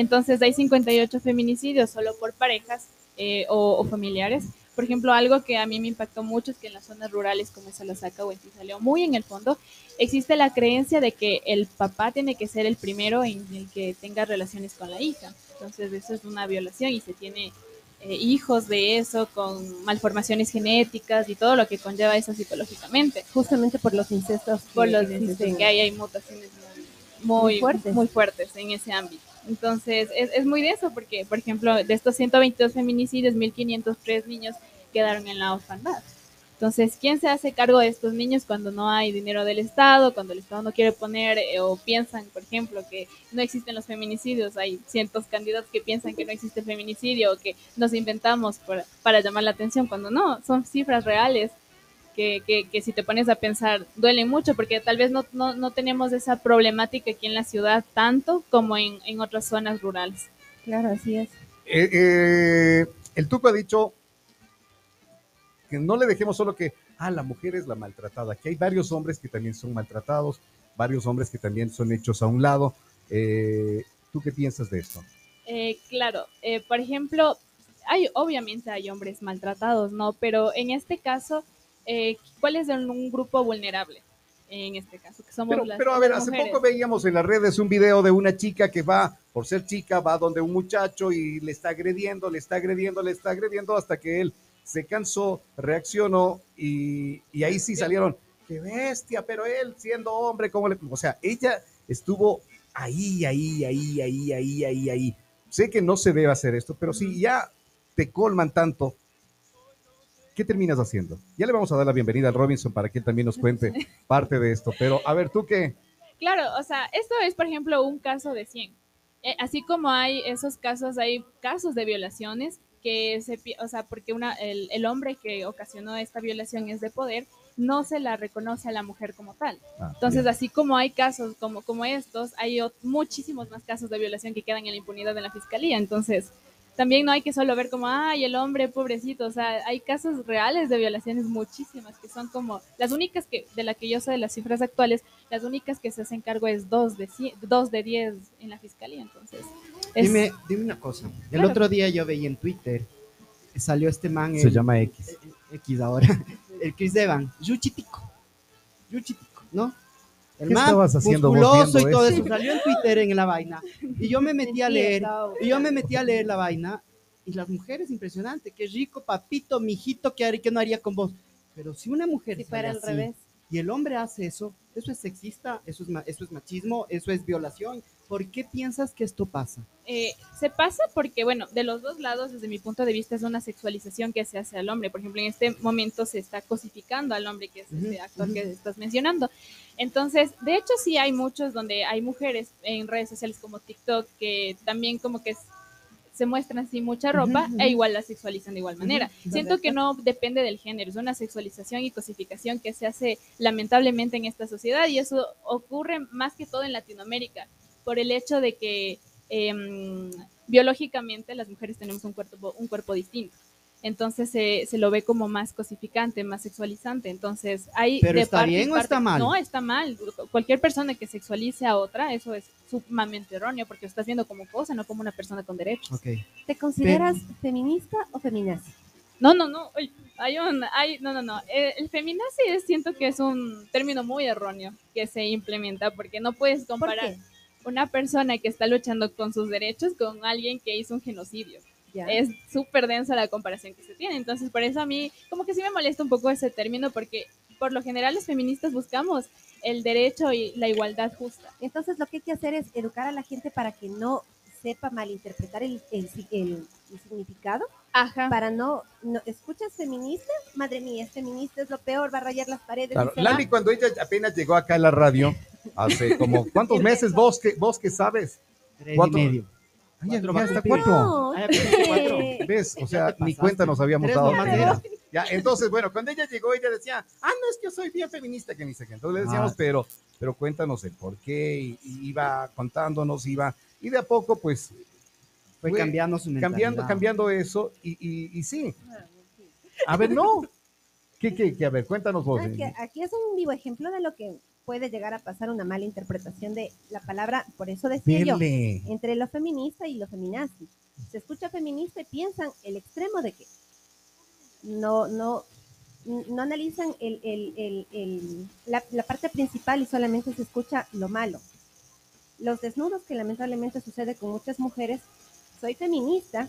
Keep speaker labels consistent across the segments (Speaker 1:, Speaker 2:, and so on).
Speaker 1: Entonces hay 58 feminicidios solo por parejas eh, o, familiares. Por ejemplo, algo que a mí me impactó mucho es que en las zonas rurales como Salasaca o en salió muy en el fondo, existe la creencia de que el papá tiene que ser el primero en el que tenga relaciones con la hija. Entonces eso es una violación y se tiene eh, hijos de eso con malformaciones genéticas y todo lo que conlleva eso psicológicamente.
Speaker 2: Justamente por los incestos.
Speaker 1: Por los incestos, que hay, hay mutaciones muy, fuertes. muy fuertes en ese ámbito. Entonces, es, es muy de eso, porque, por ejemplo, de estos 122 feminicidios, 1.503 niños quedaron en la orfandad. Entonces, ¿quién se hace cargo de estos niños cuando no hay dinero del Estado, cuando el Estado no quiere poner eh, o piensan, por ejemplo, que no existen los feminicidios? Hay cientos candidatos que piensan que no existe feminicidio o que nos inventamos para llamar la atención, cuando no, son cifras reales que, que, si te pones a pensar duelen mucho porque tal vez no, no, no tenemos esa problemática aquí en la ciudad tanto como en, en otras zonas rurales.
Speaker 2: Claro, así es.
Speaker 3: Eh, eh, el Tuco ha dicho que no le dejemos solo que, ah, la mujer es la maltratada, que hay varios hombres que también son maltratados, varios hombres que también son hechos a un lado. Eh, ¿Tú qué piensas de esto?
Speaker 1: Eh, claro, eh, por ejemplo, hay, obviamente hay hombres maltratados, ¿no? Pero en este caso, ¿cuál es un grupo vulnerable? En este caso, que somos
Speaker 3: pero, pero a ver, hace poco veíamos en las redes un video de una chica que va, por ser chica, va donde un muchacho y le está agrediendo, le está agrediendo, le está agrediendo hasta que él se cansó, reaccionó y, ahí sí salieron, qué bestia, pero él siendo hombre, como le... O sea, ella estuvo ahí, ahí, ahí, ahí, ahí, ahí, ahí. Sé que no se debe hacer esto, pero si ya te colman tanto, ¿qué terminas haciendo? Ya le vamos a dar la bienvenida al Robinson para que él también nos cuente parte de esto, pero a ver, ¿tú qué?
Speaker 1: Claro, o sea, esto es, por ejemplo, un caso de 100. Eh, así como hay esos casos, hay casos de violaciones que se, o sea, porque una, el, el, hombre que ocasionó esta violación es de poder, no se la reconoce a la mujer como tal. Ah, Entonces, así como hay casos como, como estos, hay muchísimos más casos de violación que quedan en la impunidad de la fiscalía. Entonces, también no hay que solo ver como, ay, el hombre pobrecito, o sea, hay casos reales de violaciones muchísimas, que son como, las únicas que, de la que yo sé de las cifras actuales, las únicas que se hacen cargo es dos de, dos de diez en la fiscalía, entonces.
Speaker 4: Dime, dime una cosa, el otro día yo veía en Twitter, salió este man.
Speaker 3: Se llama X.
Speaker 4: X ahora, el Chris Evan, Yuchitico, Yuchitico, ¿no?
Speaker 3: El ¿Qué estabas haciendo
Speaker 4: musculoso y todo eso. Salió en Twitter en la vaina. Y yo me metí a leer, y yo me metí a leer la vaina. Y las mujeres, impresionante, qué rico, papito, mijito, ¿qué, qué no haría con vos? Pero si una mujer
Speaker 2: si fuera al revés.
Speaker 4: y el hombre hace eso, eso es sexista, eso es, eso es machismo, eso es violación, ¿Por qué piensas que esto pasa?
Speaker 1: Eh, se pasa porque, bueno, de los dos lados, desde mi punto de vista, es una sexualización que se hace al hombre. Por ejemplo, en este momento se está cosificando al hombre, que es este actor que estás mencionando. Entonces, de hecho, sí hay muchos donde hay mujeres en redes sociales como TikTok que también como que se muestran así mucha ropa e igual la sexualizan de igual manera. Siento que no depende del género, es una sexualización y cosificación que se hace lamentablemente en esta sociedad y eso ocurre más que todo en Latinoamérica por el hecho de que em, biológicamente las mujeres tenemos un cuerpo, un cuerpo distinto. Entonces se, se, lo ve como más cosificante, más sexualizante. Entonces hay...
Speaker 4: ¿Pero está bien o está mal?
Speaker 1: No, está mal. Cualquier persona que sexualice a otra, eso es sumamente erróneo porque lo estás viendo como cosa, no como una persona con derechos.
Speaker 2: ¿Te consideras feminista o feminazi?
Speaker 1: No, no, no. Hay un, hay, no, no, no. El, el feminazi siento que es un término muy erróneo que se implementa porque no puedes comparar una persona que está luchando con sus derechos con alguien que hizo un genocidio. Es súper densa la comparación que se tiene. Entonces, por eso a mí, como que sí me molesta un poco ese término, porque por lo general los feministas buscamos el derecho y la igualdad justa.
Speaker 2: Entonces, lo que hay que hacer es educar a la gente para que no sepa malinterpretar el, el, el, significado.
Speaker 1: Ajá.
Speaker 2: Para no, no, ¿escuchas feminista? Madre mía, es feminista, es lo peor, va a rayar las paredes.
Speaker 3: Claro. Lali, cuando ella apenas llegó acá a la radio, hace como, ¿cuántos meses vos que, vos que sabes?
Speaker 4: Tres y medio.
Speaker 3: Ay, ya, ya está cuatro.
Speaker 2: No,
Speaker 3: cuatro. ¿Ves? O sea, ni cuenta nos habíamos dado. Ya, entonces, bueno, cuando ella llegó, ella decía, ah, no, es que yo soy bien feminista, que ni sé qué. Entonces le decíamos, ah. pero, pero cuéntanos el por qué, y, iba contándonos, iba, y de a poco, pues.
Speaker 4: Fue, cambiando su mentalidad.
Speaker 3: Cambiando, cambiando eso, y, y, y sí. A ver, no. ¿Qué, qué, qué? A ver, cuéntanos vos.
Speaker 2: Aquí, aquí es un vivo ejemplo de lo que puede llegar a pasar una mala interpretación de la palabra, por eso decía yo,
Speaker 3: Dele.
Speaker 2: entre lo feminista y lo feminazi. Se escucha feminista y piensan el extremo de que no, no, no analizan el, el- el- la, la parte principal y solamente se escucha lo malo. Los desnudos que lamentablemente sucede con muchas mujeres, soy feminista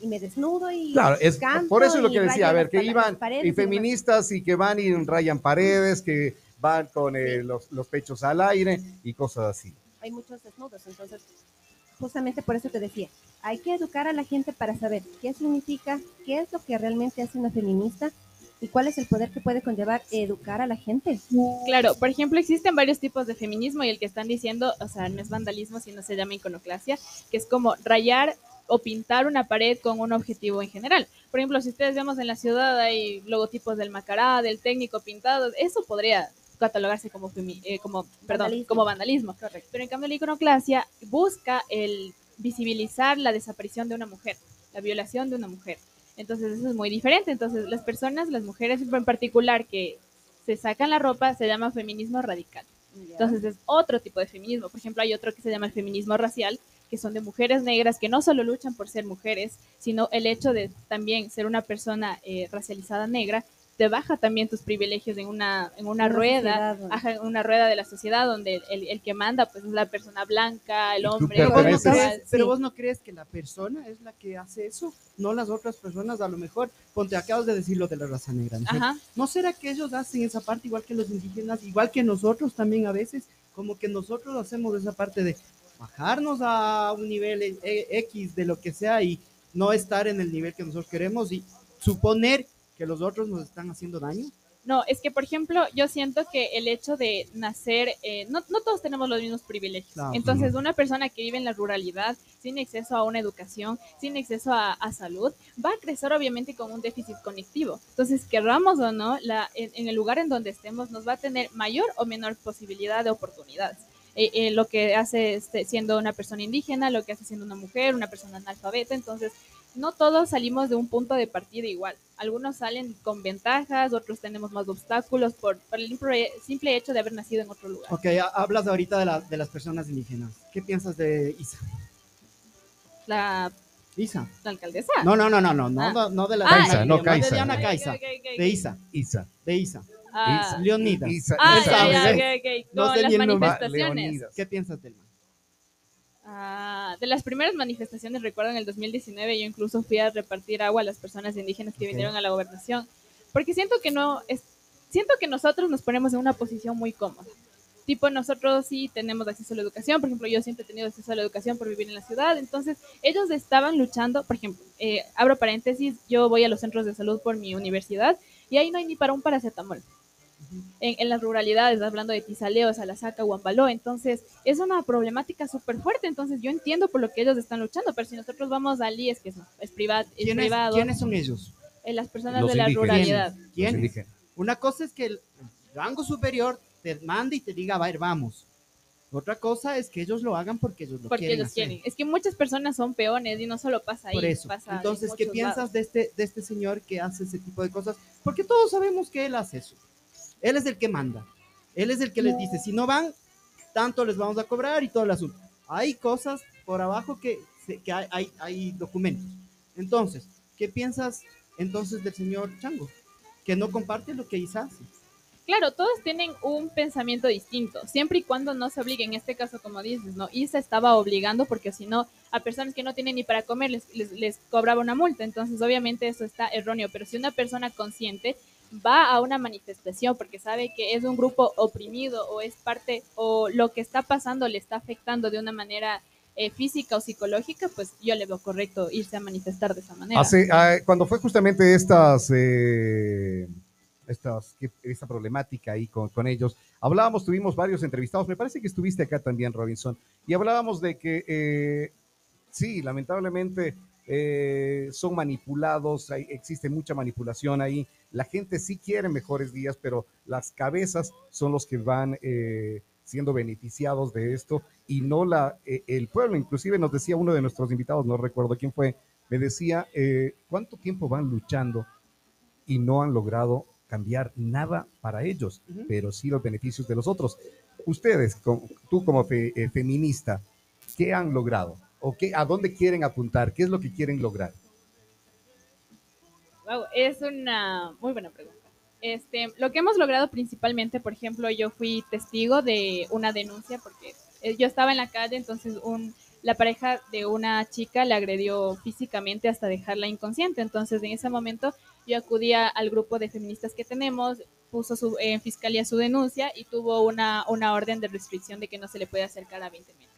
Speaker 2: y me desnudo y
Speaker 3: Claro, es, por eso es lo que decía, a ver, que iban y feministas y que van y rayan paredes, que van con eh, los, los pechos al aire y cosas así.
Speaker 2: hay muchos desnudos. Entonces, justamente por eso te decía, hay que educar a la gente para saber qué significa, qué es lo que realmente hace una feminista y cuál es el poder que puede conllevar educar a la gente.
Speaker 1: Claro, por ejemplo, existen varios tipos de feminismo y el que están diciendo, o sea, no es vandalismo, sino se llama iconoclasia, que es como rayar o pintar una pared con un objetivo en general. Por ejemplo, si ustedes vemos en la ciudad hay logotipos del Macará, del técnico pintados, eso podría catalogarse como eh, como perdón,
Speaker 2: Vandalismo.
Speaker 1: como vandalismo. Pero en cambio la iconoclasia busca el visibilizar la desaparición de una mujer, la violación de una mujer. Entonces eso es muy diferente. Entonces las personas, las mujeres en particular que se sacan la ropa se llama feminismo radical. Entonces es otro tipo de feminismo. Por ejemplo, hay otro que se llama el feminismo racial, que son de mujeres negras que no solo luchan por ser mujeres, sino el hecho de también ser una persona eh, racializada negra te baja también tus privilegios en una, en una,
Speaker 2: Una
Speaker 1: rueda,
Speaker 2: sociedad
Speaker 1: ajá, en una rueda de la sociedad donde el, el que manda pues es la persona blanca, el hombre,
Speaker 4: Pero vos, no crees, pero
Speaker 2: Sí.
Speaker 4: vos no crees que la persona es la que hace eso, no las otras personas, a lo mejor, ponte, acabas de decir lo de la raza negra, ¿no?
Speaker 1: Ajá.
Speaker 4: ¿No será que ellos hacen esa parte igual que los indígenas, igual que nosotros también a veces? Como que nosotros hacemos esa parte de bajarnos a un nivel eh, eh, X de lo que sea y no estar en el nivel que nosotros queremos y suponer que los otros nos están haciendo daño.
Speaker 1: No, es que, por ejemplo, yo siento que el hecho de nacer, eh, no, no todos tenemos los mismos privilegios.
Speaker 4: Claro.
Speaker 1: Entonces, una persona que vive en la ruralidad, sin acceso a una educación, sin acceso a, a salud, va a crecer obviamente con un déficit cognitivo. Entonces, querramos o no, la, en, en el lugar en donde estemos, nos va a tener mayor o menor posibilidad de oportunidades. Eh, eh, lo que hace este, siendo una persona indígena, lo que hace siendo una mujer, una persona analfabeta. Entonces, no todos salimos de un punto de partida igual. Algunos salen con ventajas, otros tenemos más obstáculos por, por el simple- hecho de haber nacido en otro lugar.
Speaker 4: Ok, ha- hablas ahorita de, la- de las personas indígenas. ¿Qué piensas de Isa?
Speaker 1: La,
Speaker 4: Isa.
Speaker 1: la alcaldesa.
Speaker 4: No, no, no, no, no, no,
Speaker 1: Ah.
Speaker 4: no, no de la
Speaker 1: Ah,
Speaker 3: Caiza, no
Speaker 4: de
Speaker 3: Caiza.
Speaker 4: Diana Caiza,
Speaker 1: ok, ok, ok.
Speaker 4: de Isa,
Speaker 3: Isa.
Speaker 4: de Isa.
Speaker 1: Ah,
Speaker 4: Leonidas.
Speaker 3: Isa.
Speaker 1: ah,
Speaker 3: Isa,
Speaker 1: ya, ya,
Speaker 3: Isa.
Speaker 4: No sé
Speaker 1: las manifestaciones.
Speaker 3: Leonidas.
Speaker 4: ¿Qué piensas del man?
Speaker 1: Ah, de las primeras manifestaciones, recuerdo en el 2019, yo incluso fui a repartir agua a las personas indígenas que vinieron a la gobernación, porque siento que no es, siento que nosotros nos ponemos en una posición muy cómoda. Tipo, nosotros sí tenemos acceso a la educación, por ejemplo, yo siempre he tenido acceso a la educación por vivir en la ciudad, entonces ellos estaban luchando, por ejemplo, eh, abro paréntesis, yo voy a los centros de salud por mi universidad y ahí no hay ni para un paracetamol en, en las ruralidades, hablando de Tizaleo, Salasaca, Huambaló. Entonces, es una problemática súper fuerte. Entonces, yo entiendo por lo que ellos están luchando, pero si nosotros vamos al IES, que es, es, privat, es
Speaker 4: ¿Quiénes,
Speaker 1: privado,
Speaker 4: ¿Quiénes son ellos?
Speaker 1: eh, las personas
Speaker 3: Los
Speaker 1: de la ruralidad.
Speaker 4: ¿Quiénes?
Speaker 3: indígenas.
Speaker 4: Una cosa es que el rango superior te mande y te diga, va a ir, vamos. Otra cosa es que ellos lo hagan porque ellos lo
Speaker 1: Porque
Speaker 4: quieren
Speaker 1: ellos
Speaker 4: hacer.
Speaker 1: quieren. Es que muchas personas son peones y no solo pasa ahí.
Speaker 4: Por eso.
Speaker 1: pasa en
Speaker 4: Entonces, ¿qué piensas
Speaker 1: lados.
Speaker 4: de este, de este señor que hace ese tipo de cosas? Porque todos sabemos que él hace eso. Él es el que manda. Él es el que les dice, si no van, tanto les vamos a cobrar y todo el asunto. Hay cosas por abajo que, que hay, hay, documentos. Entonces, ¿qué piensas entonces del señor Chango? Que no comparte lo que Isa hace.
Speaker 1: Claro, todos tienen un pensamiento distinto, siempre y cuando no se obliguen. En este caso, como dices, no, Isa estaba obligando porque si no, a personas que no tienen ni para comer les, les, les cobraba una multa. Entonces, obviamente, eso está erróneo. Pero si una persona consciente va a una manifestación porque sabe que es un grupo oprimido o es parte o lo que está pasando le está afectando de una manera eh, física o psicológica, pues yo le veo correcto irse a manifestar de esa manera.
Speaker 3: Ah, cuando fue justamente estas, eh, estas, esta problemática ahí con, con ellos, hablábamos, tuvimos varios entrevistados, me parece que estuviste acá también, Robinson, y hablábamos de que eh, sí, lamentablemente eh, son manipulados, hay- existe mucha manipulación ahí, la gente sí quiere mejores días, pero las cabezas son los que van eh, siendo beneficiados de esto y no la, eh, el pueblo. Inclusive nos decía uno de nuestros invitados, no recuerdo quién fue, me decía, ¿cuánto tiempo van luchando y no han logrado cambiar nada para ellos,
Speaker 4: Ujú.
Speaker 3: pero sí los beneficios de los otros? ustedes, tú como feminista, ¿qué han logrado? ¿O a dónde quieren apuntar? ¿Qué es lo que quieren lograr?
Speaker 1: Wow, es una muy buena pregunta. Este, lo que hemos logrado principalmente, por ejemplo, yo fui testigo de una denuncia porque eh, yo estaba en la calle, entonces un, la pareja de una chica le agredió físicamente hasta dejarla inconsciente. Entonces, en ese momento yo acudía al grupo de feministas que tenemos, puso su, en fiscalía su denuncia y tuvo una, una orden de restricción de que no se le puede acercar a 20 metros.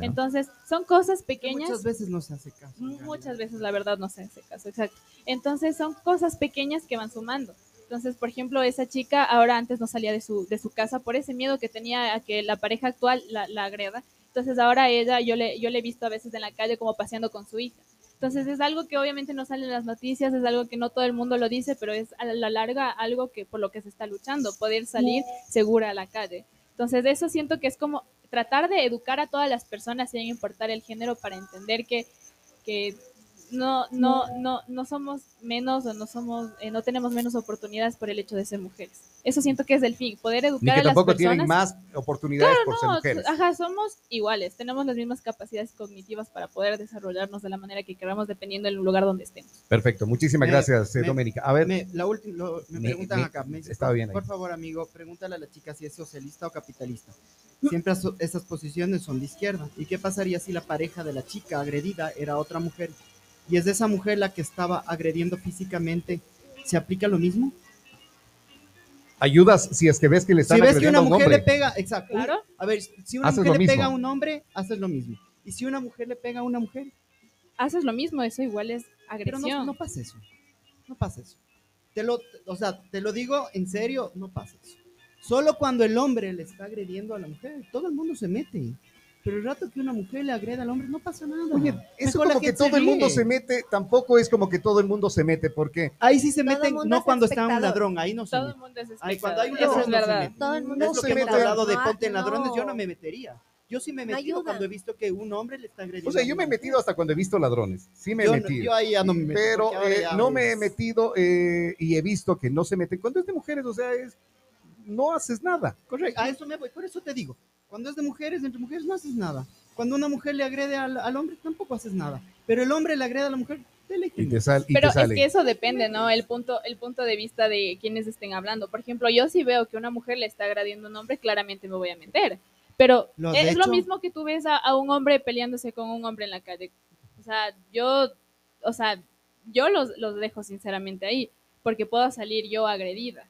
Speaker 1: Entonces, son cosas pequeñas.
Speaker 4: Muchas veces no se hace caso.
Speaker 1: Muchas veces, la verdad, no se hace caso, exacto. Entonces, son cosas pequeñas que van sumando. Entonces, por ejemplo, esa chica ahora antes no salía de su, de su casa por ese miedo que tenía a que la pareja actual la, la agreda. Entonces, ahora ella, yo le, yo le he visto a veces en la calle como paseando con su hija. Entonces, es algo que obviamente no sale en las noticias, es algo que no todo el mundo lo dice, pero es a la larga algo que por lo que se está luchando, poder salir segura a la calle. Entonces, eso siento que es como tratar de educar a todas las personas sin importar el género para entender que, que no, no, no, no somos menos o no somos, eh, no tenemos menos oportunidades por el hecho de ser mujeres. Eso siento que es el fin, poder educar
Speaker 3: Ni que
Speaker 1: a las
Speaker 3: tampoco
Speaker 1: personas.
Speaker 3: tienen más oportunidades por ser mujeres.
Speaker 1: Ajá, somos iguales, tenemos las mismas capacidades cognitivas para poder desarrollarnos de la manera que queramos dependiendo del lugar donde estemos.
Speaker 3: Perfecto, muchísimas gracias, eh, Doménica. A ver,
Speaker 4: me, la última, me, preguntan acá. Me
Speaker 3: está bien.
Speaker 4: Por favor, amigo, pregúntale a la chica si es socialista o capitalista. Siempre esas posiciones son de izquierda. ¿Y qué pasaría si la pareja de la chica agredida era otra mujer? Y es de esa mujer la que estaba agrediendo físicamente, ¿se aplica lo mismo?
Speaker 3: Ayudas si es que ves que le están
Speaker 4: Si ves que una
Speaker 3: un
Speaker 4: mujer
Speaker 3: hombre.
Speaker 4: le pega, exacto.
Speaker 1: Claro.
Speaker 4: A ver, si una
Speaker 3: Haces
Speaker 4: mujer le pega a un hombre, haces lo mismo. Y si una mujer le pega a una mujer,
Speaker 1: Haces lo mismo, eso igual es
Speaker 4: pero
Speaker 1: agresión.
Speaker 4: no, no pasa eso. No pasa eso. Te lo, o sea, te lo digo en serio, no pasa eso. Solo cuando el hombre le está agrediendo a la mujer, todo el mundo se mete. Pero el rato que una mujer le agreda al hombre, no pasa nada.
Speaker 3: Oye, eso
Speaker 4: Mejor
Speaker 3: como que todo el mundo se mete, tampoco es como que todo el mundo se mete, porque
Speaker 4: Ahí sí se
Speaker 2: Todo
Speaker 4: meten, no
Speaker 2: es
Speaker 4: cuando está un
Speaker 2: espectador.
Speaker 4: ladrón, ahí no se
Speaker 1: Todo el mundo es
Speaker 4: Ahí cuando hay un
Speaker 1: espectador,
Speaker 4: ladrón
Speaker 1: eso es
Speaker 4: no se
Speaker 1: verdad.
Speaker 4: mete.
Speaker 2: Todo el mundo
Speaker 3: No
Speaker 4: es lo
Speaker 3: se
Speaker 4: que hemos
Speaker 3: mete.
Speaker 4: hablado de
Speaker 2: No,
Speaker 4: ponte en ladrones, yo
Speaker 2: no.
Speaker 4: no me metería. Yo sí me he
Speaker 2: No
Speaker 4: metido cuando he visto que un hombre le está agrediendo.
Speaker 3: o sea, yo me he metido hasta cuando he visto ladrones, sí me he
Speaker 4: yo,
Speaker 3: metido.
Speaker 4: yo ahí ya no me meto.
Speaker 3: pero eh, no me he
Speaker 4: es-
Speaker 3: metido eh, y he visto que no se meten. Cuando es de mujeres, o sea, es no haces nada.
Speaker 4: Correcto, a eso me voy, por eso te digo. Cuando es de mujeres, entre mujeres no haces nada. Cuando una mujer le agrede al, al hombre, tampoco haces nada. Pero el hombre le agrede a la mujer, dele
Speaker 3: Y
Speaker 4: que
Speaker 3: te, sal- y
Speaker 1: Pero
Speaker 3: te
Speaker 1: es que eso depende, ¿no? El punto, el punto de vista de quienes estén hablando. Por ejemplo, yo si veo que una mujer le está agradiendo a un hombre, claramente me voy a meter. Pero
Speaker 4: Lo
Speaker 1: es lo mismo que tú ves a, a un hombre peleándose con un hombre en la calle. O sea, yo, o sea, yo los, los dejo sinceramente ahí, porque puedo salir yo agredida.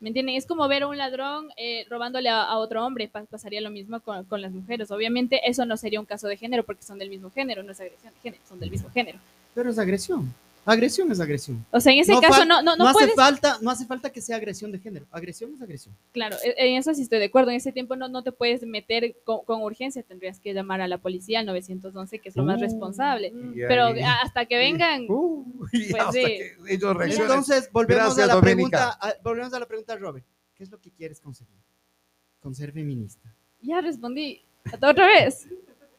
Speaker 1: ¿Me entienden? Es como ver a un ladrón eh, robándole a, otro hombre, pa- pasaría lo mismo con, con las mujeres. Obviamente eso no sería un caso de género porque son del mismo género, no es agresión de género, son del mismo género.
Speaker 4: Pero es agresión. Agresión es agresión.
Speaker 1: O sea, en ese
Speaker 4: No
Speaker 1: caso no, no, no,
Speaker 4: hace
Speaker 1: puedes,
Speaker 4: falta, no hace falta que sea agresión de género. Agresión es agresión.
Speaker 1: claro, e- en eso sí estoy de acuerdo, en ese tiempo no, no te puedes meter con, con urgencia, tendrías que llamar a la policía al 911, que es lo más
Speaker 3: Uh,
Speaker 1: responsable. Pero hasta que vengan,
Speaker 3: Uh,
Speaker 1: Pues
Speaker 3: hasta
Speaker 1: sí.
Speaker 3: que ellos.
Speaker 4: Entonces, volvemos
Speaker 3: Gracias,
Speaker 4: a la pregunta, a- volvemos a la pregunta, Robert. ¿Qué es lo que quieres conseguir? Con ser feminista.
Speaker 1: ya respondí. ¿Otra vez?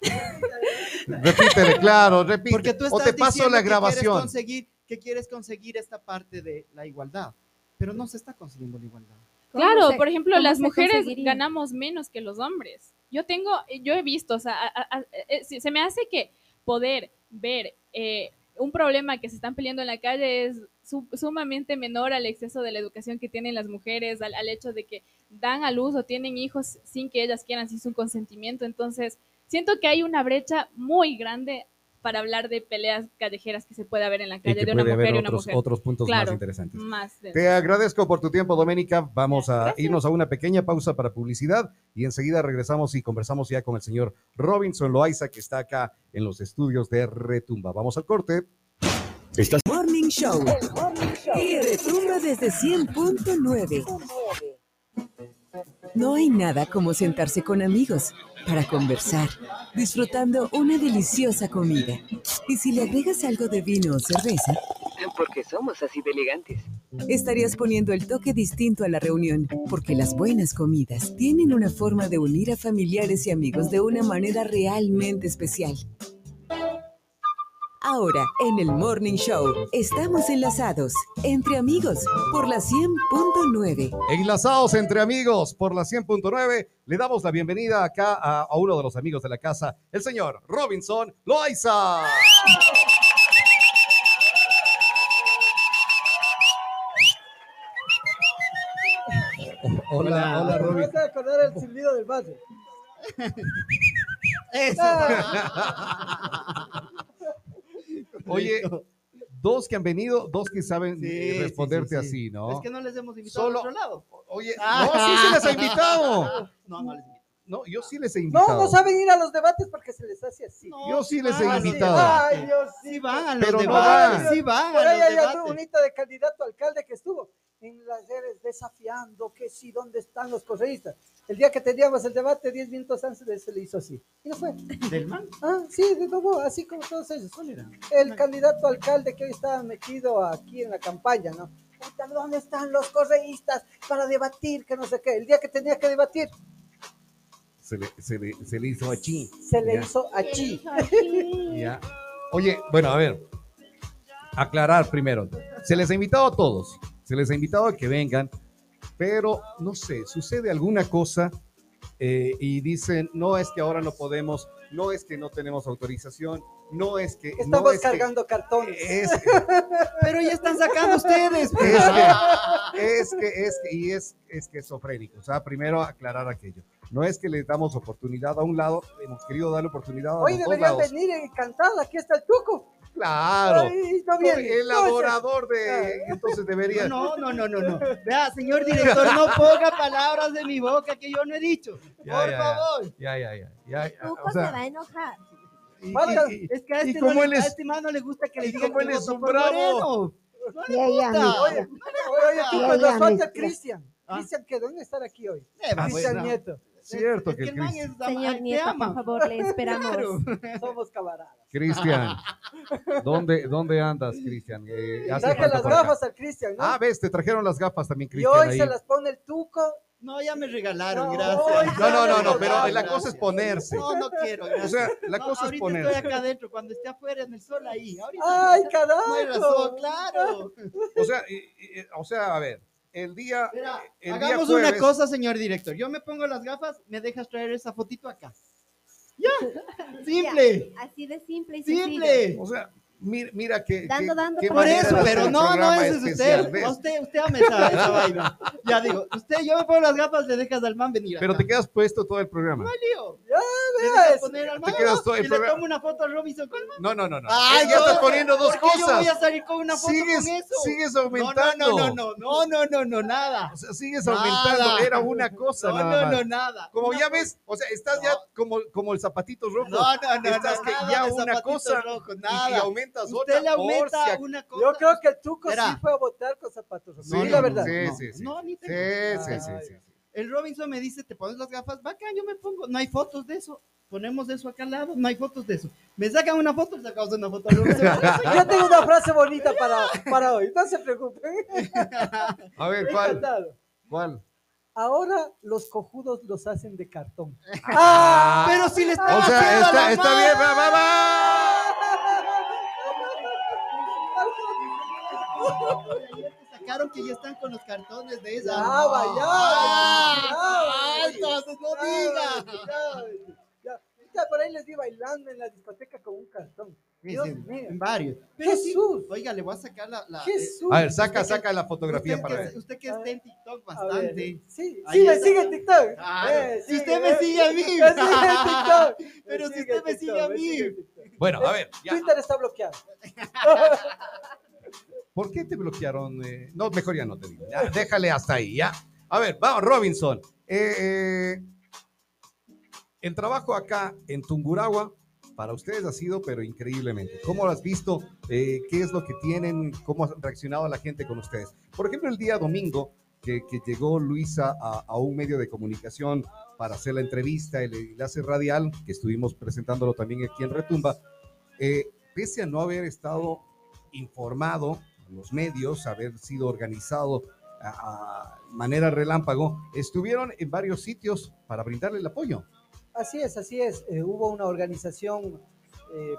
Speaker 3: Repítele, claro, repite.
Speaker 4: Porque tú
Speaker 3: o
Speaker 4: estás
Speaker 3: te paso la
Speaker 4: que quieres
Speaker 3: grabación.
Speaker 4: conseguir, que quieres conseguir esta parte de la igualdad, pero no se está consiguiendo la igualdad.
Speaker 2: ¿Cómo
Speaker 1: Claro,
Speaker 2: se-
Speaker 1: por ejemplo, las mujeres ganamos menos que los hombres. Yo tengo, yo he visto, o sea, a- a- a- eh, se se me hace que poder ver eh, un problema que se están peleando en la calle es su- sumamente menor al exceso de la educación que tienen las mujeres, al, al hecho de que dan a luz o tienen hijos sin que ellas quieran, sin su consentimiento. Entonces, siento que hay una brecha muy grande para hablar de peleas callejeras que se puede ver en la
Speaker 3: Y
Speaker 1: calle
Speaker 3: que
Speaker 1: de una
Speaker 3: puede
Speaker 1: mujer
Speaker 3: haber
Speaker 1: y una
Speaker 3: otros,
Speaker 1: mujer.
Speaker 3: otros puntos más interesantes.
Speaker 1: Más de-
Speaker 3: Te agradezco por tu tiempo, Doménica. Vamos a
Speaker 1: Gracias.
Speaker 3: irnos a una pequeña pausa para publicidad y enseguida regresamos y conversamos ya con el señor Robinson Loaiza, que está acá en los estudios de Retumba. Vamos al corte.
Speaker 5: Morning Show. Y retumba desde 100.9. No hay nada como sentarse con amigos para conversar, disfrutando una deliciosa comida. Y si le agregas algo de vino o cerveza,
Speaker 6: Porque somos así de elegantes.
Speaker 5: estarías poniendo el toque distinto a la reunión, porque las buenas comidas tienen una forma de unir a familiares y amigos de una manera realmente especial. Ahora, en el Morning Show, estamos enlazados entre amigos por la 100.9.
Speaker 3: Enlazados entre amigos por la 100.9, le damos la bienvenida acá a, a uno de los amigos de la casa, el señor Robinson Loaiza. Hola, hola,
Speaker 7: Me
Speaker 3: Robin.
Speaker 7: vas a acordar el silbido del barrio.
Speaker 4: Eso.
Speaker 3: Oye, dos que han venido, dos que saben
Speaker 4: Sí,
Speaker 3: eh,
Speaker 4: sí,
Speaker 3: responderte
Speaker 4: sí, sí.
Speaker 3: así, ¿no?
Speaker 4: Es que no les hemos invitado
Speaker 3: Solo-
Speaker 4: a otro lado.
Speaker 3: Oye,
Speaker 4: Ah.
Speaker 3: no, sí se les ha invitado.
Speaker 4: No, no les invito.
Speaker 3: No, yo sí les he
Speaker 7: No,
Speaker 3: invitado.
Speaker 7: no saben ir a los debates porque se les hace así.
Speaker 3: Yo sí les he invitado.
Speaker 7: Ay, Dios, sí.
Speaker 4: Sí van a los
Speaker 3: Pero no van.
Speaker 4: sí van
Speaker 7: Por ahí hay otro
Speaker 4: debates.
Speaker 7: bonito de candidato a alcalde que estuvo en las redes desafiando que sí, ¿dónde están los correístas? El día que teníamos el debate, 10 minutos antes se le hizo así. Y no fue.
Speaker 4: ¿Del man?
Speaker 7: Ah, sí, de nuevo, así como todos ellos. El candidato alcalde que hoy estaba metido aquí en la campaña, ¿no? ¿Dónde están los correístas para debatir? Que no sé qué. El día que tenía que debatir,
Speaker 3: Se le, se le- se le hizo achí.
Speaker 7: se le
Speaker 3: Ya.
Speaker 7: hizo achí.
Speaker 3: Ya. Oye, bueno, a ver. Aclarar primero. Se les ha invitado a todos. Se les ha invitado a que vengan. Pero, no sé, sucede alguna cosa eh, y dicen, no es que ahora no podemos, no es que no tenemos autorización, no es que... no
Speaker 7: Estamos
Speaker 3: es que-
Speaker 7: cargando cartones.
Speaker 3: es,
Speaker 4: Pero ya están sacando ustedes.
Speaker 3: es que, es que, es que, y es esquizofrénico. O sea, primero aclarar aquello. No es que le damos oportunidad a un lado, hemos querido darle oportunidad a
Speaker 7: Hoy
Speaker 3: los dos
Speaker 7: deberían
Speaker 3: lados.
Speaker 7: venir y cantar, aquí está el tuco.
Speaker 3: Claro.
Speaker 7: Ay,
Speaker 3: elaborador de... Entonces debería...
Speaker 4: No, no, no, no, no. Vea, señor director, no ponga palabras de mi boca que yo no he dicho.
Speaker 3: Ya,
Speaker 4: Por
Speaker 3: ya, ya.
Speaker 4: favor.
Speaker 3: Ya, ya, ya. ya, ya,
Speaker 2: Tuco
Speaker 3: o sea,
Speaker 2: se va a enojar.
Speaker 3: y-
Speaker 7: Falta-
Speaker 3: y- y-
Speaker 4: Es que a este, no le,
Speaker 3: es-
Speaker 4: a este man no le gusta que le digan que
Speaker 3: es un bravo.
Speaker 4: No le
Speaker 2: Ya, ya,
Speaker 4: gusta.
Speaker 7: Oye, oye, tú,
Speaker 2: Ya,
Speaker 7: pues
Speaker 2: ya,
Speaker 7: nos falta
Speaker 2: mister.
Speaker 7: Cristian.
Speaker 4: Ah.
Speaker 7: Cristian quedó en estar aquí hoy.
Speaker 4: Eh, va,
Speaker 7: Cristian. Nieto.
Speaker 3: Cierto
Speaker 4: Es
Speaker 3: que
Speaker 4: que
Speaker 3: el
Speaker 4: man es
Speaker 2: Señor
Speaker 4: te
Speaker 2: Nieto,
Speaker 4: ama.
Speaker 2: por favor, le esperamos.
Speaker 4: Claro.
Speaker 7: Somos camaradas.
Speaker 3: Cristian, ¿dónde, ¿dónde andas, Cristian? Eh, falta
Speaker 7: las gafas al Cristian, ¿no?
Speaker 3: Ah, ves, te trajeron las gafas también,
Speaker 7: y
Speaker 3: Cristian.
Speaker 7: hoy
Speaker 3: ahí.
Speaker 7: se las pone el tuco.
Speaker 4: No, ya me regalaron,
Speaker 7: No,
Speaker 4: gracias.
Speaker 7: hoy
Speaker 3: No, no, no, no, pero
Speaker 7: Gracias.
Speaker 3: la cosa es ponerse.
Speaker 4: No, no quiero,
Speaker 3: O sea, la
Speaker 4: No,
Speaker 3: cosa es
Speaker 4: ahorita
Speaker 3: ponerse.
Speaker 4: estoy acá adentro, cuando esté afuera en el sol ahí. Ahorita
Speaker 7: ¡Ay,
Speaker 4: no
Speaker 7: carajo!
Speaker 4: hay razón, claro.
Speaker 3: O sea, y- y- o sea, a ver, el día,
Speaker 4: Mira,
Speaker 3: el día
Speaker 4: hagamos
Speaker 3: jueves,
Speaker 4: una cosa, señor director. Yo me pongo las gafas, me dejas traer esa fotito acá. Ya, simple,
Speaker 2: Ya, Así de simple y sencillo.
Speaker 4: simple.
Speaker 3: O sea, mira, mira que.
Speaker 2: Dando,
Speaker 3: que-
Speaker 2: dando
Speaker 3: qué
Speaker 2: por
Speaker 4: eso, pero no, no, ese es usted.
Speaker 3: ¿ves?
Speaker 4: Usted, usted ame esa, esa vaina. Ya digo, usted, yo me pongo las gafas, le dejas al man venir.
Speaker 3: Pero
Speaker 4: acá.
Speaker 3: te quedas puesto todo el programa.
Speaker 4: No lío.
Speaker 7: Ya,
Speaker 4: Le poner al
Speaker 3: Te quedas todo el
Speaker 4: y le
Speaker 3: programa.
Speaker 4: tomo una foto a Robinson Colman.
Speaker 3: No, no, no, no.
Speaker 4: Ay,
Speaker 3: ya
Speaker 4: no,
Speaker 3: estás poniendo dos
Speaker 4: ¿por qué yo voy a
Speaker 3: cosas.
Speaker 4: salir con una foto
Speaker 3: Sigues,
Speaker 4: con eso?
Speaker 3: sigues
Speaker 4: no,
Speaker 3: aumentando.
Speaker 4: no, no, no, no, no, no, no, nada.
Speaker 3: O sea, sigues
Speaker 4: Nada.
Speaker 3: aumentando. Era una cosa
Speaker 4: No,
Speaker 3: nada
Speaker 4: no, no, nada.
Speaker 3: Como
Speaker 4: Una
Speaker 3: ya ves, o sea, estás ya como, como el zapatito rojo.
Speaker 4: No, no, no,
Speaker 3: Estás que
Speaker 4: nada
Speaker 3: ya una cosa y-
Speaker 4: nada.
Speaker 3: Y, aumentas
Speaker 4: Usted
Speaker 3: otra
Speaker 4: le aumenta
Speaker 3: por si ac-
Speaker 4: una cosa.
Speaker 7: Yo creo que el tuco
Speaker 4: Verá.
Speaker 7: sí fue a votar con zapatos. rojos.
Speaker 3: Sí, no,
Speaker 7: la verdad.
Speaker 3: Sí,
Speaker 4: No,
Speaker 3: sí, sí.
Speaker 4: no, ni
Speaker 3: Sí,
Speaker 4: tengo.
Speaker 3: sí,
Speaker 7: Ay,
Speaker 3: sí,
Speaker 7: ay.
Speaker 3: sí, sí.
Speaker 4: El Robinson me dice, ¿te pones las gafas? Bacán, yo me pongo. No hay fotos de eso. Ponemos eso acá al lado, no hay fotos de eso. Me sacan una foto, le sacamos una foto.
Speaker 7: Yo tengo una frase bonita para, para hoy. No se preocupen.
Speaker 3: A ver, ¿cuál?
Speaker 7: Ahora los cojudos los hacen de cartón.
Speaker 3: Ah,
Speaker 4: Pero si le está
Speaker 3: o sea, está,
Speaker 4: la
Speaker 3: está bien, va, va, va.
Speaker 4: Sacaron que ya están con los cartones de esa.
Speaker 7: Vaya.
Speaker 4: Ah,
Speaker 7: Ya,
Speaker 4: entonces no
Speaker 7: Ya,
Speaker 4: diga.
Speaker 7: ya, ya. Ya por ahí les vi bailando en la discoteca con un cartón. Dios
Speaker 4: En-
Speaker 7: mío.
Speaker 4: en varios. Pero sí,
Speaker 7: Jesús.
Speaker 4: oiga, le voy a sacar la. la
Speaker 7: Jesús.
Speaker 3: A ver, saca, saca la fotografía
Speaker 4: usted
Speaker 3: para
Speaker 4: que,
Speaker 3: ver.
Speaker 4: usted que está en TikTok bastante.
Speaker 7: Sí, sí me
Speaker 4: está.
Speaker 7: sigue en TikTok. Eh,
Speaker 4: Si usted me
Speaker 7: eh.
Speaker 4: sigue a mí.
Speaker 7: Me sigue en TikTok.
Speaker 4: Pero si
Speaker 7: sigue
Speaker 4: usted me sigue a mí.
Speaker 3: Bueno, a ver, ya.
Speaker 7: Twitter está bloqueado.
Speaker 3: ¿Por qué te bloquearon? eh? No, mejor ya no te digo. Déjale hasta ahí, ¿ya? A ver, vamos, Robinson. Eh, el trabajo acá en Tunguragua para ustedes ha sido, pero increíblemente. ¿Cómo lo has visto? Eh, ¿Qué es lo que tienen? ¿Cómo ha reaccionado la gente con ustedes? Por ejemplo, el día domingo que, llegó Luisa a, un medio de comunicación para hacer la entrevista, el enlace radial, que estuvimos presentándolo también aquí en Retumba, pese a no haber estado informado los medios, haber sido organizado a, a manera relámpago, estuvieron en varios sitios para brindarle el apoyo.
Speaker 7: Así es, así es. Eh, hubo una organización eh,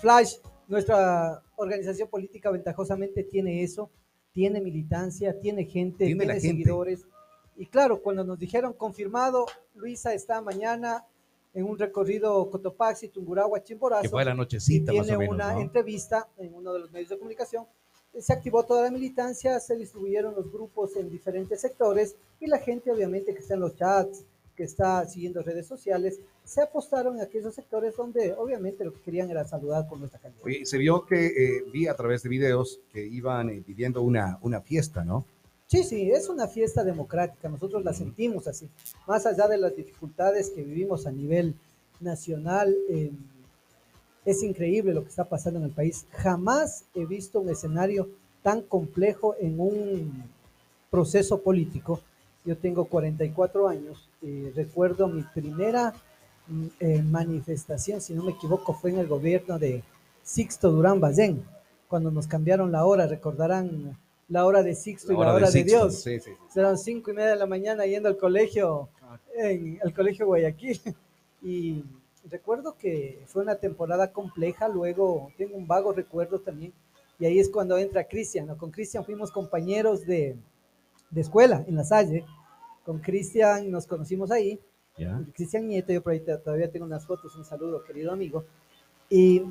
Speaker 7: Flash Nuestra organización política ventajosamente tiene eso, tiene militancia, tiene gente,
Speaker 3: Tiene
Speaker 7: tiene,
Speaker 3: gente.
Speaker 7: seguidores. Y claro, cuando nos dijeron confirmado, Luisa está mañana en un recorrido Cotopaxi, Tungurahua, Chimborazo.
Speaker 3: Que fue a la
Speaker 7: y
Speaker 3: nochecita más
Speaker 7: tiene
Speaker 3: o menos,
Speaker 7: una
Speaker 3: ¿no?
Speaker 7: entrevista en uno de los medios de comunicación. Se activó toda la militancia, se distribuyeron los grupos en diferentes sectores y la gente obviamente que está en los chats, que está siguiendo redes sociales, se apostaron en aquellos sectores donde obviamente lo que querían era saludar por nuestra calidad.
Speaker 3: Oye, se vio que eh, vi a través de videos que iban eh, pidiendo una, una fiesta, ¿no?
Speaker 7: Sí, sí, es una fiesta democrática, nosotros la sentimos así, más allá de las dificultades que vivimos a nivel nacional, eh, es increíble lo que está pasando en el país. Jamás he visto un escenario tan complejo en un proceso político. Yo tengo 44 años, y recuerdo mi primera mm, eh, manifestación, si no me equivoco, fue en el gobierno de Sixto Durán Ballén, cuando nos cambiaron la hora, recordarán la hora de Sixto y la hora de,
Speaker 3: Sixto,
Speaker 7: Dios.
Speaker 3: Sí, sí, sí.
Speaker 7: Serán cinco y media de la mañana yendo al colegio, en el colegio Guayaquil. Y recuerdo que fue una temporada compleja, luego tengo un vago recuerdo también, y ahí es cuando entra Cristian, ¿no? Con Cristian fuimos compañeros de, de escuela en La Salle, con Cristian nos conocimos ahí,
Speaker 3: Ya.
Speaker 7: Cristian Nieto, yo por ahí todavía tengo unas fotos, un saludo, querido amigo. Y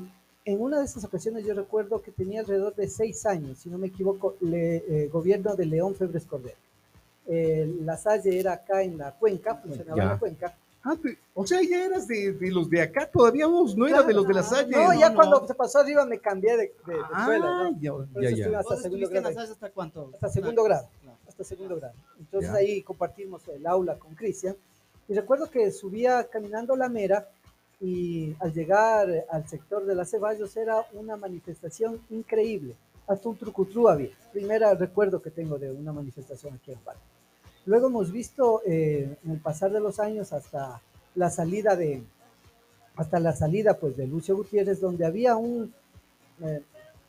Speaker 7: en una de esas ocasiones yo recuerdo que tenía alrededor de seis años, si no me equivoco, le, eh, gobierno de León Febres Cordero. Eh, la Salle era acá en la cuenca, funcionaba en la cuenca.
Speaker 3: Ah, te- o sea, ya eras de, de los de acá, todavía vos, no eras de los de la Salle.
Speaker 7: No, ya
Speaker 4: no.
Speaker 7: cuando se pasó arriba me cambié de, de- de
Speaker 3: Ah,
Speaker 7: escuela, ¿no?
Speaker 3: ya, ya, ya.
Speaker 7: hasta
Speaker 4: ¿Vos
Speaker 7: segundo
Speaker 4: estuviste en
Speaker 7: grado.
Speaker 4: la hasta cuánto?
Speaker 7: Hasta segundo grado. Hasta segundo grado. Entonces
Speaker 3: Ya.
Speaker 7: ahí compartimos el aula con Cristian. Y recuerdo que subía caminando la mera y al llegar al sector de las Ceballos era una manifestación increíble. Hasta un trucutru había. Primera recuerdo que tengo de una manifestación aquí en Parque. Luego hemos visto eh, en el pasar de los años hasta la salida de hasta la salida pues de Lucio Gutiérrez donde había un eh,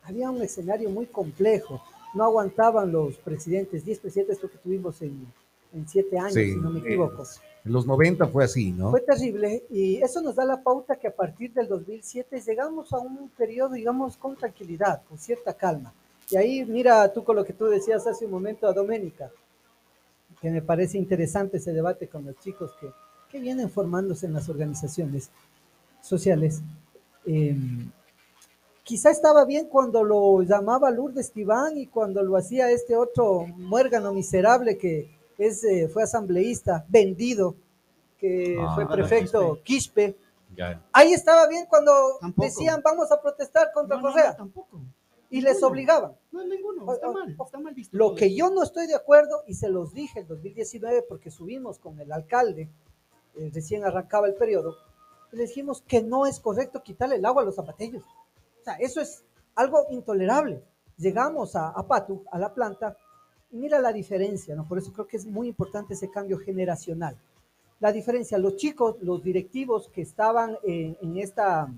Speaker 7: había un escenario muy complejo no aguantaban los presidentes 10 presidentes creo que tuvimos en, en siete años
Speaker 3: Sí,
Speaker 7: si no me
Speaker 3: eh,
Speaker 7: equivoco
Speaker 3: En los 90 fue así, ¿no?
Speaker 7: fue terrible y eso nos da la pauta que a partir del 2007 llegamos a un periodo, digamos, con tranquilidad, con cierta calma. Y ahí mira tú con lo que tú decías hace un momento a Doménica, que me parece interesante ese debate con los chicos que, que vienen formándose en las organizaciones sociales. Eh, quizá estaba bien cuando lo llamaba Lourdes Tibán y cuando lo hacía este otro muérgano miserable que es, eh, fue asambleísta, vendido, que
Speaker 3: Ah,
Speaker 7: fue prefecto Quispe.
Speaker 3: Ya.
Speaker 7: Ahí estaba bien cuando
Speaker 4: Tampoco.
Speaker 7: decían vamos a protestar contra
Speaker 4: No, no,
Speaker 7: Correa
Speaker 4: no, tampoco.
Speaker 7: Y les obligaban.
Speaker 4: No, ninguno. Está mal. Está mal visto.
Speaker 7: Lo que
Speaker 4: eso.
Speaker 7: yo no estoy de acuerdo, y se los dije en 2019 porque subimos con el alcalde, eh, recién arrancaba el periodo, y le dijimos que no es correcto quitarle el agua a los zapatillos. O sea, eso es algo intolerable. Llegamos a, a Patu, a la planta, y mira la diferencia, ¿no? Por eso creo que es muy importante ese cambio generacional. La diferencia, los chicos, los directivos que estaban en, en esta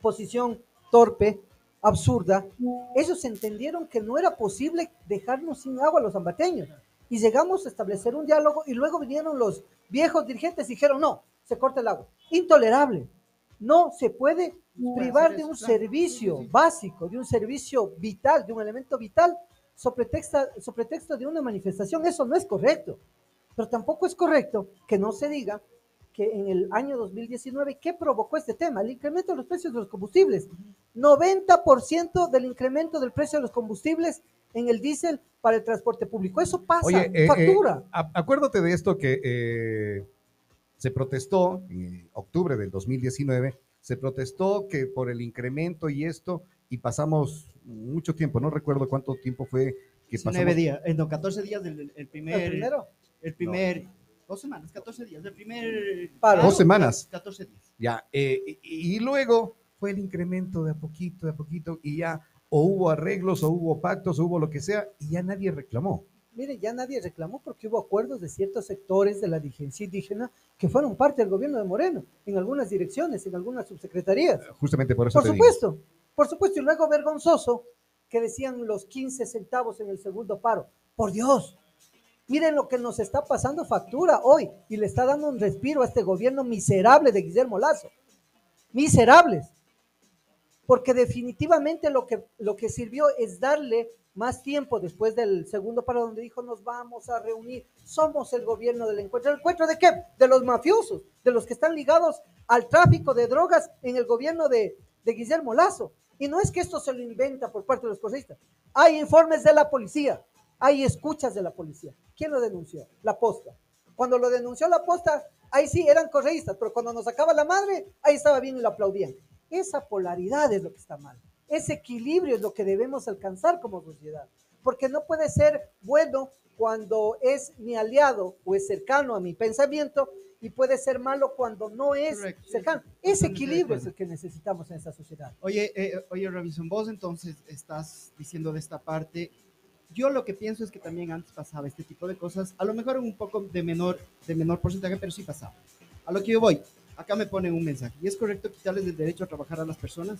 Speaker 7: posición torpe, absurda, ellos entendieron que no era posible dejarnos sin agua a los zambateños. Y llegamos a establecer un diálogo y luego vinieron los viejos dirigentes y dijeron, no, se corta el agua. Intolerable. No se puede privar de un servicio básico, de un servicio vital, de un elemento vital, sobre pretexto, sobre pretexto de una manifestación. Eso no es correcto. Pero tampoco es correcto que no se diga que en el año 2019, ¿qué provocó este tema? El incremento de los precios de los combustibles. 90% del incremento del precio de los combustibles en el diésel para el transporte público. Eso pasa,
Speaker 3: Oye, eh,
Speaker 7: factura.
Speaker 3: eh, a- acuérdate de esto que eh, se protestó en octubre del 2019, se protestó que por el incremento y esto, y pasamos mucho tiempo, no recuerdo cuánto tiempo fue que
Speaker 4: 19
Speaker 3: pasamos.
Speaker 4: días, eh, no, 14 días del el primer.
Speaker 7: ¿El primero?
Speaker 4: El primer. Dos semanas, 14 días. Del primer.
Speaker 7: Paro.
Speaker 3: Dos semanas.
Speaker 4: 14 días.
Speaker 3: Ya, eh, y, y luego fue el incremento de a poquito, de a poquito, y ya o hubo arreglos, o hubo pactos, o hubo lo que sea, y ya nadie reclamó.
Speaker 7: Mire, ya nadie reclamó porque hubo acuerdos de ciertos sectores de la dirigencia indígena que fueron parte del gobierno de Moreno, en algunas direcciones, en algunas subsecretarías.
Speaker 3: Justamente por eso
Speaker 7: Por
Speaker 3: te digo.
Speaker 7: supuesto, por supuesto. Y luego vergonzoso que decían los 15 centavos en el segundo paro. Por Dios, miren lo que nos está pasando factura hoy y le está dando un respiro a este gobierno miserable de Guillermo Lazo. Miserables. porque definitivamente lo que, lo que sirvió es darle más tiempo después del segundo para donde dijo nos vamos a reunir, somos el gobierno del encuentro. ¿El encuentro de qué? De los mafiosos, de los que están ligados al tráfico de drogas en el gobierno de, Guillermo Lazo. Y no es que esto se lo inventa por parte de los correístas. Hay informes de la policía, hay escuchas de la policía. ¿Quién lo denunció? La posta. Cuando lo denunció la posta, ahí sí eran correístas, pero cuando nos sacaba la madre, ahí estaba bien y lo aplaudían. Esa polaridad es lo que está mal. Ese equilibrio es lo que debemos alcanzar como sociedad. Porque no puede ser bueno cuando es mi aliado o es cercano a mi pensamiento y puede ser malo cuando no es
Speaker 4: Correcto.
Speaker 7: cercano. Ese equilibrio es el que necesitamos en esta sociedad.
Speaker 4: Oye, eh, oye, Robinson, vos entonces estás diciendo de esta parte. Yo lo que pienso es que también antes pasaba este tipo de cosas, a lo mejor un poco de menor, de menor porcentaje, pero sí pasaba. A lo que yo voy, acá me ponen un mensaje. ¿Y es correcto quitarles el derecho a trabajar a las personas?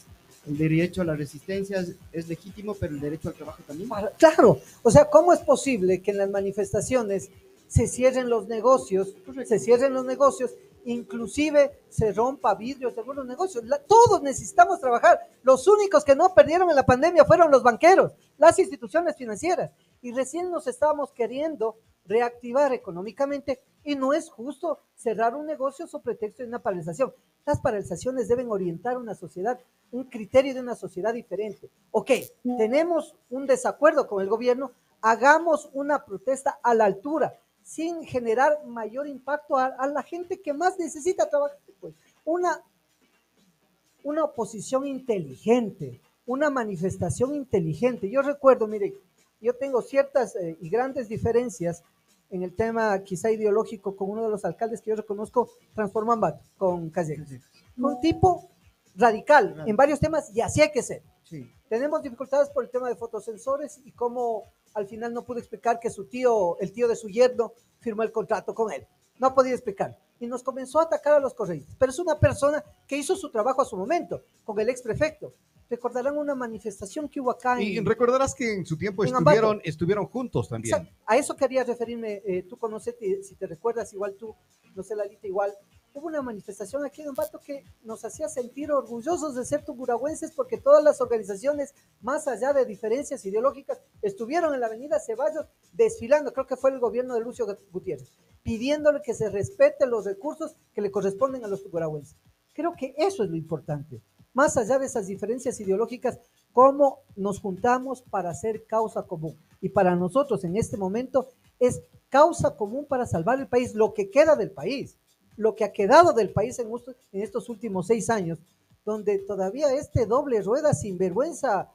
Speaker 4: El derecho a la resistencia es, es legítimo, pero el derecho al trabajo también.
Speaker 7: Para- Claro, o sea, ¿cómo es posible que en las manifestaciones se cierren los negocios, se cierren los negocios, inclusive se rompa vidrios de algunos negocios? La- todos necesitamos trabajar. Los únicos que no perdieron en la pandemia fueron los banqueros, las instituciones financieras. Y recién nos estábamos queriendo reactivar económicamente y no es justo cerrar un negocio sobre pretexto de una paralización. Las paralizaciones deben orientar una sociedad, un criterio de una sociedad diferente. Ok, tenemos un desacuerdo con el gobierno, hagamos una protesta a la altura, sin generar mayor impacto a, a la gente que más necesita trabajar. Pues, una, una oposición inteligente, una manifestación inteligente. Yo recuerdo, mire, yo tengo ciertas eh, y grandes diferencias en el tema quizá ideológico con uno de los alcaldes que yo reconozco, Transforman Bato, con Callejas. Un tipo radical en varios temas y así hay que ser.
Speaker 4: Sí.
Speaker 7: Tenemos dificultades por el tema de fotosensores y cómo al final no pudo explicar que su tío, el tío de su yerno, firmó el contrato con él. No podía explicar. Y nos comenzó a atacar a los correístas. Pero es una persona que hizo su trabajo a su momento, con el ex prefecto. Recordarán una manifestación que hubo acá
Speaker 3: Y
Speaker 7: en,
Speaker 3: recordarás que en su tiempo
Speaker 7: En
Speaker 3: estuvieron,
Speaker 7: Ambato.
Speaker 3: estuvieron juntos también.
Speaker 7: Exacto. A eso quería referirme. eh, tú conoces, si te recuerdas, igual tú, no sé, Lalita, igual. Hubo una manifestación aquí en Ambato que nos hacía sentir orgullosos de ser tugurahuenses porque todas las organizaciones, más allá de diferencias ideológicas, estuvieron en la avenida Ceballos desfilando, creo que fue el gobierno de Lucio Gutiérrez, pidiéndole que se respeten los recursos que le corresponden a los tugurahuenses. Creo que eso es lo importante. Más allá de esas diferencias ideológicas, cómo nos juntamos para hacer causa común. Y para nosotros en este momento es causa común para salvar el país, lo que queda del país, lo que ha quedado del país en, estos- últimos seis años, donde todavía este doble rueda sinvergüenza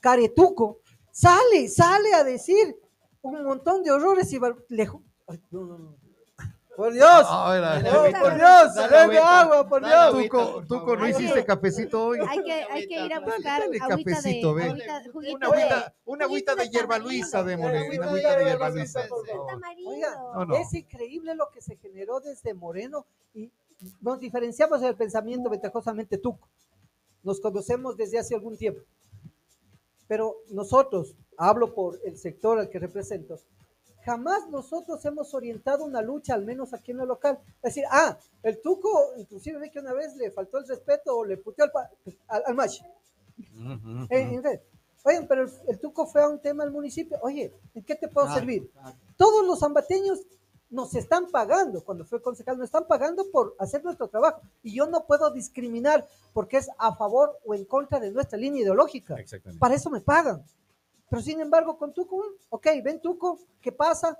Speaker 7: caretuco sale, sale a decir un montón de horrores y no, no, no. Por Dios,
Speaker 3: Ah,
Speaker 7: por Dios, dame agua, por Dios.
Speaker 4: agüita.
Speaker 3: Tuco,
Speaker 4: por
Speaker 3: Tuco. ¿no hiciste cafecito hoy?
Speaker 2: Hay que, hay que ir a
Speaker 4: Dale,
Speaker 2: buscar agüita de,
Speaker 3: cafecito, ve.
Speaker 2: agüita, juguito
Speaker 3: Una
Speaker 2: de-
Speaker 3: agüita, una agüita de hierba Luisa, démosle. Una
Speaker 7: de
Speaker 3: agüita de
Speaker 7: hierba Luisa. Oiga. Es increíble lo que se generó desde Moreno y nos diferenciamos del pensamiento ventajosamente tuco. Nos conocemos desde hace algún tiempo. Pero nosotros, hablo por el sector al que represento, jamás nosotros hemos orientado una lucha, al menos aquí en lo local. Es decir, ah, el tuco, inclusive ve que una vez le faltó el respeto o le puteó al, al.
Speaker 3: Ujú,
Speaker 7: Eh, en red. Oigan, pero el, el tuco fue a un tema al municipio. Oye, ¿en qué te puedo
Speaker 4: Claro,
Speaker 7: servir?
Speaker 4: claro.
Speaker 7: Todos los ambateños nos están pagando, cuando fue concejal, nos están pagando por hacer nuestro trabajo. Y yo no puedo discriminar porque es a favor o en contra de nuestra línea ideológica.
Speaker 3: Exactamente.
Speaker 7: Para eso me pagan. Pero sin embargo, con Tuco, mm, ok, ven Tuco, ¿qué pasa?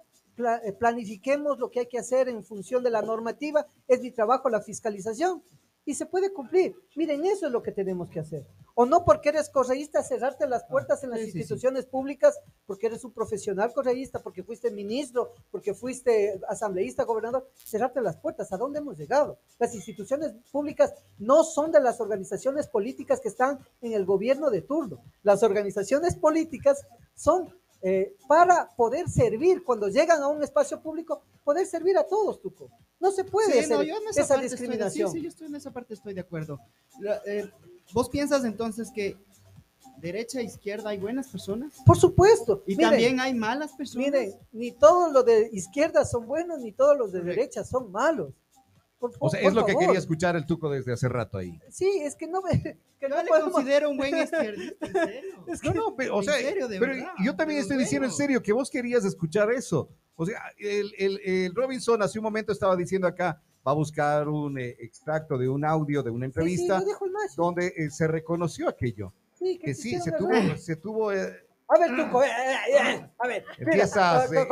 Speaker 7: Eh, planifiquemos lo que hay que hacer en función de la normativa. Es mi trabajo la fiscalización. Y se puede cumplir. Miren, eso es lo que tenemos que hacer. O no porque eres correísta, cerrarte las puertas en las
Speaker 4: sí, sí, sí.
Speaker 7: instituciones públicas, porque eres un profesional correísta, porque fuiste ministro, porque fuiste asambleísta, gobernador, cerrarte las puertas. ¿A dónde hemos llegado? Las instituciones públicas no son de las organizaciones políticas que están en el gobierno de turno. Las organizaciones políticas son eh, para poder servir, cuando llegan a un espacio público, poder servir a todos, Tuco. No se puede
Speaker 4: Sí,
Speaker 7: hacer
Speaker 4: no, yo en esa,
Speaker 7: esa
Speaker 4: parte estoy de-
Speaker 7: discriminación.
Speaker 4: sí, sí, yo estoy en esa parte estoy de acuerdo. La- eh, ¿Vos piensas entonces que derecha e izquierda hay buenas personas?
Speaker 7: Por supuesto.
Speaker 4: Y
Speaker 7: Miren,
Speaker 4: también hay malas personas.
Speaker 7: Miren, ni todos los de izquierda son buenos, ni todos los de
Speaker 4: Correcto.
Speaker 7: derecha son malos. Por-
Speaker 3: O sea, es lo que quería escuchar el Tuco desde hace rato ahí.
Speaker 7: Sí, es que no me. Que
Speaker 4: Yo
Speaker 7: no
Speaker 4: le
Speaker 7: podemos-
Speaker 4: considero un buen izquierdista, en serio.
Speaker 7: Es
Speaker 3: No, no, pero, o sea,
Speaker 4: serio, de
Speaker 3: pero
Speaker 4: verdad,
Speaker 3: yo también estoy
Speaker 4: los
Speaker 3: diciendo en serio que vos querías escuchar eso. O sea, el, el- el Robinson hace un momento estaba diciendo acá, va a buscar un eh, extracto de un audio de una
Speaker 7: Sí, sí,
Speaker 3: entrevista donde eh, se reconoció aquello.
Speaker 7: Sí,
Speaker 3: Que sí, se tuvo, se tuvo eh,
Speaker 7: A ver, Tuco, eh, eh, eh, a ver.
Speaker 3: Empiezas, eh,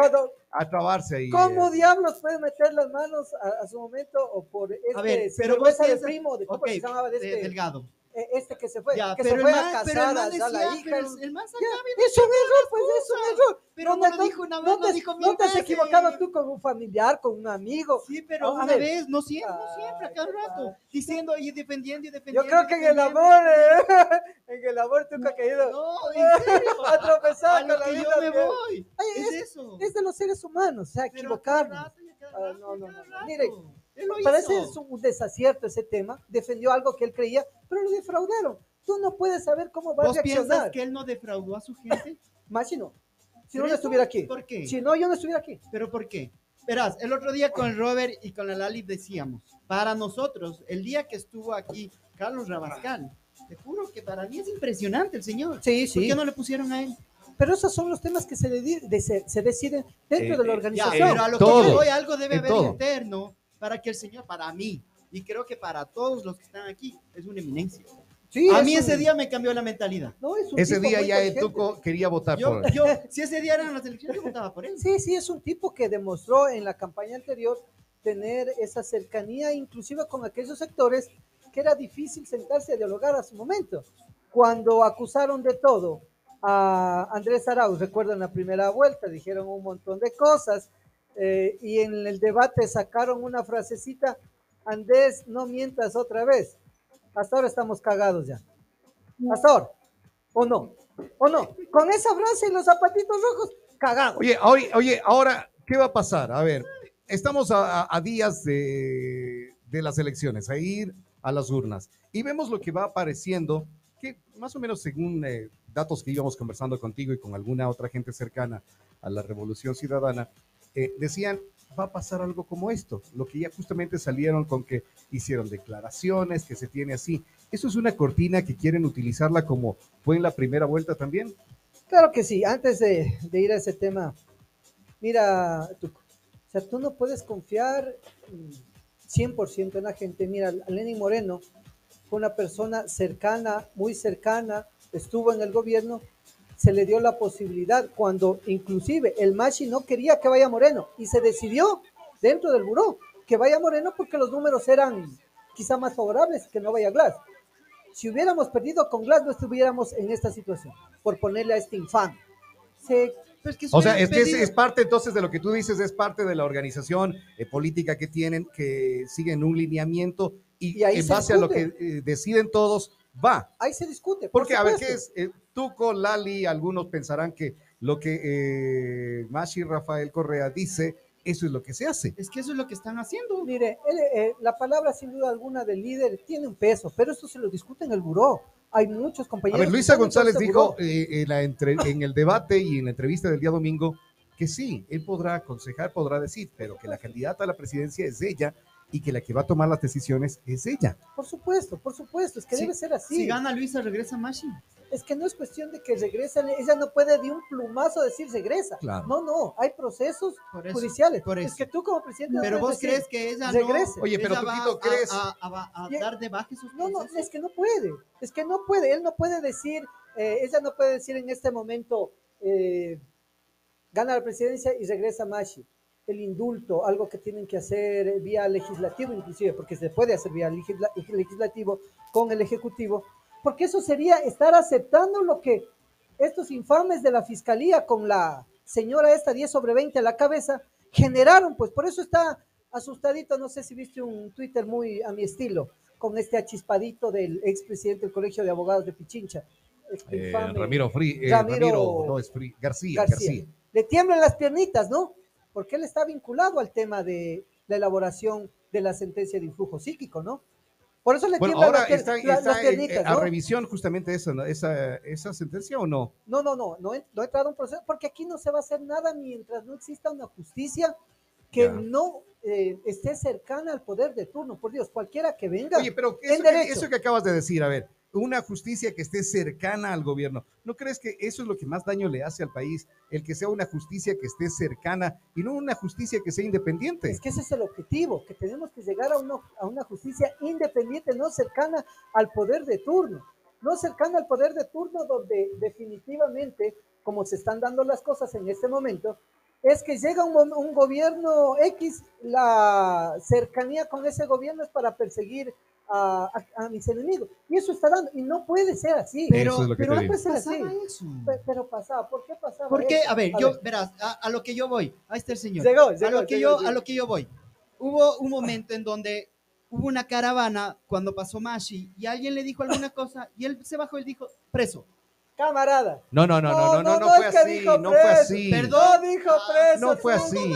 Speaker 3: a trabarse ahí.
Speaker 7: ¿Cómo
Speaker 3: eh.
Speaker 7: diablos puede meter las manos a, a su momento o por este
Speaker 4: A ver, pero vos
Speaker 7: sinvergüenza de
Speaker 4: piensas-
Speaker 7: primo, de cómo
Speaker 4: Ok,
Speaker 7: se llamaba de
Speaker 4: de-
Speaker 7: este,
Speaker 4: Delgado.
Speaker 7: Eh, este que se fue,
Speaker 4: Ya,
Speaker 7: que se fue a
Speaker 4: man,
Speaker 7: casar a, a la
Speaker 4: decía,
Speaker 7: hija.
Speaker 4: pero
Speaker 7: el-
Speaker 4: man
Speaker 7: Ya, es un error, pues es un error.
Speaker 4: Pero no lo dijo una vez,
Speaker 7: no
Speaker 4: dijo
Speaker 7: no te has
Speaker 4: veces.
Speaker 7: equivocado tú con un familiar, con un amigo.
Speaker 4: Sí, pero una
Speaker 7: ver.
Speaker 4: vez, no siempre, no siempre, a cada rato. Diciendo y defendiendo y defendiendo.
Speaker 7: Yo creo que en el amor, eh, en el amor tú has caído
Speaker 4: No, en serio.
Speaker 7: a tropezar
Speaker 4: A
Speaker 7: con
Speaker 4: lo
Speaker 7: la
Speaker 4: que
Speaker 7: vida.
Speaker 4: yo me voy.
Speaker 7: Ay,
Speaker 4: Es eso.
Speaker 7: Es de los seres humanos, o sea, equivocarnos. Ah, no, no, no. Mire, Parece
Speaker 4: hizo.
Speaker 7: un desacierto ese tema, defendió algo que él creía, pero lo defraudaron. Tú no puedes saber cómo va a
Speaker 4: ¿Vos piensas
Speaker 7: reaccionar.
Speaker 4: que él no defraudó a su gente?
Speaker 7: Más si no. Si no,
Speaker 4: ¿Por
Speaker 7: no estuviera aquí.
Speaker 4: ¿Por qué?
Speaker 7: Si no, yo no estuviera aquí.
Speaker 4: ¿Pero por qué? Verás, el otro día con el Robert y con la Lali decíamos, para nosotros, el día que estuvo aquí Carlos Rabascal, te juro que para mí es impresionante el señor.
Speaker 7: Sí,
Speaker 4: ¿Por qué no le pusieron a él?
Speaker 7: Pero esos son los temas que se, dedi- de- se, se deciden dentro
Speaker 3: Eh,
Speaker 7: de la
Speaker 3: eh,
Speaker 4: Ya,
Speaker 7: organización.
Speaker 4: pero a lo
Speaker 3: Todo.
Speaker 4: que voy, algo debe haber
Speaker 3: todo.
Speaker 4: interno para que el señor, para mí, y creo que para todos los que están aquí, es una eminencia.
Speaker 7: Sí,
Speaker 4: a
Speaker 7: es
Speaker 4: mí
Speaker 7: un-
Speaker 4: ese día me cambió la mentalidad.
Speaker 7: no, es un
Speaker 3: Ese
Speaker 7: tipo
Speaker 3: día ya el
Speaker 7: inteligente.
Speaker 3: Tuco quería votar
Speaker 4: Yo,
Speaker 3: por
Speaker 4: yo, si ese día eran las elecciones, yo votaba por él.
Speaker 7: Sí, sí, es un tipo que demostró en la campaña anterior tener esa cercanía, inclusive con aquellos sectores que era difícil sentarse a dialogar a su momento. Cuando acusaron de todo a Andrés Arauz, recuerdo en la primera vuelta, dijeron un montón de cosas eh, y en el debate sacaron una frasecita, Andrés, no mientas otra vez. Hasta ahora estamos cagados ya. Hasta ahora. ¿O no? ¿O no? Con esa frase y los zapatitos rojos, cagados.
Speaker 3: Oye, oye, oye, ahora, ¿qué va a pasar? A ver, estamos a, a- días de, de las elecciones, a ir a las urnas, y vemos lo que va apareciendo, que más o menos según eh, datos que íbamos conversando contigo y con alguna otra gente cercana a la Revolución Ciudadana, eh, decían, va a pasar algo como esto, lo que ya justamente salieron con que hicieron declaraciones, que se tiene así. ¿Eso es una cortina que quieren utilizarla como fue en la primera vuelta también?
Speaker 7: Claro que sí. Antes de, ir a ese tema, mira, tú, o sea, tú no puedes confiar mm, 100% en la gente. Mira, Lenin Moreno fue una persona cercana, muy cercana, estuvo en el gobierno, se le dio la posibilidad cuando inclusive el Machi no quería que vaya Moreno y se decidió dentro del buró que vaya Moreno porque los números eran quizá más favorables que no vaya Glass. Si hubiéramos perdido con Glass no estuviéramos en esta situación, por ponerle a este infame. Se
Speaker 4: es que
Speaker 3: O sea, es que es, parte entonces de lo que tú dices, es parte de la organización eh, política que tienen, que siguen un lineamiento y,
Speaker 7: Y ahí
Speaker 3: en
Speaker 7: se
Speaker 3: base a lo que eh, deciden todos, va.
Speaker 7: ahí se discute. por
Speaker 3: Porque, a ver, ¿qué es? Eh, Tuco, Lali, algunos pensarán que lo que eh, Mashi Rafael Correa dice, eso es lo que se hace.
Speaker 4: Es que eso es lo que están haciendo.
Speaker 7: Mire, él, eh, la palabra sin duda alguna del líder tiene un peso, pero esto se lo discute en el buró. Hay muchos
Speaker 3: A
Speaker 7: compañeros.
Speaker 3: ver,
Speaker 7: que
Speaker 3: Luisa González dijo eh, en, la entre- en el debate y en la entrevista del día domingo que sí, él podrá aconsejar, podrá decir, pero que la candidata a la presidencia es ella y que la que va a tomar las decisiones es ella.
Speaker 7: Por supuesto, por supuesto, es que
Speaker 4: Sí,
Speaker 7: debe ser así.
Speaker 4: Si gana Luisa, regresa Mashi.
Speaker 7: Es que no es cuestión de que regrese, ella no puede de un plumazo decir regresa.
Speaker 3: Claro.
Speaker 7: No, no, hay procesos
Speaker 4: Por eso,
Speaker 7: judiciales.
Speaker 4: por
Speaker 7: Es
Speaker 4: eso.
Speaker 7: que tú como presidente no
Speaker 4: Pero vos
Speaker 7: decir,
Speaker 4: crees que ella
Speaker 7: regrese.
Speaker 4: no.
Speaker 3: Oye, pero
Speaker 4: a-
Speaker 3: ¿crees?
Speaker 4: A, a- a
Speaker 7: Ya-
Speaker 4: dar de baja sus
Speaker 7: No, no, es que no puede, es que no puede, él no puede decir, eh, ella no puede decir en este momento, eh, gana la presidencia y regresa Mashi. El indulto, algo que tienen que hacer vía legislativo inclusive, porque se puede hacer vía legisla- legislativo con el ejecutivo, porque eso sería estar aceptando lo que estos infames de la fiscalía con la señora esta 10 sobre 20 a la cabeza generaron, pues por eso está asustadito, no sé si viste un Twitter muy a mi estilo, con este achispadito del expresidente del Colegio de Abogados de Pichincha. este
Speaker 3: Eh,
Speaker 7: infame
Speaker 3: Ramiro, Fri- eh,
Speaker 7: Ramiro
Speaker 3: Ramiro, no es García,
Speaker 7: García.
Speaker 3: García.
Speaker 7: Le tiemblan las piernitas, ¿no? Porque él está vinculado al tema de la elaboración de la sentencia de influjo psíquico, ¿no? Por eso le
Speaker 3: Bueno, ahora
Speaker 7: las,
Speaker 3: está,
Speaker 7: la-
Speaker 3: está
Speaker 7: las
Speaker 3: en-
Speaker 7: piernitas,
Speaker 3: a
Speaker 7: ¿no?
Speaker 3: revisión justamente esa, ¿no? esa, esa sentencia o no.
Speaker 7: No, no, no, no, he- no ha entrado un proceso, porque aquí no se va a hacer nada mientras no exista una justicia que no eh, esté cercana al poder de turno. Por Dios, cualquiera que venga.
Speaker 3: Oye, pero eso que, eso que acabas de decir, a ver, una justicia que esté cercana al gobierno, ¿no crees que eso es lo que más daño le hace al país? El que sea una justicia que esté cercana y no una justicia que sea independiente.
Speaker 7: Es que ese es el objetivo, que tenemos que llegar a una, a una justicia independiente, no cercana al poder de turno. No cercana al poder de turno donde definitivamente, como se están dando las cosas en este momento, es que llega un, un gobierno X, la cercanía con ese gobierno es para perseguir a, a- a mis enemigos. Y eso está dando, y no puede ser así.
Speaker 4: Pero-
Speaker 3: Eso es lo que
Speaker 4: pero
Speaker 3: te
Speaker 7: no puede ser así.
Speaker 4: Pasaba eso.
Speaker 7: Pe- Pero pasaba, ¿por qué pasaba?
Speaker 4: Porque,
Speaker 7: eso?
Speaker 4: a ver,
Speaker 7: A
Speaker 4: yo,
Speaker 7: ver.
Speaker 4: verás, a, a lo que yo voy, ahí está el señor.
Speaker 7: Llegó,
Speaker 4: a
Speaker 7: llegó,
Speaker 4: lo que
Speaker 7: llegó,
Speaker 4: yo,
Speaker 7: llegó.
Speaker 4: a lo que yo voy. Hubo un momento en donde hubo una caravana cuando pasó Mashi y alguien le dijo alguna cosa y él se bajó y dijo, preso.
Speaker 7: Camarada.
Speaker 3: No, no, no, no, no, no, no
Speaker 7: no
Speaker 3: fue
Speaker 7: es que
Speaker 3: así,
Speaker 7: dijo
Speaker 3: no fue así.
Speaker 4: Perdón.
Speaker 7: No dijo preso.
Speaker 3: No fue así.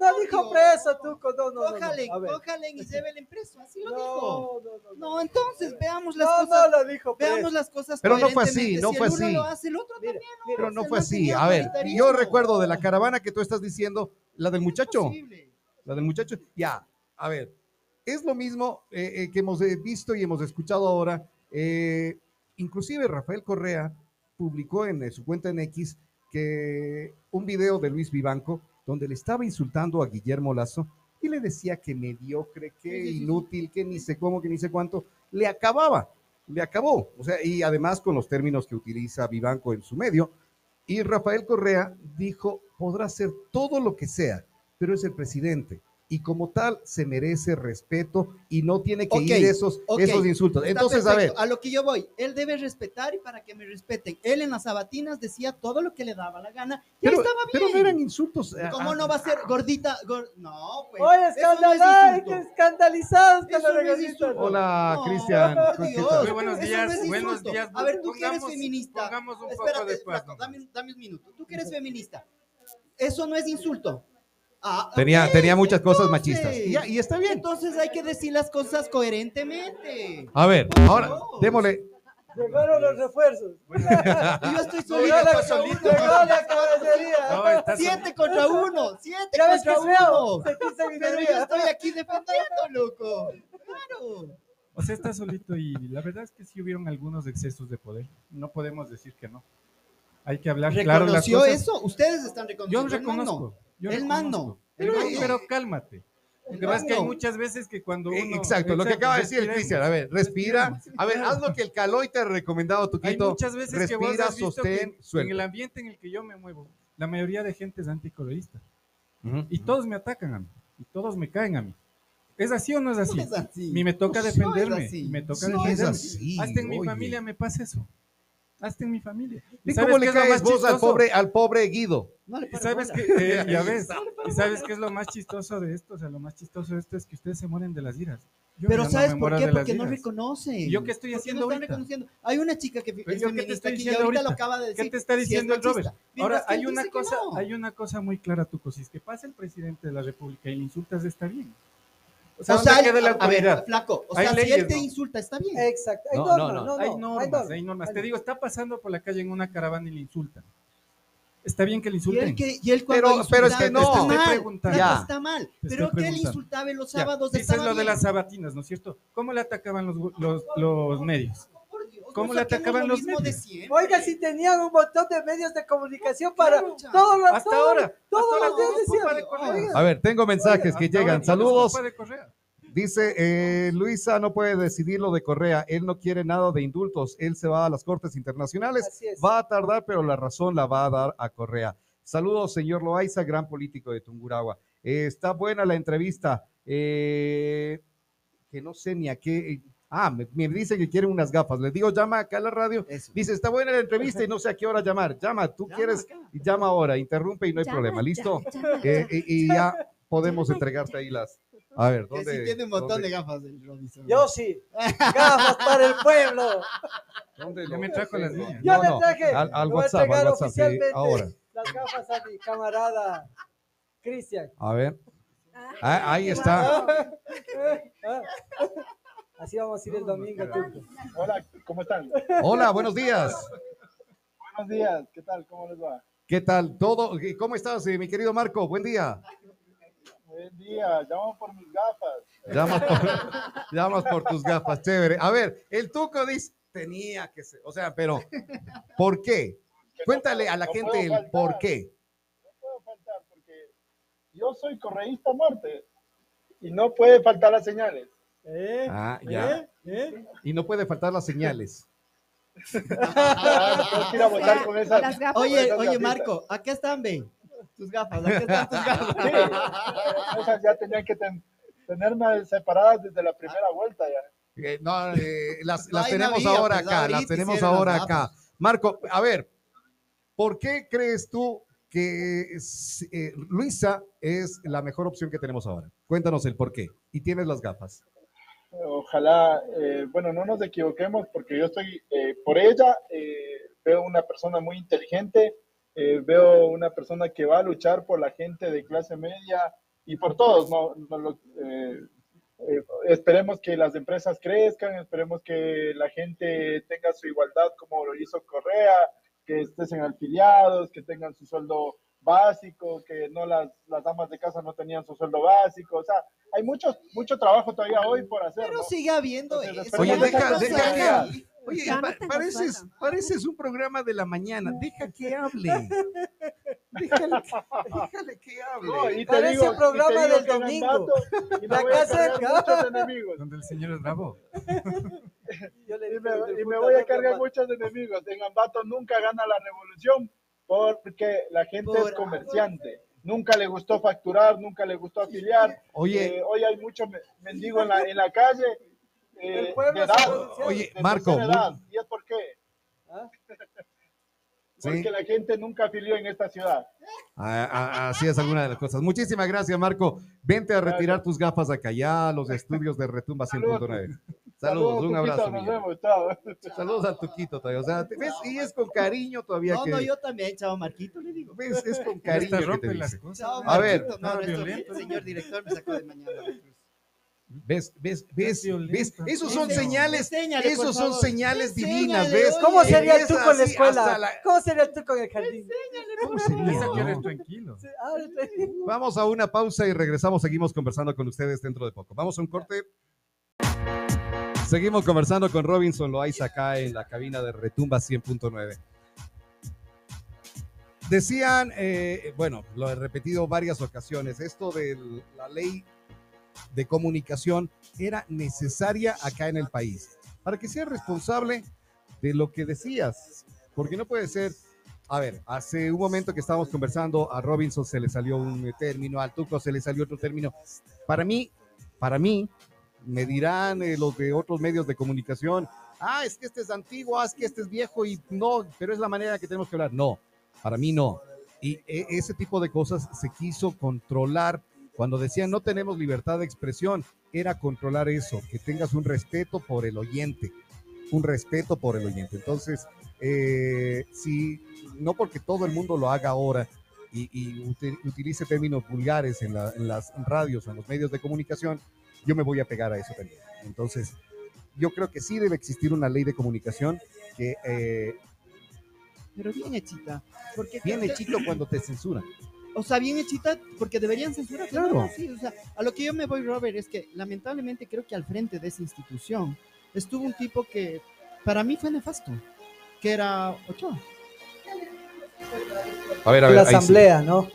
Speaker 7: No dijo preso, tú. No, no, no, no.
Speaker 4: Cójale, cójale y llévele preso, así lo
Speaker 7: No,
Speaker 4: dijo.
Speaker 7: no, no, no.
Speaker 4: No, entonces veamos las
Speaker 7: No,
Speaker 4: cosas.
Speaker 7: no lo dijo preso.
Speaker 4: Veamos las cosas
Speaker 3: Pero no fue así, no
Speaker 4: si
Speaker 3: fue
Speaker 4: el uno
Speaker 3: así.
Speaker 4: lo hace, el otro también.
Speaker 3: Pero no fue así. A ver, yo recuerdo de la caravana que tú estás diciendo, la del muchacho. La del muchacho. Ya, a ver, es lo mismo eh, eh, que hemos visto y hemos escuchado ahora. eh, inclusive Rafael Correa publicó en eh, su cuenta en X que un video de Luis Vivanco donde le estaba insultando a Guillermo Lazo y le decía que mediocre, que inútil, que ni sé cómo, que ni sé cuánto, le acababa, le acabó. O sea, y además con los términos que utiliza Vivanco en su medio. Y Rafael Correa dijo, podrá hacer todo lo que sea, pero es el presidente. Y como tal, se merece respeto y no tiene que ir esos, esos insultos.
Speaker 4: Está
Speaker 3: Entonces, a ver,
Speaker 4: a lo que yo voy, él debe respetar y para que me respeten. Él en las sabatinas decía todo lo que le daba la gana y
Speaker 3: pero,
Speaker 4: estaba bien.
Speaker 3: pero no eran insultos. eh,
Speaker 4: ¿Cómo
Speaker 3: ah,
Speaker 4: no va a ser gordita? gor- No, pues.
Speaker 7: Oye,
Speaker 4: eso no es
Speaker 7: que escandalizados los
Speaker 4: no insulto.
Speaker 3: Hola,
Speaker 4: No,
Speaker 3: Cristian.
Speaker 8: Muy buenos días,
Speaker 4: no
Speaker 8: buenos días.
Speaker 4: A ver, tú que eres feminista.
Speaker 8: pongamos un poco
Speaker 4: Espérate,
Speaker 8: de
Speaker 4: dame, dame un minuto. Tú que eres feminista. Eso no es insulto. Ah,
Speaker 3: Tenía,
Speaker 4: ok,
Speaker 3: tenía muchas cosas
Speaker 4: entonces.
Speaker 3: machistas. Y, y está bien.
Speaker 4: Entonces hay que decir las cosas coherentemente.
Speaker 3: A ver, ahora, démosle.
Speaker 7: Llegaron los refuerzos.
Speaker 4: Y yo estoy solito.
Speaker 7: La,
Speaker 8: solito.
Speaker 7: llegó la caballería.
Speaker 8: No,
Speaker 4: Siete contra uno. Siete
Speaker 7: Ya ves que
Speaker 4: contra uno. Pero yo estoy aquí defendiendo, loco. Claro.
Speaker 8: O sea, está solito y la verdad es que sí hubieron algunos excesos de poder. No podemos decir que no. Hay que hablar claro las
Speaker 4: ¿Reconoció
Speaker 8: cosas.
Speaker 4: eso? Ustedes están
Speaker 8: Yo
Speaker 4: reconociendo. el man no.
Speaker 8: reconozco. Yo
Speaker 4: El man no.
Speaker 8: Pero, pero cálmate. Lo que pasa es que hay muchas veces que cuando uno...
Speaker 3: Eh, Exacto, lo que acaba de decir el. Cristian. A ver, respira. A ver, haz lo que el Caloy te ha recomendado,
Speaker 8: Hay
Speaker 3: Tuquito.
Speaker 8: muchas veces que vos
Speaker 3: Respira,
Speaker 8: has visto
Speaker 3: sostén,
Speaker 8: que en el ambiente en el que yo me muevo, la mayoría de gente es anticorreísta.
Speaker 3: Ujú.
Speaker 8: Y todos me atacan a mí. Y todos me caen a mí. ¿Es así o no es así?
Speaker 4: No es así.
Speaker 8: Mí me toca
Speaker 4: No es
Speaker 8: defenderme. Me toca
Speaker 3: No
Speaker 8: defenderme. Hasta en mi familia me pasa eso. Hasta en mi familia.
Speaker 3: ¿Y cómo le caes vos al pobre, al pobre Guido?
Speaker 4: No le
Speaker 8: ¿Y sabes? Eh, ya ves. ¿Y sabes qué es lo más chistoso de esto? O sea, lo más chistoso de esto es que ustedes se mueren de las iras. Yo
Speaker 4: Pero
Speaker 8: no
Speaker 4: ¿sabes por qué? Porque no reconocen.
Speaker 8: ¿Y yo qué estoy
Speaker 4: ¿Por qué
Speaker 8: haciendo
Speaker 4: no están
Speaker 8: ahorita?
Speaker 4: reconociendo? Hay una chica que
Speaker 8: Pero
Speaker 4: es
Speaker 8: yo qué te
Speaker 4: feminista
Speaker 8: diciendo
Speaker 4: ahorita lo acaba de decir.
Speaker 8: ¿Qué te está
Speaker 4: si es
Speaker 8: diciendo el. Robert? Ahora,
Speaker 4: que
Speaker 8: hay una,
Speaker 4: que
Speaker 8: cosa,
Speaker 4: no.
Speaker 8: hay una cosa muy clara, Tuco. Si es que pasa el presidente de la República y le insultas, está bien. O
Speaker 4: O
Speaker 8: sea,
Speaker 4: sea,
Speaker 8: ¿dónde queda la
Speaker 4: a ver,
Speaker 8: autoridad?
Speaker 4: flaco, o
Speaker 8: Hay
Speaker 4: sea, si él te
Speaker 8: ¿no?
Speaker 4: insulta, está bien.
Speaker 7: Exacto. Hay
Speaker 3: No,
Speaker 7: normas,
Speaker 3: no,
Speaker 7: no,
Speaker 8: hay normas,
Speaker 7: normas.
Speaker 8: hay normas.
Speaker 7: Hay
Speaker 8: Te digo, está pasando por la calle en una caravana y le insultan. Está bien que le
Speaker 4: Y
Speaker 8: insulten.
Speaker 4: él, que, y él cuando
Speaker 3: Pero- pero es que no.
Speaker 4: está mal,
Speaker 3: Ya.
Speaker 4: está mal. Pero que él insultaba los
Speaker 8: Ya,
Speaker 4: sábados
Speaker 8: dices
Speaker 4: estaba
Speaker 8: lo de las sabatinas, ¿no es cierto? ¿Cómo le atacaban los, los, los medios?
Speaker 4: Dios,
Speaker 8: ¿Cómo
Speaker 4: no
Speaker 8: le atacaban
Speaker 4: lo
Speaker 8: los medios?
Speaker 4: siempre.
Speaker 7: Oiga, si tenían un montón de medios de comunicación para
Speaker 4: Claro,
Speaker 7: todos los
Speaker 8: Hasta
Speaker 7: todos-
Speaker 8: ahora,
Speaker 7: todos
Speaker 8: hasta
Speaker 7: los días decían,
Speaker 3: A ver, tengo mensajes que llegan. Saludos. Dice, eh, Luisa no puede decidir lo de Correa. Él no quiere nada de indultos. Él se va a las cortes internacionales. Va a tardar, pero la razón la va a dar a Correa. Saludos, señor Loaiza, gran político de Tunguragua. Eh, está buena la entrevista. eh, que no sé ni a qué. Ah, me, me dice que quieren unas gafas. Les digo, llama acá a la radio.
Speaker 4: Eso.
Speaker 3: Dice, está buena la entrevista y no sé a qué hora llamar. Llama, tú
Speaker 4: Llama
Speaker 3: quieres,
Speaker 4: acá.
Speaker 3: y llama ahora. Interrumpe y no hay
Speaker 2: Llama,
Speaker 3: problema. ¿Listo?
Speaker 2: llama,
Speaker 3: Eh,
Speaker 2: llama.
Speaker 3: y, y ya podemos entregarte ahí las. A ver,
Speaker 4: Que
Speaker 3: ¿dónde?
Speaker 4: sí tiene un montón
Speaker 3: dónde-
Speaker 4: de gafas el Robinson.
Speaker 7: Yo sí. Gafas para el pueblo.
Speaker 3: ¿Dónde
Speaker 8: Ya
Speaker 3: lo-
Speaker 8: me trajo las niñas.
Speaker 7: Yo
Speaker 3: No,
Speaker 7: le
Speaker 3: no,
Speaker 7: traje.
Speaker 3: al, al
Speaker 7: voy a
Speaker 3: WhatsApp, al WhatsApp,
Speaker 7: oficialmente
Speaker 3: ahora.
Speaker 7: Las gafas a mi camarada Cristian.
Speaker 3: A ver. Ah, ahí está.
Speaker 7: Así vamos a ir el domingo.
Speaker 9: Hola, ¿cómo están?
Speaker 3: Hola, buenos días.
Speaker 9: Buenos días, ¿qué tal? ¿Cómo les va?
Speaker 3: ¿Qué tal? ¿Todo? ¿Cómo estás, eh, mi querido Marco? Buen día.
Speaker 9: Buen día, llamo por mis gafas.
Speaker 3: Llamas por, llamas por tus gafas, chévere. A ver, el tuco dice, tenía que ser, o sea, pero, ¿por qué? Cuéntale a la
Speaker 9: no
Speaker 3: gente el
Speaker 9: faltar.
Speaker 3: por qué.
Speaker 9: No puedo faltar porque yo soy correísta a muerte y no puede faltar las señales.
Speaker 7: ¿Eh?
Speaker 3: Ah, ya.
Speaker 7: ¿Eh?
Speaker 3: Y no puede faltar las señales.
Speaker 9: Ah, a
Speaker 4: Oye, oye. Marco, aquí están, ven. Tus gafas, aquí están tus gafas.
Speaker 9: Sí, esas ya tenían que ten- tenerme separadas desde la primera vuelta ya.
Speaker 3: Eh, no, eh, las, tenemos ahora
Speaker 4: pues,
Speaker 3: acá, las tenemos ahora
Speaker 4: las
Speaker 3: acá. Marco, a ver, ¿por qué crees tú que eh, Luisa es la mejor opción que tenemos ahora? Cuéntanos el por qué. Y tienes las gafas.
Speaker 9: Ojalá, eh, bueno, no nos equivoquemos porque yo estoy eh, por ella, eh, veo una persona muy inteligente, eh, veo una persona que va a luchar por la gente de clase media y por todos, eh, esperemos que las empresas crezcan, esperemos que la gente tenga su igualdad como lo hizo Correa, que estén afiliados, que tengan su sueldo básico, que no las, las damas de casa no tenían su sueldo básico, o sea, hay mucho, mucho trabajo todavía hoy por hacer.
Speaker 4: Pero
Speaker 9: ¿no?
Speaker 4: sigue habiendo
Speaker 9: Entonces,
Speaker 4: eso.
Speaker 3: Oye, deja, deja que. Oye, pa- pareces, pareces un programa de la mañana. Deja que hable. Déjale, que- déjale que hable.
Speaker 9: No, y te
Speaker 7: Parece
Speaker 9: digo, y te
Speaker 7: programa
Speaker 9: digo
Speaker 7: del
Speaker 9: que
Speaker 7: domingo.
Speaker 9: Y
Speaker 7: La casa de
Speaker 9: muchos enemigos.
Speaker 8: Donde el señor es bravo.
Speaker 7: Yo le
Speaker 9: Y me, y me voy a cargar muchos enemigos. En Ambato nunca gana la revolución porque la gente es comerciante. Nunca le gustó facturar, nunca le gustó afiliar.
Speaker 3: Oye,
Speaker 9: Eh, hoy hay mucho me- mendigo en la, en la calle. eh,
Speaker 7: El pueblo
Speaker 9: de edad.
Speaker 3: Oye,
Speaker 9: de
Speaker 3: Marco,
Speaker 9: edad. ¿Y es por qué?
Speaker 7: ¿Ah?
Speaker 9: Porque
Speaker 3: Sí.
Speaker 9: la gente nunca afilió en esta ciudad.
Speaker 3: a- a- así es alguna de las cosas. Muchísimas gracias, Marco. Vente a retirar tus gafas acá ya a los estudios de Retumba 100.9. Saludos, un
Speaker 9: Tuquito,
Speaker 3: abrazo.
Speaker 9: Nos vemos, chao.
Speaker 3: Saludos al Tuquito todavía. O sea, ¿ves? Y es con cariño todavía
Speaker 4: No,
Speaker 3: que.
Speaker 4: no, yo también, chao Marquito, le digo.
Speaker 3: ¿Ves? Es con cariño que te
Speaker 8: rompe las
Speaker 3: dice.
Speaker 8: cosas.
Speaker 4: Chao,
Speaker 3: A ver.
Speaker 4: No, nuestro
Speaker 8: violento.
Speaker 4: señor director me sacó de mañana.
Speaker 3: ¿Ves? ¿Ves? ¿Ves? Esos son señales. Esos son señales divinas, ¿ves?
Speaker 4: oye.
Speaker 7: ¿Cómo sería tuco en la escuela? ¿Cómo sería el tuco en el jardín?
Speaker 3: ¿Cómo sería,
Speaker 8: tranquilo.
Speaker 3: Vamos a una pausa y regresamos. Seguimos conversando con ustedes dentro de poco. Vamos a un corte. Seguimos conversando con Robinson Loaiza acá en la cabina de Retumba 100.9. Decían, eh, bueno, lo he repetido varias ocasiones, esto de la ley de comunicación era necesaria acá en el país para que sea responsable de lo que decías, porque no puede ser a ver, hace un momento que estábamos conversando, a Robinson se le salió un término, al Tuco se le salió otro término. Para mí, para mí, me dirán eh, los de otros medios de comunicación, ah, es que este es antiguo, ah, es que este es viejo y no, pero es la manera que tenemos que hablar. No, para mí no. Y e- ese tipo de cosas se quiso controlar. Cuando decían no tenemos libertad de expresión, era controlar eso, que tengas un respeto por el oyente, un respeto por el oyente. Entonces, eh, si no porque todo el mundo lo haga ahora y, y uti- utilice términos vulgares en, la- en las radios o en los medios de comunicación, yo me voy a pegar a eso también. Entonces, yo creo que sí debe existir una ley de comunicación que eh,
Speaker 4: Pero bien hechita. Porque
Speaker 3: bien hechito cuando te censuran.
Speaker 4: O sea, bien hechita porque deberían censurar.
Speaker 3: Claro.
Speaker 4: Sí, o sea, a lo que yo me voy, Robert, es que lamentablemente creo que al frente de esa institución estuvo un tipo que para mí fue nefasto, que era Ochoa.
Speaker 3: A ver,
Speaker 7: la asamblea, ¿no?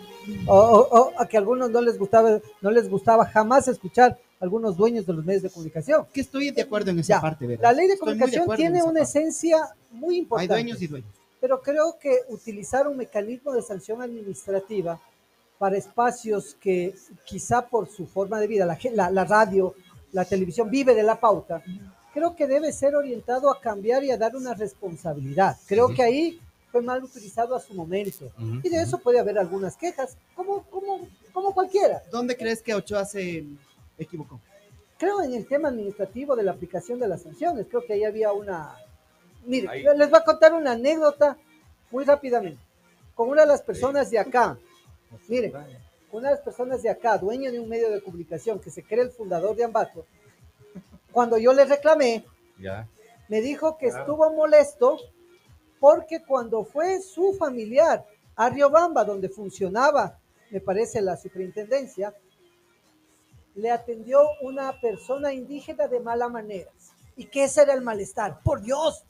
Speaker 7: O, o- o a que a algunos no les gustaba, no les gustaba jamás escuchar a algunos dueños de los medios de comunicación.
Speaker 4: Que estoy de acuerdo en esa
Speaker 7: Ya,
Speaker 4: parte, ¿verdad?
Speaker 7: La ley de
Speaker 4: Estoy de
Speaker 7: comunicación
Speaker 4: en
Speaker 7: tiene una
Speaker 4: parte.
Speaker 7: esencia muy
Speaker 4: Hay
Speaker 7: importante.
Speaker 4: dueños y dueños.
Speaker 7: pero creo que utilizar un mecanismo de sanción administrativa para espacios que quizá por su forma de vida, la, la- la radio, la televisión vive de la pauta, creo que debe ser orientado a cambiar y a dar una responsabilidad. Creo que ahí fue mal utilizado a su momento. Y de eso puede haber algunas quejas, como, como, como cualquiera.
Speaker 4: ¿Dónde crees que Ochoa se equivocó?
Speaker 7: Creo en el tema administrativo de la aplicación de las sanciones, creo que ahí había una... Mire,
Speaker 3: Ahí.
Speaker 7: les voy a contar una anécdota muy rápidamente. Con una de las personas de acá, mire, una de las personas de acá, dueño de un medio de comunicación que se cree el fundador de Ambato, cuando yo le reclamé,
Speaker 3: Ya.
Speaker 7: me dijo que estuvo molesto porque cuando fue su familiar a Riobamba, donde funcionaba, me parece, la superintendencia, le atendió una persona indígena de mala manera. ¿Y qué ese era el malestar? Por Dios,